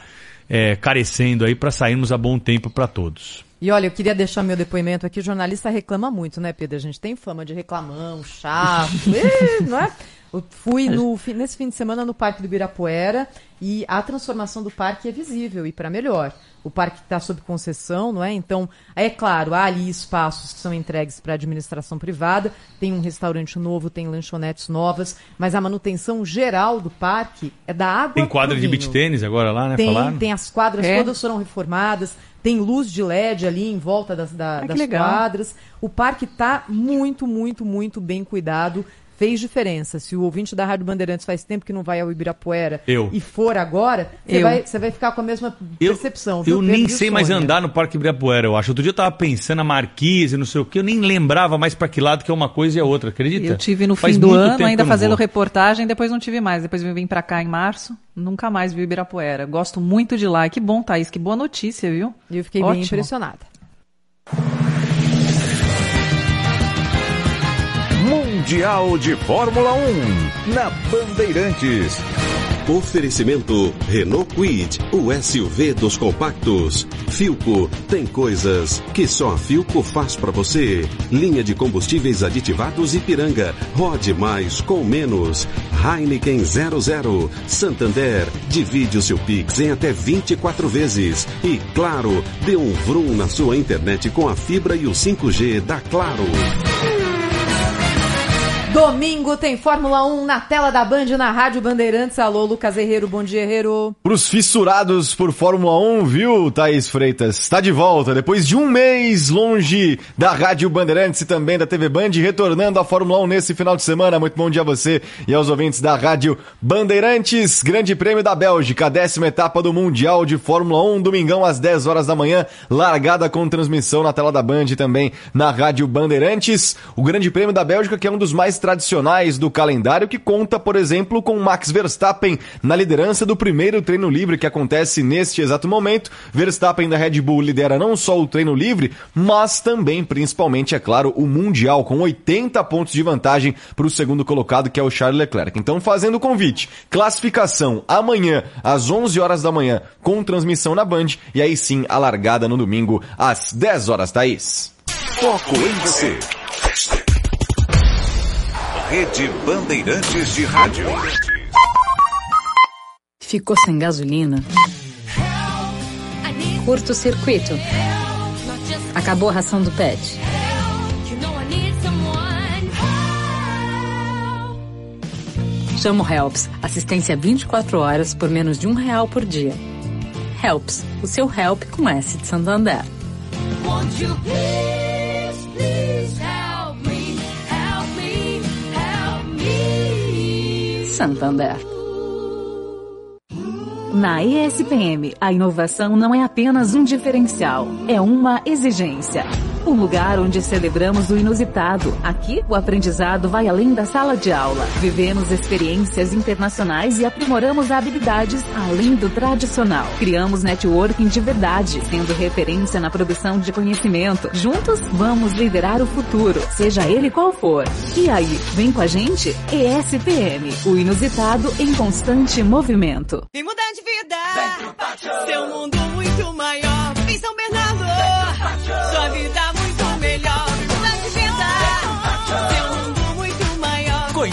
carecendo aí para sairmos a bom tempo para todos. E olha, eu queria deixar meu depoimento aqui. O jornalista reclama muito, né, Pedro? A gente tem fama de reclamão, chato, [laughs] não é? Eu fui no, nesse fim de semana no Parque do Ibirapuera e a transformação do parque é visível e para melhor. O parque está sob concessão, não é? Então, é claro, há ali espaços que são entregues para administração privada, tem um restaurante novo, tem lanchonetes novas, mas a manutenção geral do parque é da água Tem quadra de beach tênis agora lá, né? Tem, falaram? tem as quadras É? todas foram reformadas, tem luz de LED ali em volta das, da- Ah, das quadras. O parque está muito, muito, muito bem cuidado. Fez diferença. Se o ouvinte da Rádio Bandeirantes faz tempo que não vai ao Ibirapuera Eu. e for agora, você Eu. vai, vai ficar com a mesma percepção. Eu Pedro nem sei mais andar no Parque Ibirapuera, eu acho. Outro dia eu tava pensando a Marquise, não sei o que, eu nem lembrava mais pra que lado que é uma coisa e a outra, acredita? Eu tive no Faz fim do ano ainda eu fazendo vou. reportagem, depois não tive mais. Depois eu vim pra cá em março, nunca mais vi o Ibirapuera. Gosto muito de lá. E Que bom, Thaís, que boa notícia, viu? E eu fiquei Ótimo. bem impressionada. Mundial de Fórmula 1 na Bandeirantes. Oferecimento Renault Kwid, o SUV dos compactos. Filco, tem coisas que só a Filco faz pra você. Linha de combustíveis aditivados Ipiranga. Rode mais com menos. Heineken 00. Santander, divide o seu Pix em até 24 vezes. E claro, dê um vrum na sua internet com a fibra e o 5G da Claro. Domingo tem Fórmula 1 na tela da Band na Rádio Bandeirantes. Alô, Lucas Herrero, bom dia, Herrero. Pros fissurados por Fórmula 1, viu, Thaís Freitas? Está de volta, depois de um mês longe da Rádio Bandeirantes e também da TV Band, retornando à Fórmula 1 nesse final de semana. Muito bom dia a você e aos ouvintes da Rádio Bandeirantes. Grande Prêmio da Bélgica, décima etapa do Mundial de Fórmula 1, domingão às 10 horas da manhã, largada com transmissão na tela da Band e também na Rádio Bandeirantes. O Grande Prêmio da Bélgica, que é um dos mais tradicionais do calendário, que conta, por exemplo, com Max Verstappen na liderança do primeiro treino livre que acontece neste exato momento. Verstappen da Red Bull lidera não só o treino livre, mas também, principalmente, é claro, o Mundial, com 80 pontos de vantagem para o segundo colocado, que é o Charles Leclerc. Então, fazendo o convite, classificação amanhã, às 11 horas da manhã, com transmissão na Band, e aí sim, a largada no domingo, às 10 horas, Thaís. Foco em você. Rede Bandeirantes de Rádio. Ficou sem gasolina? Curto circuito. Acabou a ração do pet. Chama o Helps, assistência 24 horas por menos de um real por dia. Helps, o seu help com S de Santander. Santander. Na ESPM, a inovação não é apenas um diferencial, é uma exigência. Um lugar onde celebramos o inusitado. Aqui, o aprendizado vai além da sala de aula. Vivemos experiências internacionais e aprimoramos habilidades além do tradicional. Criamos networking de verdade, sendo referência na produção de conhecimento. Juntos, vamos liderar o futuro, seja ele qual for. E aí, vem com a gente? ESPM, o inusitado em constante movimento. E mudar de vida, ser um mundo muito maior. Em São Bernardo,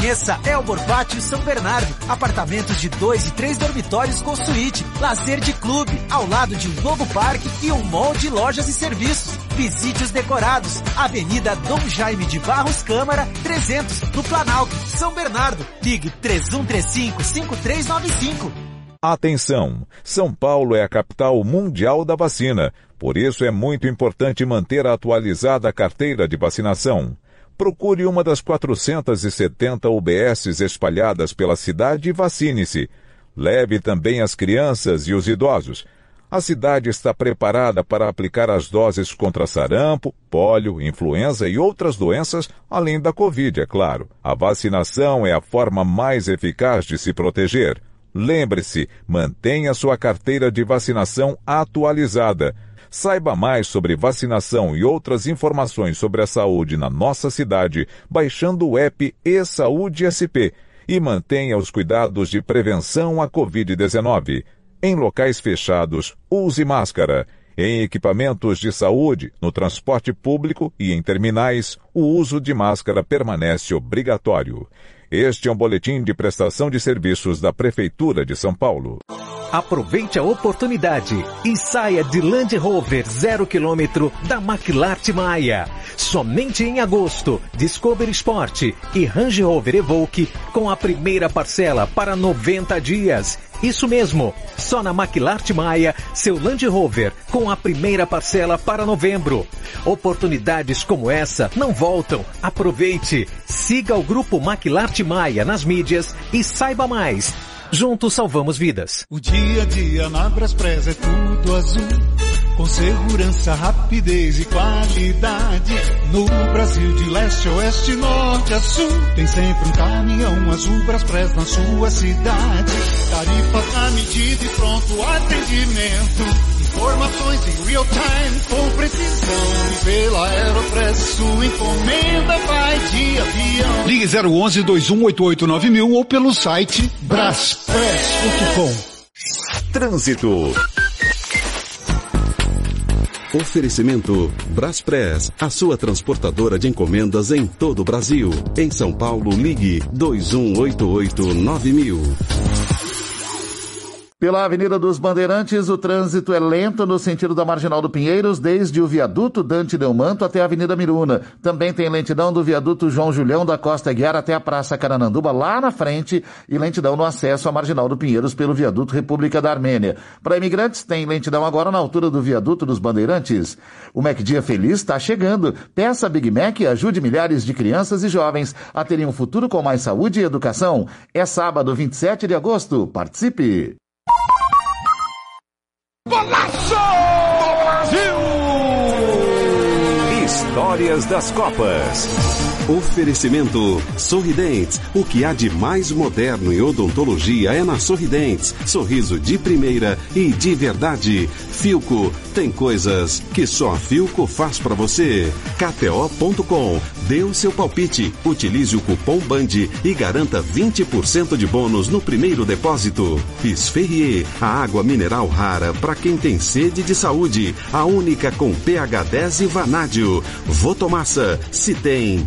Conheça Elbor Pátio São Bernardo. Apartamentos de dois e três dormitórios com suíte. Lazer de clube, ao lado de um novo parque e um mall de lojas e serviços. Visite os decorados. Avenida Dom Jaime de Barros Câmara, 300, no Planalto, São Bernardo. Ligue 3135-5395. Atenção! São Paulo é a capital mundial da vacina. Por isso é muito importante manter atualizada a carteira de vacinação. Procure uma das 470 UBSs espalhadas pela cidade e vacine-se. Leve também as crianças e os idosos. A cidade está preparada para aplicar as doses contra sarampo, pólio, influenza e outras doenças, além da Covid, é claro. A vacinação é a forma mais eficaz de se proteger. Lembre-se, mantenha sua carteira de vacinação atualizada. Saiba mais sobre vacinação e outras informações sobre a saúde na nossa cidade baixando o app e-Saúde SP e mantenha os cuidados de prevenção à Covid-19. Em locais fechados, use máscara. Em equipamentos de saúde, no transporte público e em terminais, o uso de máscara permanece obrigatório. Este é um boletim de prestação de serviços da Prefeitura de São Paulo. Aproveite a oportunidade e saia de Land Rover zero quilômetro da McLart Maia. Somente em agosto, Discovery Sport e Range Rover Evoque com a primeira parcela para 90 dias. Isso mesmo, só na McLart Maia, seu Land Rover com a primeira parcela para novembro. Oportunidades como essa não voltam. Aproveite. Siga o grupo McLart Maia nas mídias e saiba mais. Juntos salvamos vidas. O dia a dia na Braspress é tudo azul. Com segurança, rapidez e qualidade. No Brasil, de leste oeste, norte a sul. Tem sempre um caminhão azul Braspress na sua cidade. Tarifas na medida e pronto atendimento. Informações em real time com precisão. E pela Aeropress, sua encomenda vai de avião. Ligue 011 2188 mil ou pelo site braspress.com. Trânsito. Oferecimento Braspress, a sua transportadora de encomendas em todo o Brasil. Em São Paulo, ligue 2188-9000. Pela Avenida dos Bandeirantes, o trânsito é lento no sentido da Marginal do Pinheiros, desde o viaduto Dante Delmanto até a Avenida Miruna. Também tem lentidão do viaduto João Julião da Costa Guiar até a Praça Carananduba, lá na frente, e lentidão no acesso à Marginal do Pinheiros pelo viaduto República da Armênia. Para imigrantes, tem lentidão agora na altura do viaduto dos Bandeirantes. O Mac Dia Feliz está chegando. Peça Big Mac e ajude milhares de crianças e jovens a terem um futuro com mais saúde e educação. É sábado, 27 de agosto. Participe! Golaço! Brasil! Histórias das Copas. Oferecimento Sorridentes. O que há de mais moderno em odontologia é na Sorridentes. Sorriso de primeira e de verdade. Filco. Tem coisas que só a Filco faz pra você. KTO.com. Dê o seu palpite. Utilize o cupom BAND e garanta 20% de bônus no primeiro depósito. Esferrier. A água mineral rara para quem tem sede de saúde. A única com pH 10 e vanádio. Votomassa. Se tem.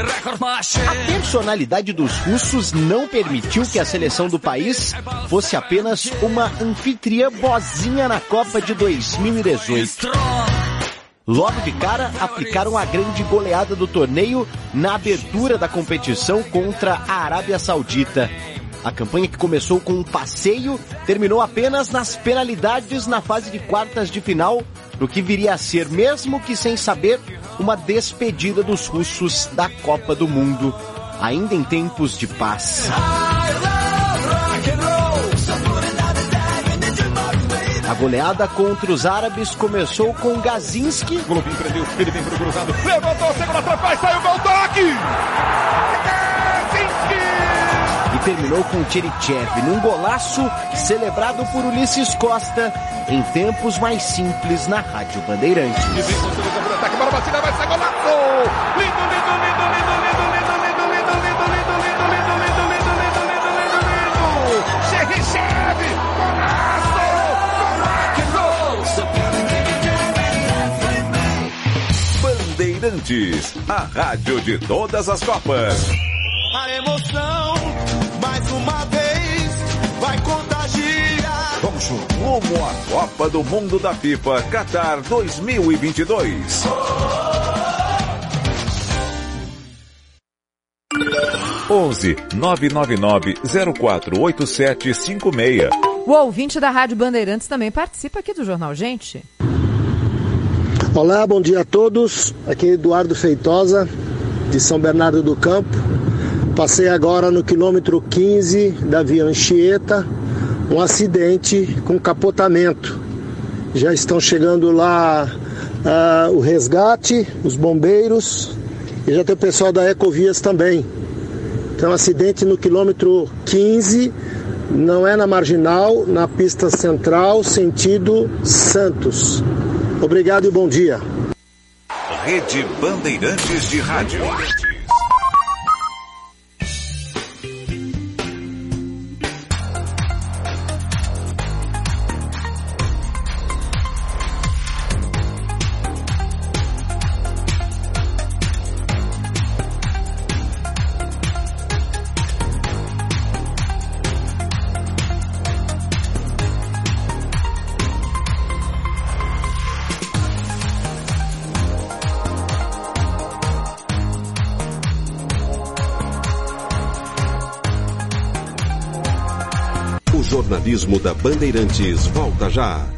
A personalidade dos russos não permitiu que a seleção do país fosse apenas uma anfitriã bozinha na Copa de 2018. Logo de cara, aplicaram a grande goleada do torneio na abertura da competição contra a Arábia Saudita. A campanha que começou com um passeio terminou apenas nas penalidades na fase de quartas de final, no que viria a ser, mesmo que sem saber, uma despedida dos russos da Copa do Mundo, ainda em tempos de paz. A goleada contra os árabes começou com Gazinski. Golovin prendeu, ele vem pro cruzado, levantou, segura atrás, saiu o gol, toque! terminou com Tcherichev num golaço celebrado por Ulisses Costa em tempos mais simples na Rádio Bandeirantes. Bandeirantes, a rádio de todas as Copas. A emoção mais uma vez, vai contagiar. Vamos rumo à Copa do Mundo da FIFA Qatar 2022. Onze nove nove nove zero quatro oito sete cinco meia. O ouvinte da Rádio Bandeirantes também participa aqui do Jornal Gente. Olá, bom dia a todos. Aqui é Eduardo Feitosa, de São Bernardo do Campo. Passei agora no quilômetro 15 da via Anchieta, um acidente com capotamento. Já estão chegando lá ah, o resgate, os bombeiros e já tem o pessoal da Ecovias também. Então, acidente no quilômetro 15, não é na marginal, na pista central, sentido Santos. Obrigado e bom dia. Rede Bandeirantes de Rádio. Jornalismo da Bandeirantes volta já.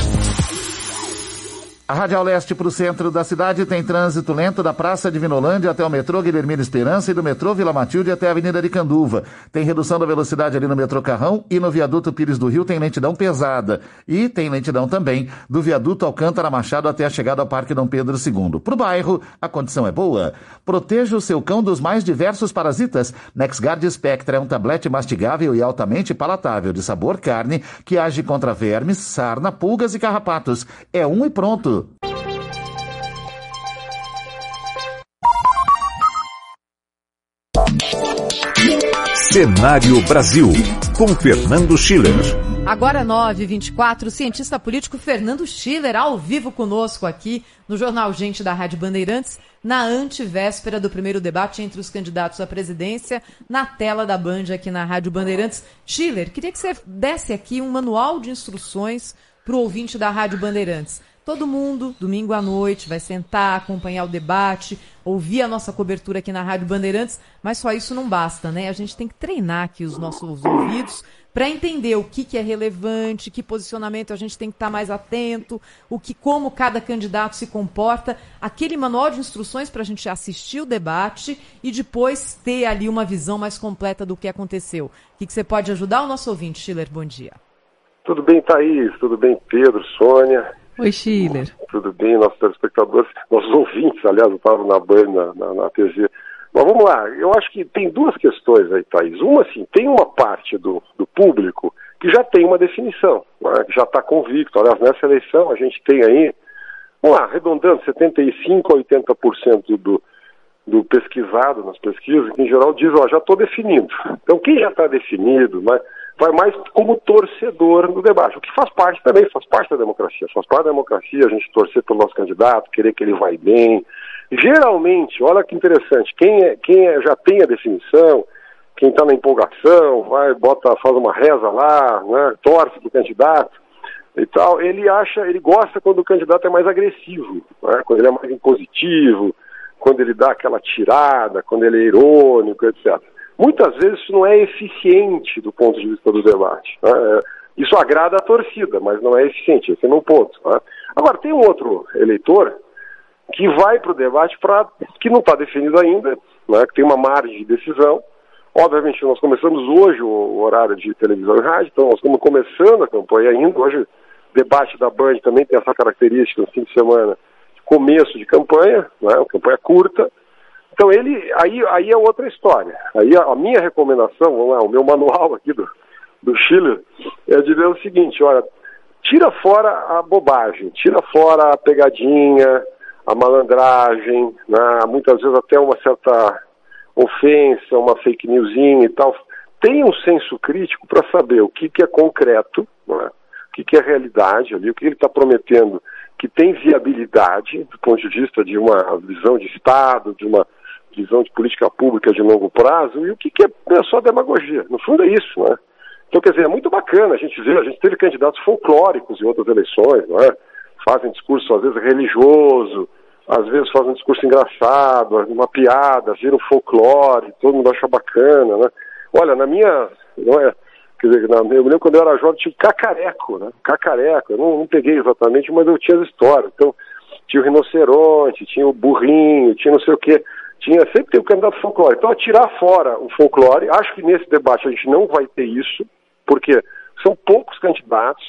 A Radial Leste para o centro da cidade tem trânsito lento da Praça de Vinolândia até o metrô Guilhermina Esperança e do metrô Vila Matilde até a Avenida de Canduva. Tem redução da velocidade ali no metrô Carrão e no viaduto Pires do Rio tem lentidão pesada. E tem lentidão também do viaduto Alcântara Machado até a chegada ao Parque Dom Pedro II. Para o bairro, a condição é boa. Proteja o seu cão dos mais diversos parasitas. NexGard Spectra é um tablete mastigável e altamente palatável de sabor carne que age contra vermes, sarna, pulgas e carrapatos. É um e pronto. Cenário Brasil, com Fernando Schiller. Agora 9h24, o cientista político Fernando Schiller, ao vivo conosco aqui no Jornal Gente da Rádio Bandeirantes, na antevéspera do primeiro debate entre os candidatos à presidência, na tela da Band aqui na Rádio Bandeirantes. Schiller, queria que você desse aqui um manual de instruções para o ouvinte da Rádio Bandeirantes. Todo mundo, domingo à noite, vai sentar, acompanhar o debate, ouvir a nossa cobertura aqui na Rádio Bandeirantes, mas só isso não basta, né? A gente tem que treinar aqui os nossos ouvidos para entender o que, que é relevante, que posicionamento a gente tem que estar mais atento, o que, como cada candidato se comporta, aquele manual de instruções para a gente assistir o debate e depois ter ali uma visão mais completa do que aconteceu. O que, que você pode ajudar o nosso ouvinte, Schiller? Bom dia. Tudo bem, Thaís? Tudo bem, Pedro, Sônia? Oi, Schiller. Tudo bem, nossos telespectadores, nossos ouvintes, aliás, eu estava na Band, na, na, na TV. Mas vamos lá, eu acho que tem duas questões aí, Thaís. Uma, assim, tem uma parte do, do público que já tem uma definição, né, que já está convicto. Aliás, nessa eleição a gente tem aí, vamos lá, arredondando, 75% a 80% do, do pesquisado nas pesquisas, que em geral diz, ó, já estou definido. Então, quem já está definido, mas vai mais como torcedor no debate, o que faz parte também, faz parte da democracia. Faz parte da democracia a gente torcer pelo nosso candidato, querer que ele vai bem. Geralmente, olha que interessante, quem, é, quem é, já tem a definição, quem está na empolgação, vai, bota, faz uma reza lá, né, torce pro candidato e tal, ele acha, ele gosta quando o candidato é mais agressivo, né, quando ele é mais impositivo, quando ele dá aquela tirada, quando ele é irônico, etc. Muitas vezes isso não é eficiente do ponto de vista do debate. Né? Isso agrada a torcida, mas não é eficiente, esse é meu ponto. Né? Agora, tem um outro eleitor que vai para o debate pra, que não está definido ainda, né? que tem uma margem de decisão. Obviamente, nós começamos hoje o horário de televisão e rádio, então nós estamos começando a campanha ainda. Hoje, o debate da Band também tem essa característica no fim de semana, começo de campanha, né? uma campanha curta. Então, ele, aí, aí é outra história. Aí a, a minha recomendação, lá, o meu manual [laughs] aqui do, do Chile, é dizer o seguinte, olha, tira fora a bobagem, tira fora a pegadinha, a malandragem, né, muitas vezes até uma certa ofensa, uma fake newsinha e tal. Tem um senso crítico para saber o que, que é concreto, né, o que, que é realidade ali, o que ele está prometendo que tem viabilidade do ponto de vista de uma visão de Estado, de uma visão de política pública de longo prazo, e o que, que é, é só demagogia. No fundo é isso, né? Então, quer dizer, é muito bacana a gente ver, a gente teve candidatos folclóricos em outras eleições, não é? Fazem discurso, às vezes, religioso, às vezes fazem um discurso engraçado, uma piada, viram folclore, todo mundo acha bacana, né? Olha, na minha, não é, quer dizer, na, eu me lembro quando eu era jovem, tinha o cacareco, né? Cacareco, eu não, não peguei exatamente, mas eu tinha as histórias. Então, tinha o rinoceronte, tinha o burrinho, tinha não sei o quê tinha sempre tem o candidato folclore. Então, tirar fora o folclore, acho que nesse debate a gente não vai ter isso, porque são poucos candidatos,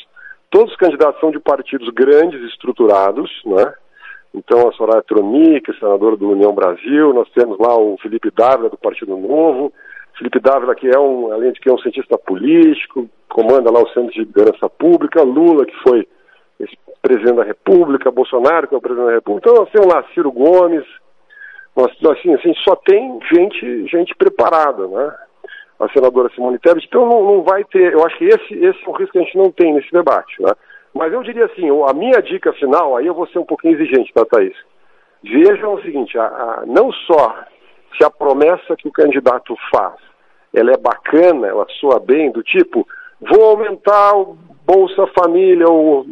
todos os candidatos são de partidos grandes, estruturados, né? Então, a Soraya Tronic, senadora do União Brasil, nós temos lá o Felipe Dávila, do Partido Novo, Felipe Dávila, que é um, além de que é um cientista político, comanda lá o Centro de Liderança Pública, Lula, que foi presidente da República, Bolsonaro, que é o presidente da República. Então, nós temos lá Ciro Gomes, nós, assim, assim, só tem gente, gente preparada, né? a senadora Simone Tebet, então não, não, vai ter, eu acho que esse, esse é um risco que a gente não tem nesse debate, né? Mas eu diria assim, a minha dica final, aí eu vou ser um pouquinho exigente, tá, Thaís? Vejam o seguinte, a, a, não só se a promessa que o candidato faz, ela é bacana, ela soa bem, do tipo, vou aumentar o Bolsa Família, o,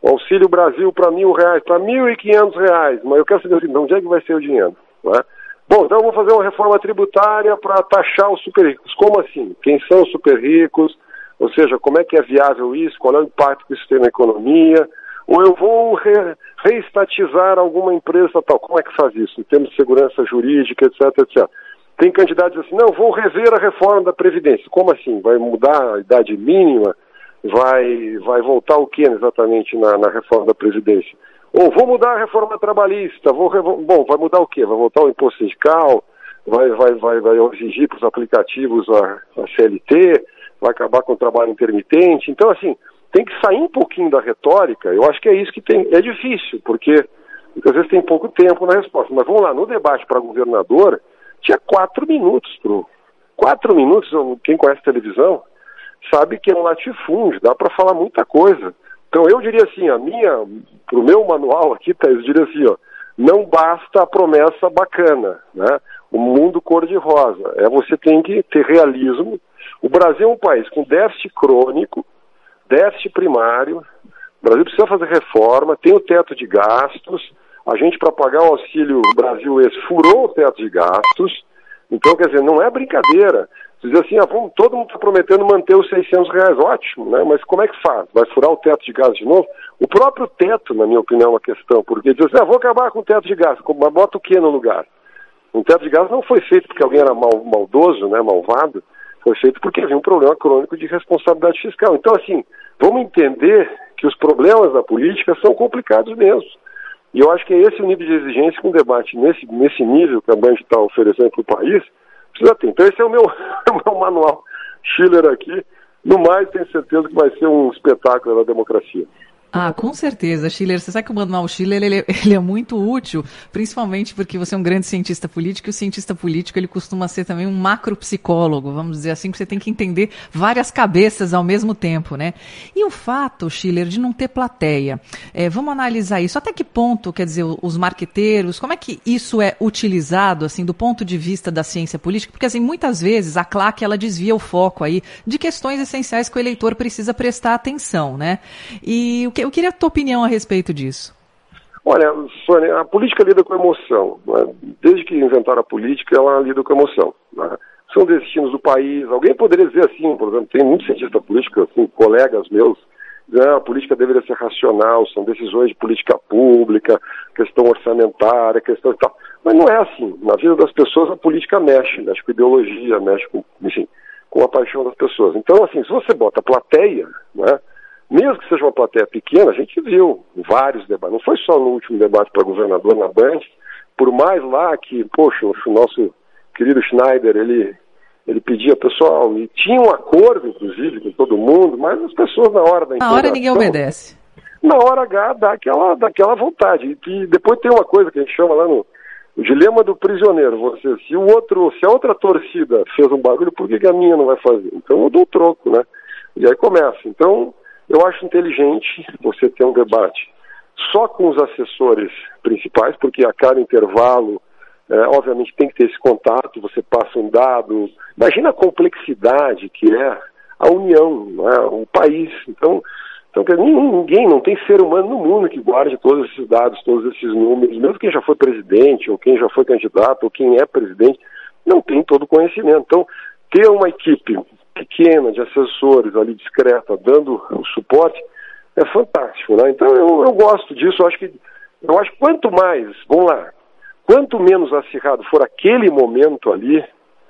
o Auxílio Brasil para mil reais, para mil e quinhentos reais, mas eu quero saber de onde é que vai ser o dinheiro, né? Bom, então vou fazer uma reforma tributária para taxar os super ricos. Como assim? Quem são os super ricos? Ou seja, como é que é viável isso? Qual é o impacto que isso tem na economia? Ou eu vou re, reestatizar alguma empresa tal. Como é que faz isso? Em termos de segurança jurídica, etc, etc. Tem candidatos assim, não, vou rever a reforma da Previdência. Como assim? Vai mudar a idade mínima? Vai, vai voltar o que exatamente na, na reforma da Previdência? Ou vou mudar a reforma trabalhista, vou, bom, vai mudar o quê? Vai voltar o imposto sindical, vai, vai, vai, vai exigir para os aplicativos a, a CLT, vai acabar com o trabalho intermitente. Então, assim, tem que sair um pouquinho da retórica. Eu acho que é isso que tem. É difícil, porque muitas vezes tem pouco tempo na resposta. Mas vamos lá, no debate para governador, tinha quatro minutos pro. Quatro minutos, quem conhece televisão sabe que é um latifúndio, dá para falar muita coisa. Então eu diria assim, a minha, pro meu manual aqui, tá, eu diria assim, ó, não basta a promessa bacana, né? O mundo cor-de-rosa. É você tem que ter realismo. O Brasil é um país com déficit crônico, déficit primário. O Brasil precisa fazer reforma, tem o teto de gastos. A gente, para pagar o auxílio Brasil esse, furou o teto de gastos. Então, quer dizer, não é brincadeira. Dizer assim, ah, vamos, todo mundo está prometendo manter os 600 reais, ótimo, né? Mas como é que faz? Vai furar o teto de gás de novo? O próprio teto, na minha opinião, é uma questão, porque diz assim, ah, vou acabar com o teto de gás, mas bota o que no lugar? O teto de gás não foi feito porque alguém era mal, maldoso, né, malvado, foi feito porque havia um problema crônico de responsabilidade fiscal. Então, assim, vamos entender que os problemas da política são complicados mesmo. E eu acho que é esse o nível de exigência que um debate nesse, nesse nível que a Band está oferecendo para o país precisa ter. Então esse é o meu, [laughs] o meu manual Schiller aqui. No mais, tenho certeza que vai ser um espetáculo da democracia. Ah, com certeza, Schiller. Você sabe que o Manuel Schiller ele, [laughs] ele, é muito útil, principalmente porque você é um grande cientista político e o cientista político ele costuma ser também um macropsicólogo, vamos dizer assim, que você tem que entender várias cabeças ao mesmo tempo, né? E o fato, Schiller, de não ter plateia, é, vamos analisar isso. Até que ponto, quer dizer, os marqueteiros, como é que isso é utilizado, assim, do ponto de vista da ciência política? Porque, assim, muitas vezes a claque, ela desvia o foco aí de questões essenciais que o eleitor precisa prestar atenção, né? E o que eu queria a tua opinião a respeito disso. Olha, Sônia, a política lida com emoção. Né? Desde que inventaram a política, ela lida com emoção. Né? São destinos do país. Alguém poderia dizer assim, por exemplo, tem muitos cientistas políticos, assim, colegas meus, dizendo, ah, a política deveria ser racional, são decisões de política pública, questão orçamentária, questão e tal. Mas não é assim. Na vida das pessoas, a política mexe, mexe com ideologia, mexe com, enfim, com a paixão das pessoas. Então, assim, se você bota plateia, né? Mesmo que seja uma plateia pequena, a gente viu vários debates, não foi só no último debate para governador na Band, por mais lá que, poxa, o nosso querido Schneider, ele, ele pedia pessoal, e tinha um acordo, inclusive, com todo mundo, mas as pessoas na hora da Na hora ninguém obedece. Na hora H dá aquela, dá aquela vontade. E depois tem uma coisa que a gente chama lá no o dilema do prisioneiro. Você, se o outro, se a outra torcida fez um barulho, por que, que a minha não vai fazer? Então eu dou o troco, né? E aí começa. Então, eu acho inteligente você ter um debate só com os assessores principais, porque a cada intervalo, é, obviamente, tem que ter esse contato, você passa um dado. Imagina a complexidade que é a União, é? o país. Então, então ninguém, não tem ser humano no mundo que guarde todos esses dados, todos esses números, mesmo quem já foi presidente, ou quem já foi candidato, ou quem é presidente, não tem todo o conhecimento. Então, ter uma equipe pequena de assessores ali discreta dando o suporte é fantástico, né? Então eu, eu gosto disso, eu acho que eu acho quanto mais, vamos lá, quanto menos acirrado for aquele momento ali,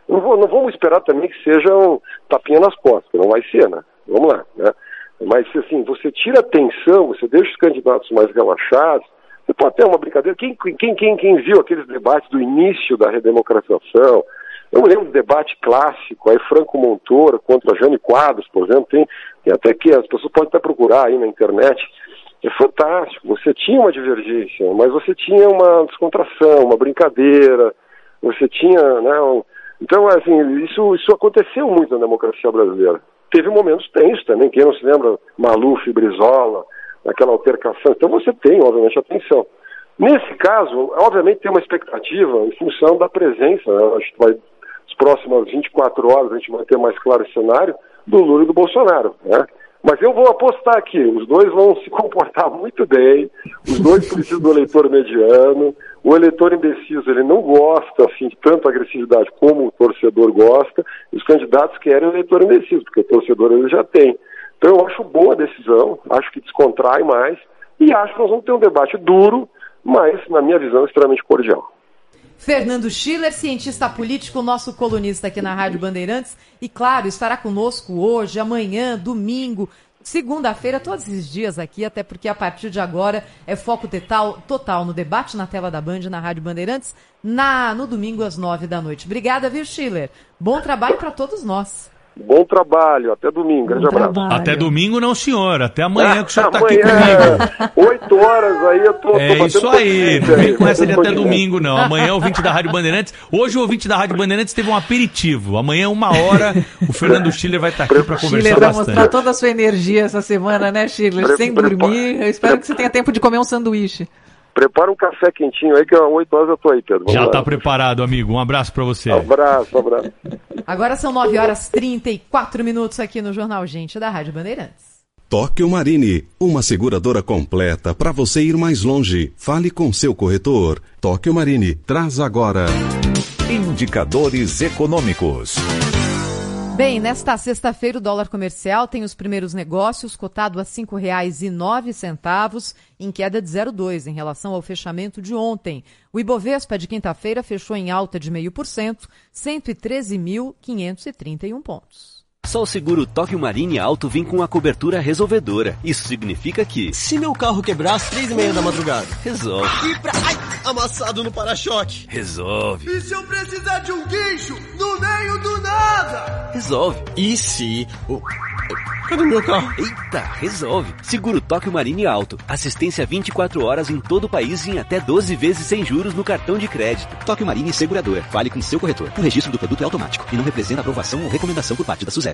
não, vou, não vamos esperar também que seja um tapinha nas costas, não vai ser, né? Vamos lá, né? Mas assim, você tira a tensão, você deixa os candidatos mais relaxados, você pode ter uma brincadeira. Quem, quem, quem, quem viu aqueles debates do início da redemocratização, eu lembro do debate clássico, aí Franco Montoro contra Jane Quadros, por exemplo, tem, tem até que as pessoas podem até procurar aí na internet. É fantástico, você tinha uma divergência, mas você tinha uma descontração, uma brincadeira, você tinha, né, um... então assim, isso, isso aconteceu muito na democracia brasileira. Teve momentos tensos também, quem não se lembra, Maluf, Brizola, aquela altercação, então você tem, obviamente, atenção. Nesse caso, obviamente tem uma expectativa em função da presença, né? acho que vai as próximas 24 horas a gente vai ter mais claro o cenário do Lula e do Bolsonaro, né? Mas eu vou apostar aqui, os dois vão se comportar [laughs] muito bem, os dois precisam do eleitor mediano, o eleitor indeciso ele não gosta assim de tanta agressividade como o torcedor gosta, e os candidatos querem o eleitor indeciso, porque o torcedor ele já tem. Então eu acho boa a decisão, acho que descontrai mais, e acho que nós vamos ter um debate duro, mas, na minha visão, extremamente cordial. Fernando Schiller, cientista político, nosso colunista aqui na Rádio Bandeirantes. E claro, estará conosco hoje, amanhã, domingo, segunda-feira, todos esses dias aqui, até porque a partir de agora é foco total, total no debate na tela da Band, na Rádio Bandeirantes, na, no domingo às nove da noite. Obrigada, viu, Schiller? Bom trabalho para todos nós. Bom trabalho, até domingo. Grande abraço. Até domingo não, senhor. Até amanhã que o senhor está aqui comigo. Oito horas aí eu tô. É tô isso aí. Não vem com essa de até domingo, não. Amanhã o ouvinte da Rádio Bandeirantes. Hoje o ouvinte da Rádio Bandeirantes teve um aperitivo. Amanhã, uma hora, o Fernando Schiller vai estar aqui para conversar Schiller vai mostrar toda a sua energia essa semana, né, Schiller? Sem dormir. Eu espero que você tenha tempo de comer um sanduíche. Prepara um café quentinho aí, que às 8 horas eu tô aí, Pedro. Vamos Já está preparado, amigo. Um abraço para você. Um abraço, um abraço. Agora são 9 horas 34 minutos aqui no Jornal Gente da Rádio Bandeirantes. Tóquio Marine, uma seguradora completa para você ir mais longe. Fale com seu corretor. Tóquio Marine, traz agora. Indicadores econômicos. Bem, nesta sexta-feira o dólar comercial tem os primeiros negócios cotado a R$ 5,09, em queda de 0,2 em relação ao fechamento de ontem. O Ibovespa de quinta-feira fechou em alta de 0,5%, 113.531 pontos. Só o seguro Tóquio Marine Alto vem com a cobertura resolvedora. Isso significa que... Se meu carro quebrar às três e meia da madrugada... Resolve. E pra... Ai, amassado no para-choque... Resolve. E se eu precisar de um guincho no meio do nada? Resolve. E se... O... Cadê o meu carro? Eita, resolve. Seguro Tóquio Marine Alto. Assistência 24 horas em todo o país e em até 12 vezes sem juros no cartão de crédito. Tóquio Marine Segurador. Fale com seu corretor. O registro do produto é automático e não representa aprovação ou recomendação por parte da SUSEP.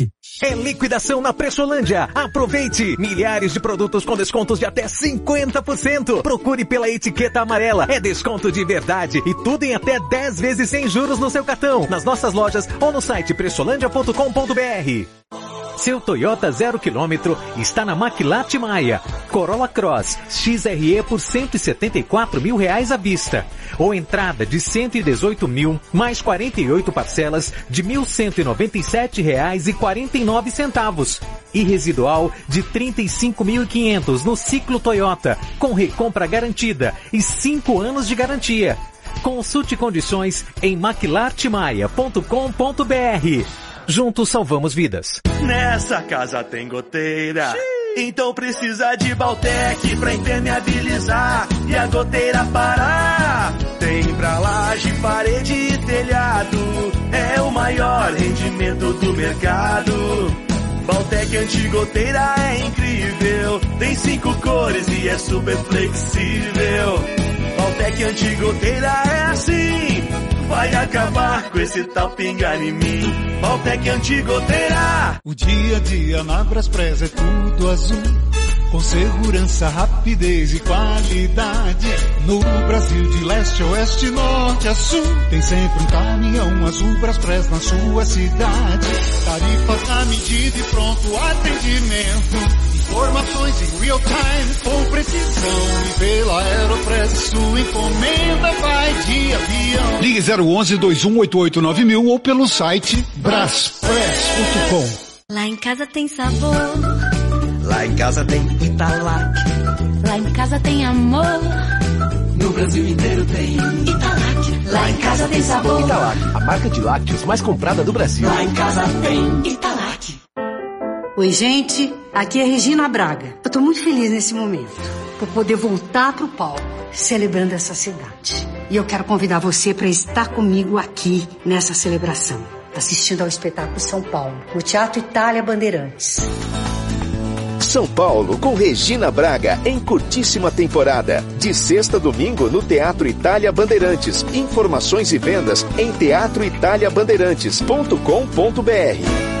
É liquidação na Pressolândia. Aproveite! Milhares de produtos com descontos de até 50%. Procure pela etiqueta amarela. É desconto de verdade e tudo em até 10 vezes sem juros no seu cartão. Nas nossas lojas ou no site pressolândia.com.br. Seu Toyota zero quilômetro está na Maquilate Maia. Corolla Cross XRE por 174 mil reais à vista. Ou entrada de 118 mil, mais 48 parcelas de 1.197 reais e 49 centavos. E residual de 35.500 no ciclo Toyota, com recompra garantida e 5 anos de garantia. Consulte condições em maquilartemaia.com.br. Juntos salvamos vidas. Nessa casa tem goteira. Então precisa de Baltec pra impermeabilizar e a goteira parar. Tem pra laje, parede e telhado. É o maior rendimento do mercado. Baltec antigoteira é incrível. Tem cinco cores e é super flexível. Baltec antigoteira é assim. Vai acabar com esse tal pingar em mim. Baltec antigoteira. O dia a dia na Braspress é tudo azul. Com segurança, rapidez e qualidade. No Brasil de leste a oeste, norte a sul. Tem sempre um caminhão azul Braspress na sua cidade. Tarifas na medida e pronto atendimento. Informações em real time com precisão. E pela Aeropress sua encomenda vai de avião. Ligue 011 2188 mil ou pelo site braspress.com. Lá em casa tem sabor. Lá em casa tem Italac. Lá em casa tem amor. No Brasil inteiro tem Italac. Lá em casa tem sabor. Italac, a marca de lácteos mais comprada do Brasil. Lá em casa tem Italac. Oi, gente. Aqui é Regina Braga. Eu tô muito feliz nesse momento por poder voltar pro palco, celebrando essa cidade. E eu quero convidar você para estar comigo aqui nessa celebração, assistindo ao espetáculo São Paulo, no Teatro Itália Bandeirantes. São Paulo com Regina Braga em curtíssima temporada. De sexta a domingo no Teatro Itália Bandeirantes. Informações e vendas em teatroitaliabandeirantes.com.br.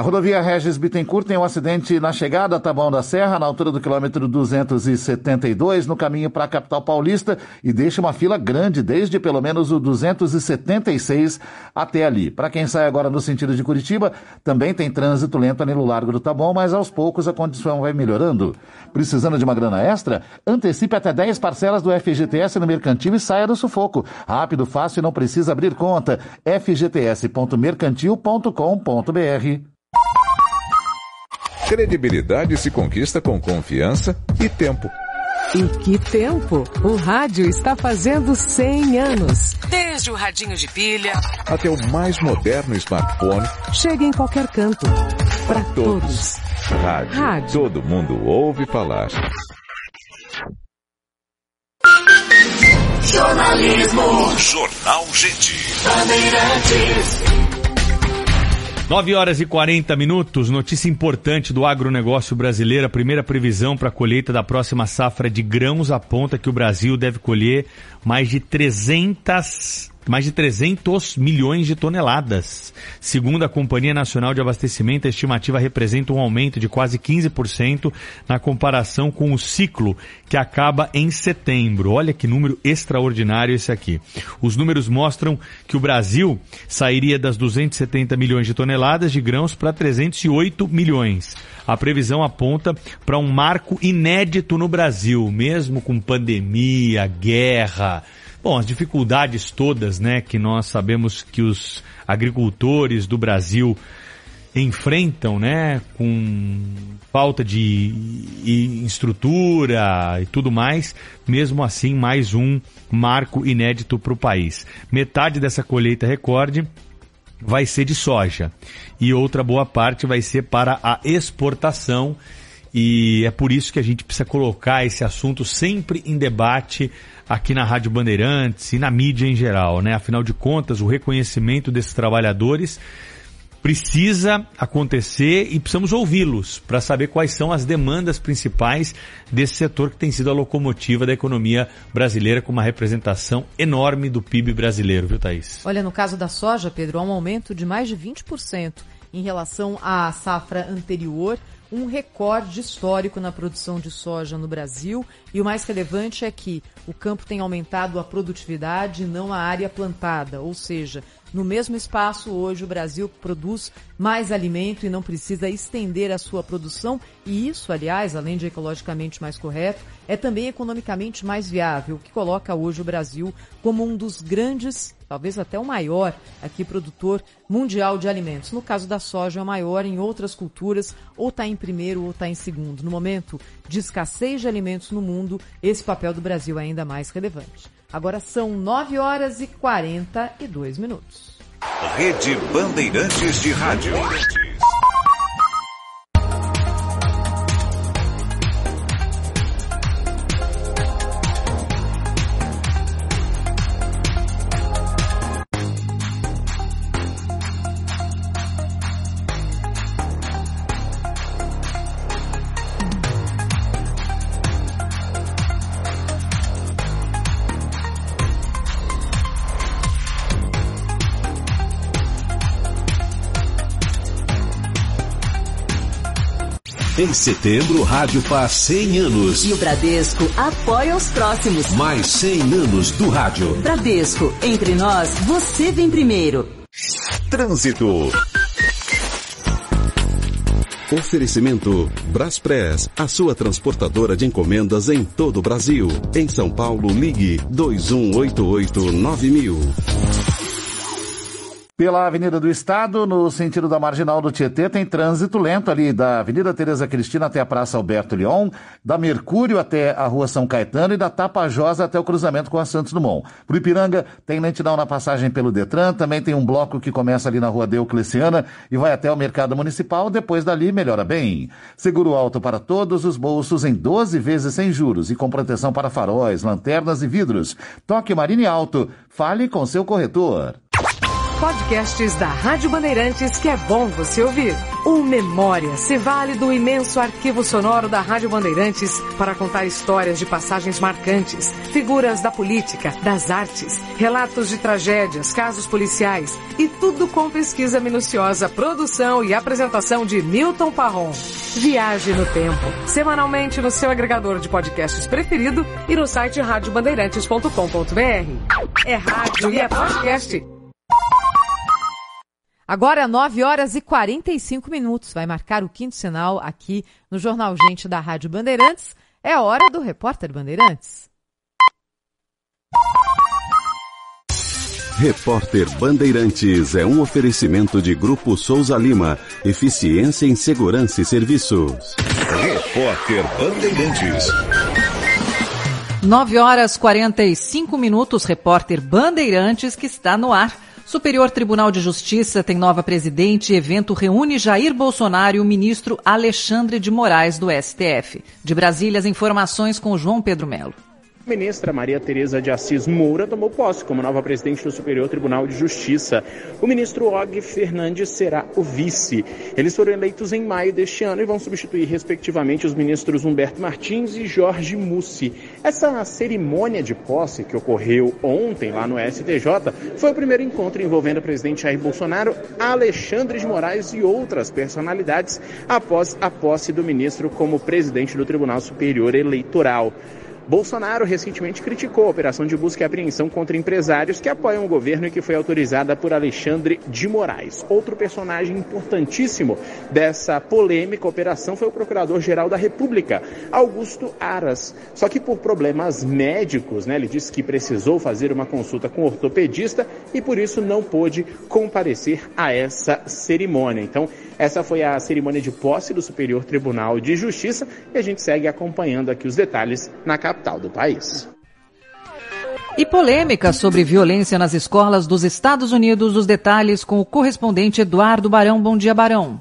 A rodovia Regis Bittencourt tem um acidente na chegada a Taboão da Serra, na altura do quilômetro 272, no caminho para a capital paulista, e deixa uma fila grande, desde pelo menos o 276 até ali. Para quem sai agora no sentido de Curitiba, também tem trânsito lento ali no Largo do Taboão, mas aos poucos a condição vai melhorando. Precisando de uma grana extra? Antecipe até 10 parcelas do FGTS no Mercantil e saia do sufoco. Rápido, fácil e não precisa abrir conta. fgts.mercantil.com.br Credibilidade se conquista com confiança e tempo. E que tempo! O rádio está fazendo 100 anos. Desde o radinho de pilha até o mais moderno smartphone. Chega em qualquer canto. Para todos. Rádio. Rádio. Todo mundo ouve falar. Jornalismo. Jornal Gente. Bandeirantes. 9 horas e 40 minutos, notícia importante do agronegócio brasileiro. A primeira previsão para a colheita da próxima safra de grãos aponta que o Brasil deve colher mais de 300 mais de 300 milhões de toneladas. Segundo a Companhia Nacional de Abastecimento, a estimativa representa um aumento de quase 15% na comparação com o ciclo que acaba em setembro. Olha que número extraordinário esse aqui. Os números mostram que o Brasil sairia das 270 milhões de toneladas de grãos para 308 milhões. A previsão aponta para um marco inédito no Brasil, mesmo com pandemia, guerra, Bom, as dificuldades todas, né, que nós sabemos que os agricultores do Brasil enfrentam, né, com falta de estrutura e tudo mais, mesmo assim, mais um marco inédito para o país. Metade dessa colheita recorde vai ser de soja e outra boa parte vai ser para a exportação e é por isso que a gente precisa colocar esse assunto sempre em debate aqui na Rádio Bandeirantes e na mídia em geral, né? Afinal de contas, o reconhecimento desses trabalhadores precisa acontecer e precisamos ouvi-los para saber quais são as demandas principais desse setor que tem sido a locomotiva da economia brasileira com uma representação enorme do PIB brasileiro, viu, Thaís? Olha, no caso da soja, Pedro, há um aumento de mais de 20% em relação à safra anterior um recorde histórico na produção de soja no Brasil. E o mais relevante é que o campo tem aumentado a produtividade não a área plantada, ou seja, no mesmo espaço, hoje o Brasil produz mais alimento e não precisa estender a sua produção, e isso, aliás, além de ecologicamente mais correto, é também economicamente mais viável, o que coloca hoje o Brasil como um dos grandes, talvez até o maior, aqui produtor mundial de alimentos. No caso da soja, é o maior, em outras culturas, ou está em primeiro ou está em segundo. No momento de escassez de alimentos no mundo, esse papel do Brasil é ainda mais relevante. Agora são 9 horas e 42 minutos. Rede Bandeirantes de Rádio. Em setembro, o rádio faz 100 anos. E o Bradesco apoia os próximos. Mais 100 anos do rádio. Bradesco, entre nós, você vem primeiro. Trânsito. Oferecimento Braspress, a sua transportadora de encomendas em todo o Brasil. Em São Paulo, ligue 2188-9000. Pela Avenida do Estado, no sentido da Marginal do Tietê, tem trânsito lento ali da Avenida Tereza Cristina até a Praça Alberto Leon, da Mercúrio até a Rua São Caetano e da Tapajós até o cruzamento com a Santos Dumont. Pro Ipiranga, tem lentidão na passagem pelo Detran, também tem um bloco que começa ali na Rua Deucleciana e vai até o Mercado Municipal, depois dali melhora bem. Seguro alto para todos os bolsos em 12 vezes sem juros e com proteção para faróis, lanternas e vidros. Toque Marine Alto, fale com seu corretor. Podcasts da Rádio Bandeirantes que é bom você ouvir. O Memória se vale do imenso arquivo sonoro da Rádio Bandeirantes para contar histórias de passagens marcantes, figuras da política, das artes, relatos de tragédias, casos policiais e tudo com pesquisa minuciosa, produção e apresentação de Milton Parron. Viaje no tempo, semanalmente no seu agregador de podcasts preferido e no site radiobandeirantes.com.br. É rádio e é podcast. Agora, 9 horas e 45 minutos. Vai marcar o quinto sinal aqui no Jornal Gente da Rádio Bandeirantes. É a hora do Repórter Bandeirantes. Repórter Bandeirantes é um oferecimento de Grupo Souza Lima. Eficiência em Segurança e Serviços. Repórter Bandeirantes. 9 horas 45 minutos. Repórter Bandeirantes que está no ar. Superior Tribunal de Justiça tem nova presidente e evento reúne Jair Bolsonaro e o ministro Alexandre de Moraes do STF. De Brasília, as informações com João Pedro Melo. Ministra Maria Tereza de Assis Moura tomou posse como nova presidente do Superior Tribunal de Justiça. O ministro Og Fernandes será o vice. Eles foram eleitos em maio deste ano e vão substituir, respectivamente, os ministros Humberto Martins e Jorge Mussi. Essa cerimônia de posse que ocorreu ontem lá no STJ foi o primeiro encontro envolvendo o presidente Jair Bolsonaro, Alexandre de Moraes e outras personalidades após a posse do ministro como presidente do Tribunal Superior Eleitoral. Bolsonaro recentemente criticou a operação de busca e apreensão contra empresários que apoiam o governo e que foi autorizada por Alexandre de Moraes. Outro personagem importantíssimo dessa polêmica operação foi o Procurador-Geral da República, Augusto Aras. Só que por problemas médicos, né, ele disse que precisou fazer uma consulta com o ortopedista e por isso não pôde comparecer a essa cerimônia. Então, essa foi a cerimônia de posse do Superior Tribunal de Justiça e a gente segue acompanhando aqui os detalhes na capital do país. E polêmica sobre violência nas escolas dos Estados Unidos, os detalhes com o correspondente Eduardo Barão. Bom dia, Barão.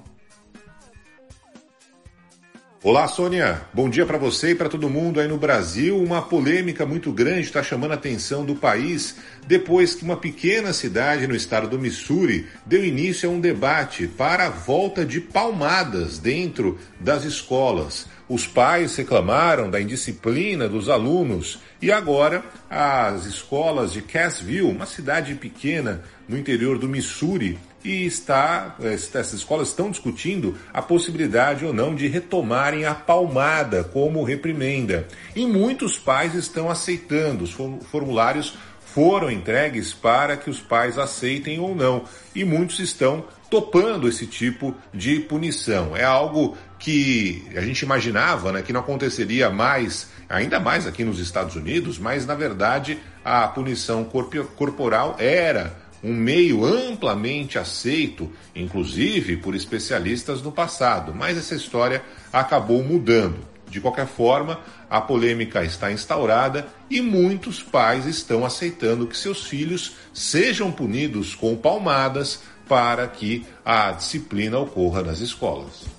Olá, Sônia. Bom dia para você e para todo mundo aí no Brasil. Uma polêmica muito grande está chamando a atenção do país depois que uma pequena cidade no estado do Missouri deu início a um debate para a volta de palmadas dentro das escolas. Os pais reclamaram da indisciplina dos alunos e agora as escolas de Cassville, uma cidade pequena no interior do Missouri, e está, essas escolas estão discutindo a possibilidade ou não de retomarem a palmada como reprimenda. E muitos pais estão aceitando, os formulários foram entregues para que os pais aceitem ou não, e muitos estão topando esse tipo de punição. É algo que a gente imaginava né, que não aconteceria mais, ainda mais aqui nos Estados Unidos, mas na verdade a punição corporal era um meio amplamente aceito, inclusive por especialistas no passado, mas essa história acabou mudando. De qualquer forma, a polêmica está instaurada e muitos pais estão aceitando que seus filhos sejam punidos com palmadas para que a disciplina ocorra nas escolas.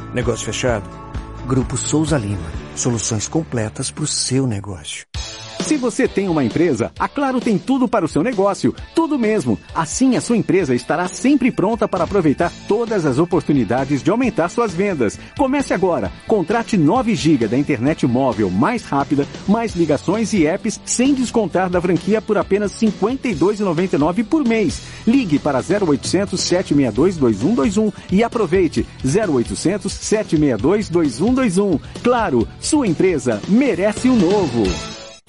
Negócio fechado? Grupo Souza Lima. Soluções completas para o seu negócio. Se você tem uma empresa, a Claro tem tudo para o seu negócio, tudo mesmo. Assim, a sua empresa estará sempre pronta para aproveitar todas as oportunidades de aumentar suas vendas. Comece agora. Contrate 9 GB da internet móvel mais rápida, mais ligações e apps sem descontar da franquia por apenas R$ 52,99 por mês. Ligue para 0800 762 2121 e aproveite 0800 762 2121. Claro, sua empresa merece o um novo.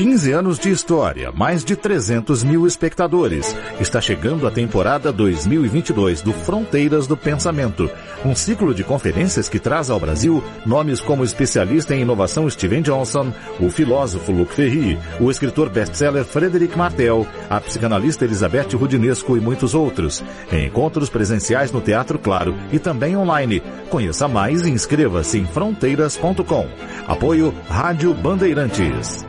15 anos de história, mais de 300 mil espectadores. Está chegando a temporada 2022 do Fronteiras do Pensamento, um ciclo de conferências que traz ao Brasil nomes como especialista em inovação Steven Johnson, o filósofo Luc Ferry, o escritor best-seller Frederic Martel, a psicanalista Elizabeth Rudinesco e muitos outros. Encontros presenciais no Teatro Claro e também online. Conheça mais e inscreva-se em fronteiras.com. Apoio Rádio Bandeirantes.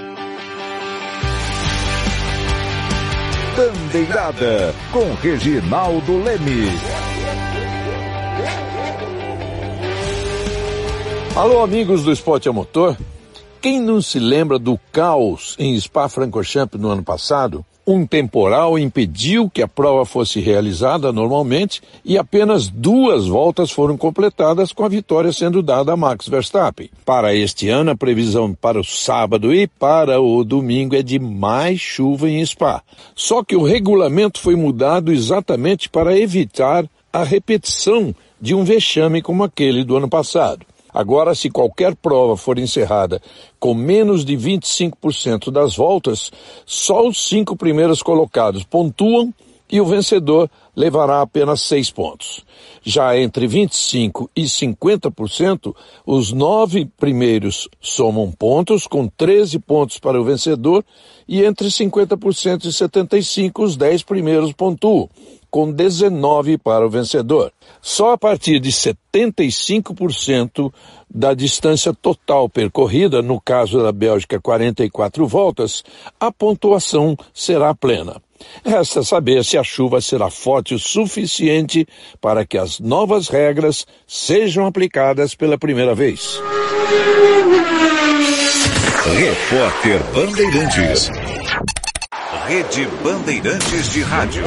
Bandeirada com Reginaldo Leme. Alô, amigos do Esporte a Motor. Quem não se lembra do caos em Spa-Francorchamps no ano passado? Um temporal impediu que a prova fosse realizada normalmente e apenas duas voltas foram completadas com a vitória sendo dada a Max Verstappen. Para este ano, a previsão para o sábado e para o domingo é de mais chuva em Spa. Só que o regulamento foi mudado exatamente para evitar a repetição de um vexame como aquele do ano passado. Agora, se qualquer prova for encerrada com menos de 25% das voltas, só os cinco primeiros colocados pontuam e o vencedor levará apenas seis pontos. Já entre 25% e 50%, os nove primeiros somam pontos, com 13 pontos para o vencedor, e entre 50% e 75%, os dez primeiros pontuam com 19 para o vencedor. Só a partir de 75% da distância total percorrida, no caso da Bélgica 44 voltas, a pontuação será plena. Resta saber se a chuva será forte o suficiente para que as novas regras sejam aplicadas pela primeira vez. Repórter Bandeirantes. Rede Bandeirantes de Rádio.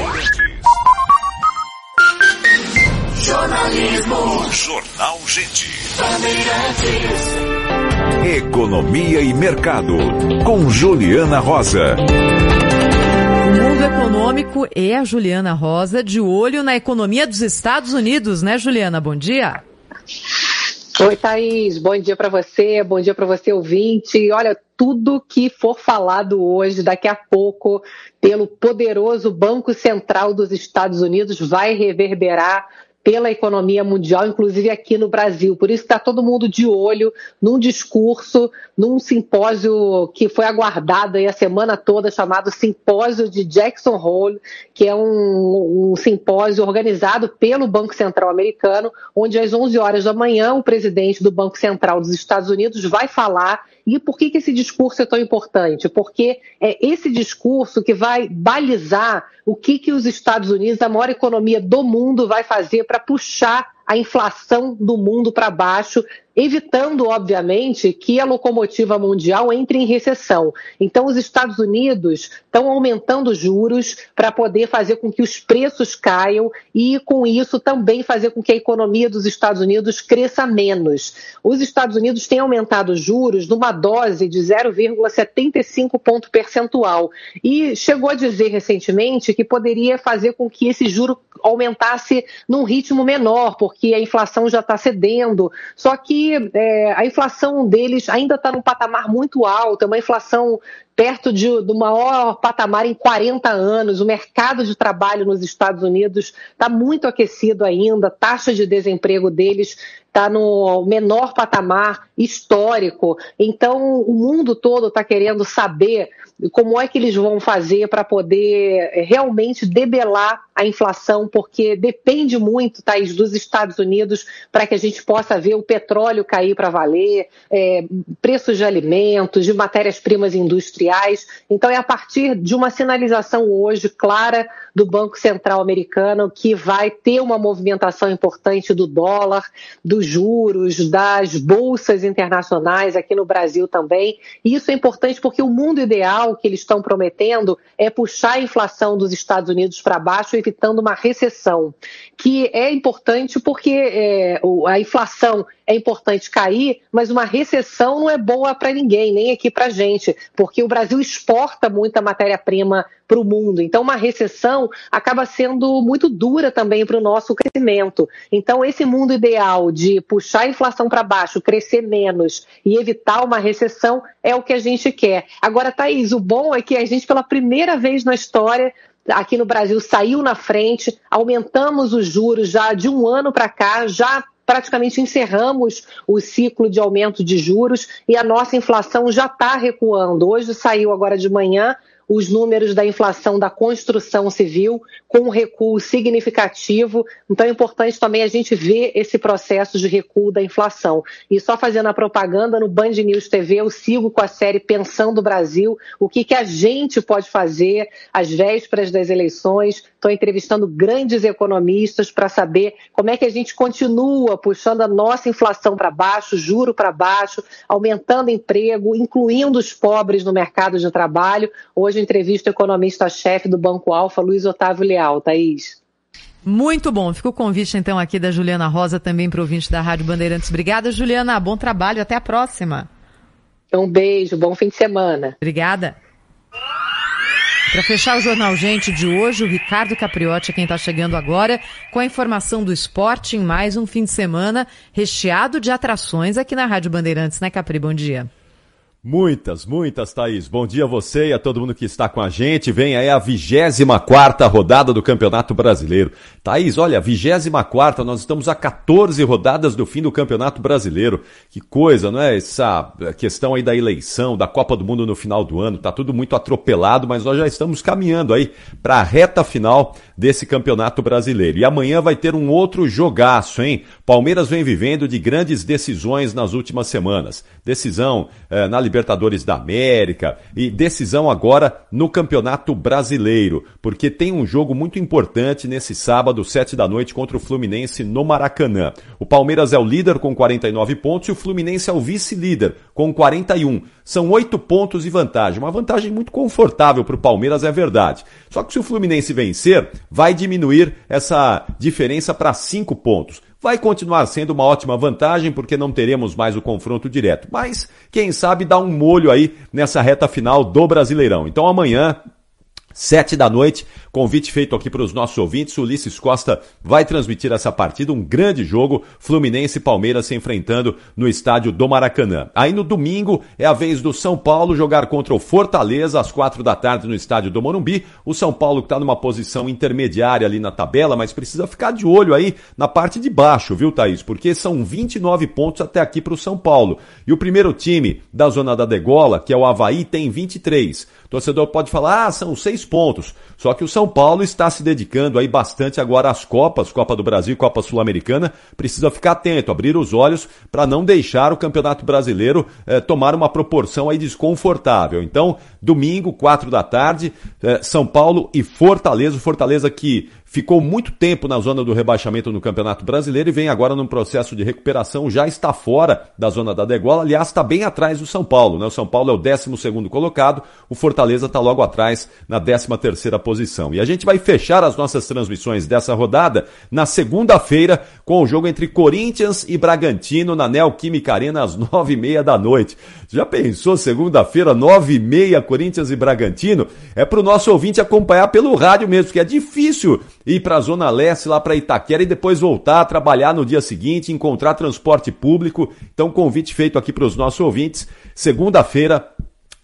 Jornalismo. Jornal Gente. Bandeirantes. Economia e Mercado, com Juliana Rosa. O mundo econômico é a Juliana Rosa, de olho na economia dos Estados Unidos, né, Juliana? Bom dia. Oi, Thaís. Bom dia para você, bom dia para você, ouvinte. Olha, tudo que for falado hoje, daqui a pouco, pelo poderoso Banco Central dos Estados Unidos, vai reverberar pela economia mundial, inclusive aqui no Brasil. Por isso está todo mundo de olho num discurso, num simpósio que foi aguardado a semana toda, chamado Simpósio de Jackson Hole, que é um, um simpósio organizado pelo Banco Central americano, onde às 11 horas da manhã o presidente do Banco Central dos Estados Unidos vai falar e por que, que esse discurso é tão importante? Porque é esse discurso que vai balizar o que, que os Estados Unidos, a maior economia do mundo, vai fazer para puxar a inflação do mundo para baixo, evitando, obviamente, que a locomotiva mundial entre em recessão. Então, os Estados Unidos estão aumentando juros para poder fazer com que os preços caiam e, com isso, também fazer com que a economia dos Estados Unidos cresça menos. Os Estados Unidos têm aumentado juros numa dose de 0,75 ponto percentual e chegou a dizer recentemente que poderia fazer com que esse juro aumentasse num ritmo menor, porque a inflação já está cedendo. Só que é, a inflação deles ainda está num patamar muito alto, é uma inflação perto de, do maior patamar em 40 anos. O mercado de trabalho nos Estados Unidos está muito aquecido ainda, a taxa de desemprego deles está no menor patamar histórico. Então, o mundo todo está querendo saber como é que eles vão fazer para poder eh, realmente debelar a inflação, porque depende muito, Thaís, dos Estados Unidos para que a gente possa ver o petróleo cair para valer, é, preços de alimentos, de matérias-primas industriais. Então, é a partir de uma sinalização hoje clara do Banco Central americano que vai ter uma movimentação importante do dólar, dos juros, das bolsas internacionais aqui no Brasil também. E isso é importante porque o mundo ideal que eles estão prometendo é puxar a inflação dos Estados Unidos para baixo, evitando uma recessão, que é importante porque é, a inflação é importante cair, mas uma recessão não é boa para ninguém, nem aqui para gente, porque o Brasil exporta muita matéria-prima para o mundo. Então, uma recessão acaba sendo muito dura também para o nosso crescimento. Então, esse mundo ideal de puxar a inflação para baixo, crescer menos e evitar uma recessão é o que a gente quer. Agora, Thaís, o bom é que a gente, pela primeira vez na história, aqui no Brasil saiu na frente, aumentamos os juros já de um ano para cá, já praticamente encerramos o ciclo de aumento de juros e a nossa inflação já está recuando. Hoje saiu agora de manhã os números da inflação da construção civil com um recuo significativo. Então é importante também a gente ver esse processo de recuo da inflação. E só fazendo a propaganda, no Band News TV eu sigo com a série Pensando Brasil, o que, que a gente pode fazer às vésperas das eleições. Estou entrevistando grandes economistas para saber como é que a gente continua puxando a nossa inflação para baixo, juro para baixo, aumentando emprego, incluindo os pobres no mercado de trabalho. Hoje entrevista o economista-chefe do Banco Alfa, Luiz Otávio Leal. Thaís. Muito bom. Fica o convite, então, aqui da Juliana Rosa, também para ouvinte da Rádio Bandeirantes. Obrigada, Juliana. Bom trabalho. Até a próxima. Um beijo. Bom fim de semana. Obrigada. Para fechar o Jornal Gente de hoje, o Ricardo Capriotti é quem está chegando agora com a informação do esporte em mais um fim de semana recheado de atrações aqui na Rádio Bandeirantes, né, Capri? Bom dia. Muitas, muitas, Thaís. Bom dia a você e a todo mundo que está com a gente. Vem aí a 24 rodada do Campeonato Brasileiro. Thaís, olha, 24, nós estamos a 14 rodadas do fim do Campeonato Brasileiro. Que coisa, não é? Essa questão aí da eleição, da Copa do Mundo no final do ano, tá tudo muito atropelado, mas nós já estamos caminhando aí para a reta final desse Campeonato Brasileiro. E amanhã vai ter um outro jogaço, hein? Palmeiras vem vivendo de grandes decisões nas últimas semanas. Decisão eh, na Libertadores da América e decisão agora no Campeonato Brasileiro, porque tem um jogo muito importante nesse sábado, sete da noite, contra o Fluminense no Maracanã. O Palmeiras é o líder com 49 pontos e o Fluminense é o vice-líder com 41. São oito pontos de vantagem, uma vantagem muito confortável para o Palmeiras, é verdade. Só que se o Fluminense vencer, vai diminuir essa diferença para cinco pontos vai continuar sendo uma ótima vantagem porque não teremos mais o confronto direto. Mas quem sabe dá um molho aí nessa reta final do Brasileirão. Então amanhã Sete da noite, convite feito aqui para os nossos ouvintes. Ulisses Costa vai transmitir essa partida, um grande jogo, Fluminense e Palmeiras se enfrentando no estádio do Maracanã. Aí no domingo é a vez do São Paulo jogar contra o Fortaleza às quatro da tarde no estádio do Morumbi. O São Paulo que está numa posição intermediária ali na tabela, mas precisa ficar de olho aí na parte de baixo, viu, Thaís? Porque são 29 pontos até aqui para o São Paulo. E o primeiro time da zona da degola, que é o Havaí, tem 23 torcedor pode falar, ah, são seis pontos. Só que o São Paulo está se dedicando aí bastante agora às Copas, Copa do Brasil Copa Sul-Americana. Precisa ficar atento, abrir os olhos para não deixar o Campeonato Brasileiro eh, tomar uma proporção aí desconfortável. Então, domingo, quatro da tarde, eh, São Paulo e Fortaleza. Fortaleza que ficou muito tempo na zona do rebaixamento no Campeonato Brasileiro e vem agora num processo de recuperação, já está fora da zona da degola, aliás, está bem atrás do São Paulo, né? O São Paulo é o 12 segundo colocado, o Fortaleza está logo atrás na 13 terceira posição. E a gente vai fechar as nossas transmissões dessa rodada na segunda-feira com o jogo entre Corinthians e Bragantino na Neoquímica Arena às nove e meia da noite. Já pensou segunda-feira, nove e meia, Corinthians e Bragantino? É para o nosso ouvinte acompanhar pelo rádio mesmo, que é difícil ir para a Zona Leste, lá para Itaquera e depois voltar a trabalhar no dia seguinte, encontrar transporte público. Então, convite feito aqui para os nossos ouvintes. Segunda-feira,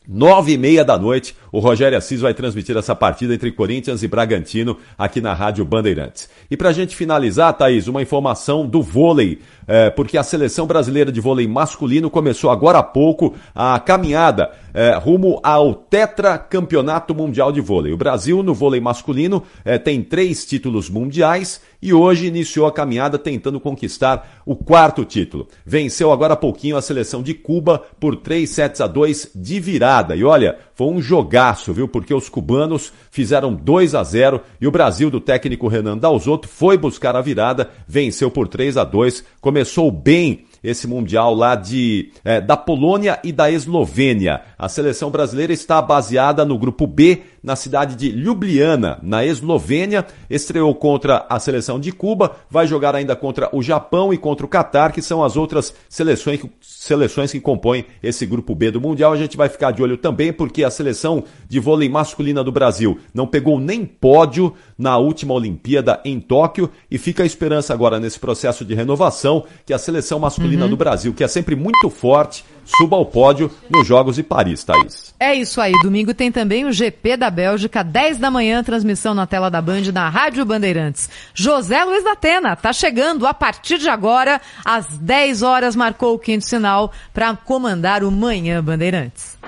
nove e meia da noite, o Rogério Assis vai transmitir essa partida entre Corinthians e Bragantino aqui na Rádio Bandeirantes. E para a gente finalizar, Thaís, uma informação do vôlei, é, porque a seleção brasileira de vôlei masculino começou agora há pouco a caminhada é, rumo ao tetracampeonato mundial de vôlei. O Brasil, no vôlei masculino, é, tem três títulos mundiais e hoje iniciou a caminhada tentando conquistar o quarto título. Venceu agora há pouquinho a seleção de Cuba por 3 sets a 2 de virada. E olha, foi um jogaço, viu? Porque os cubanos fizeram 2 a 0 e o Brasil do técnico Renan Dalzotto foi buscar a virada, venceu por 3 a 2, começou bem esse Mundial lá de, é, da Polônia e da Eslovênia. A seleção brasileira está baseada no grupo B na cidade de Ljubljana, na Eslovênia. Estreou contra a seleção de Cuba, vai jogar ainda contra o Japão e contra o Catar, que são as outras seleções, seleções que compõem esse grupo B do Mundial. A gente vai ficar de olho também, porque a seleção de vôlei masculina do Brasil não pegou nem pódio na última Olimpíada em Tóquio e fica a esperança agora nesse processo de renovação que a seleção masculina Uhum. do Brasil, que é sempre muito forte, suba ao pódio nos Jogos de Paris, Thaís. É isso aí. Domingo tem também o GP da Bélgica, 10 da manhã, transmissão na tela da Band na Rádio Bandeirantes. José Luiz da Atena tá chegando a partir de agora, às 10 horas, marcou o quinto sinal para comandar o Manhã Bandeirantes.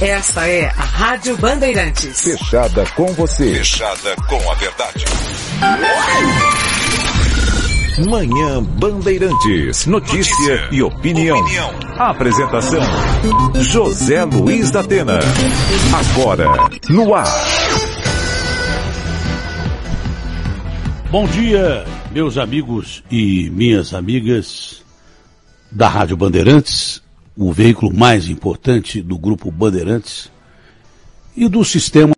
Esta é a Rádio Bandeirantes. Fechada com você. Fechada com a verdade. Manhã Bandeirantes. Notícia, Notícia. e opinião. Opinião. Apresentação: José Luiz da Atena. Agora, no ar. Bom dia, meus amigos e minhas amigas da Rádio Bandeirantes, o veículo mais importante do grupo Bandeirantes e do sistema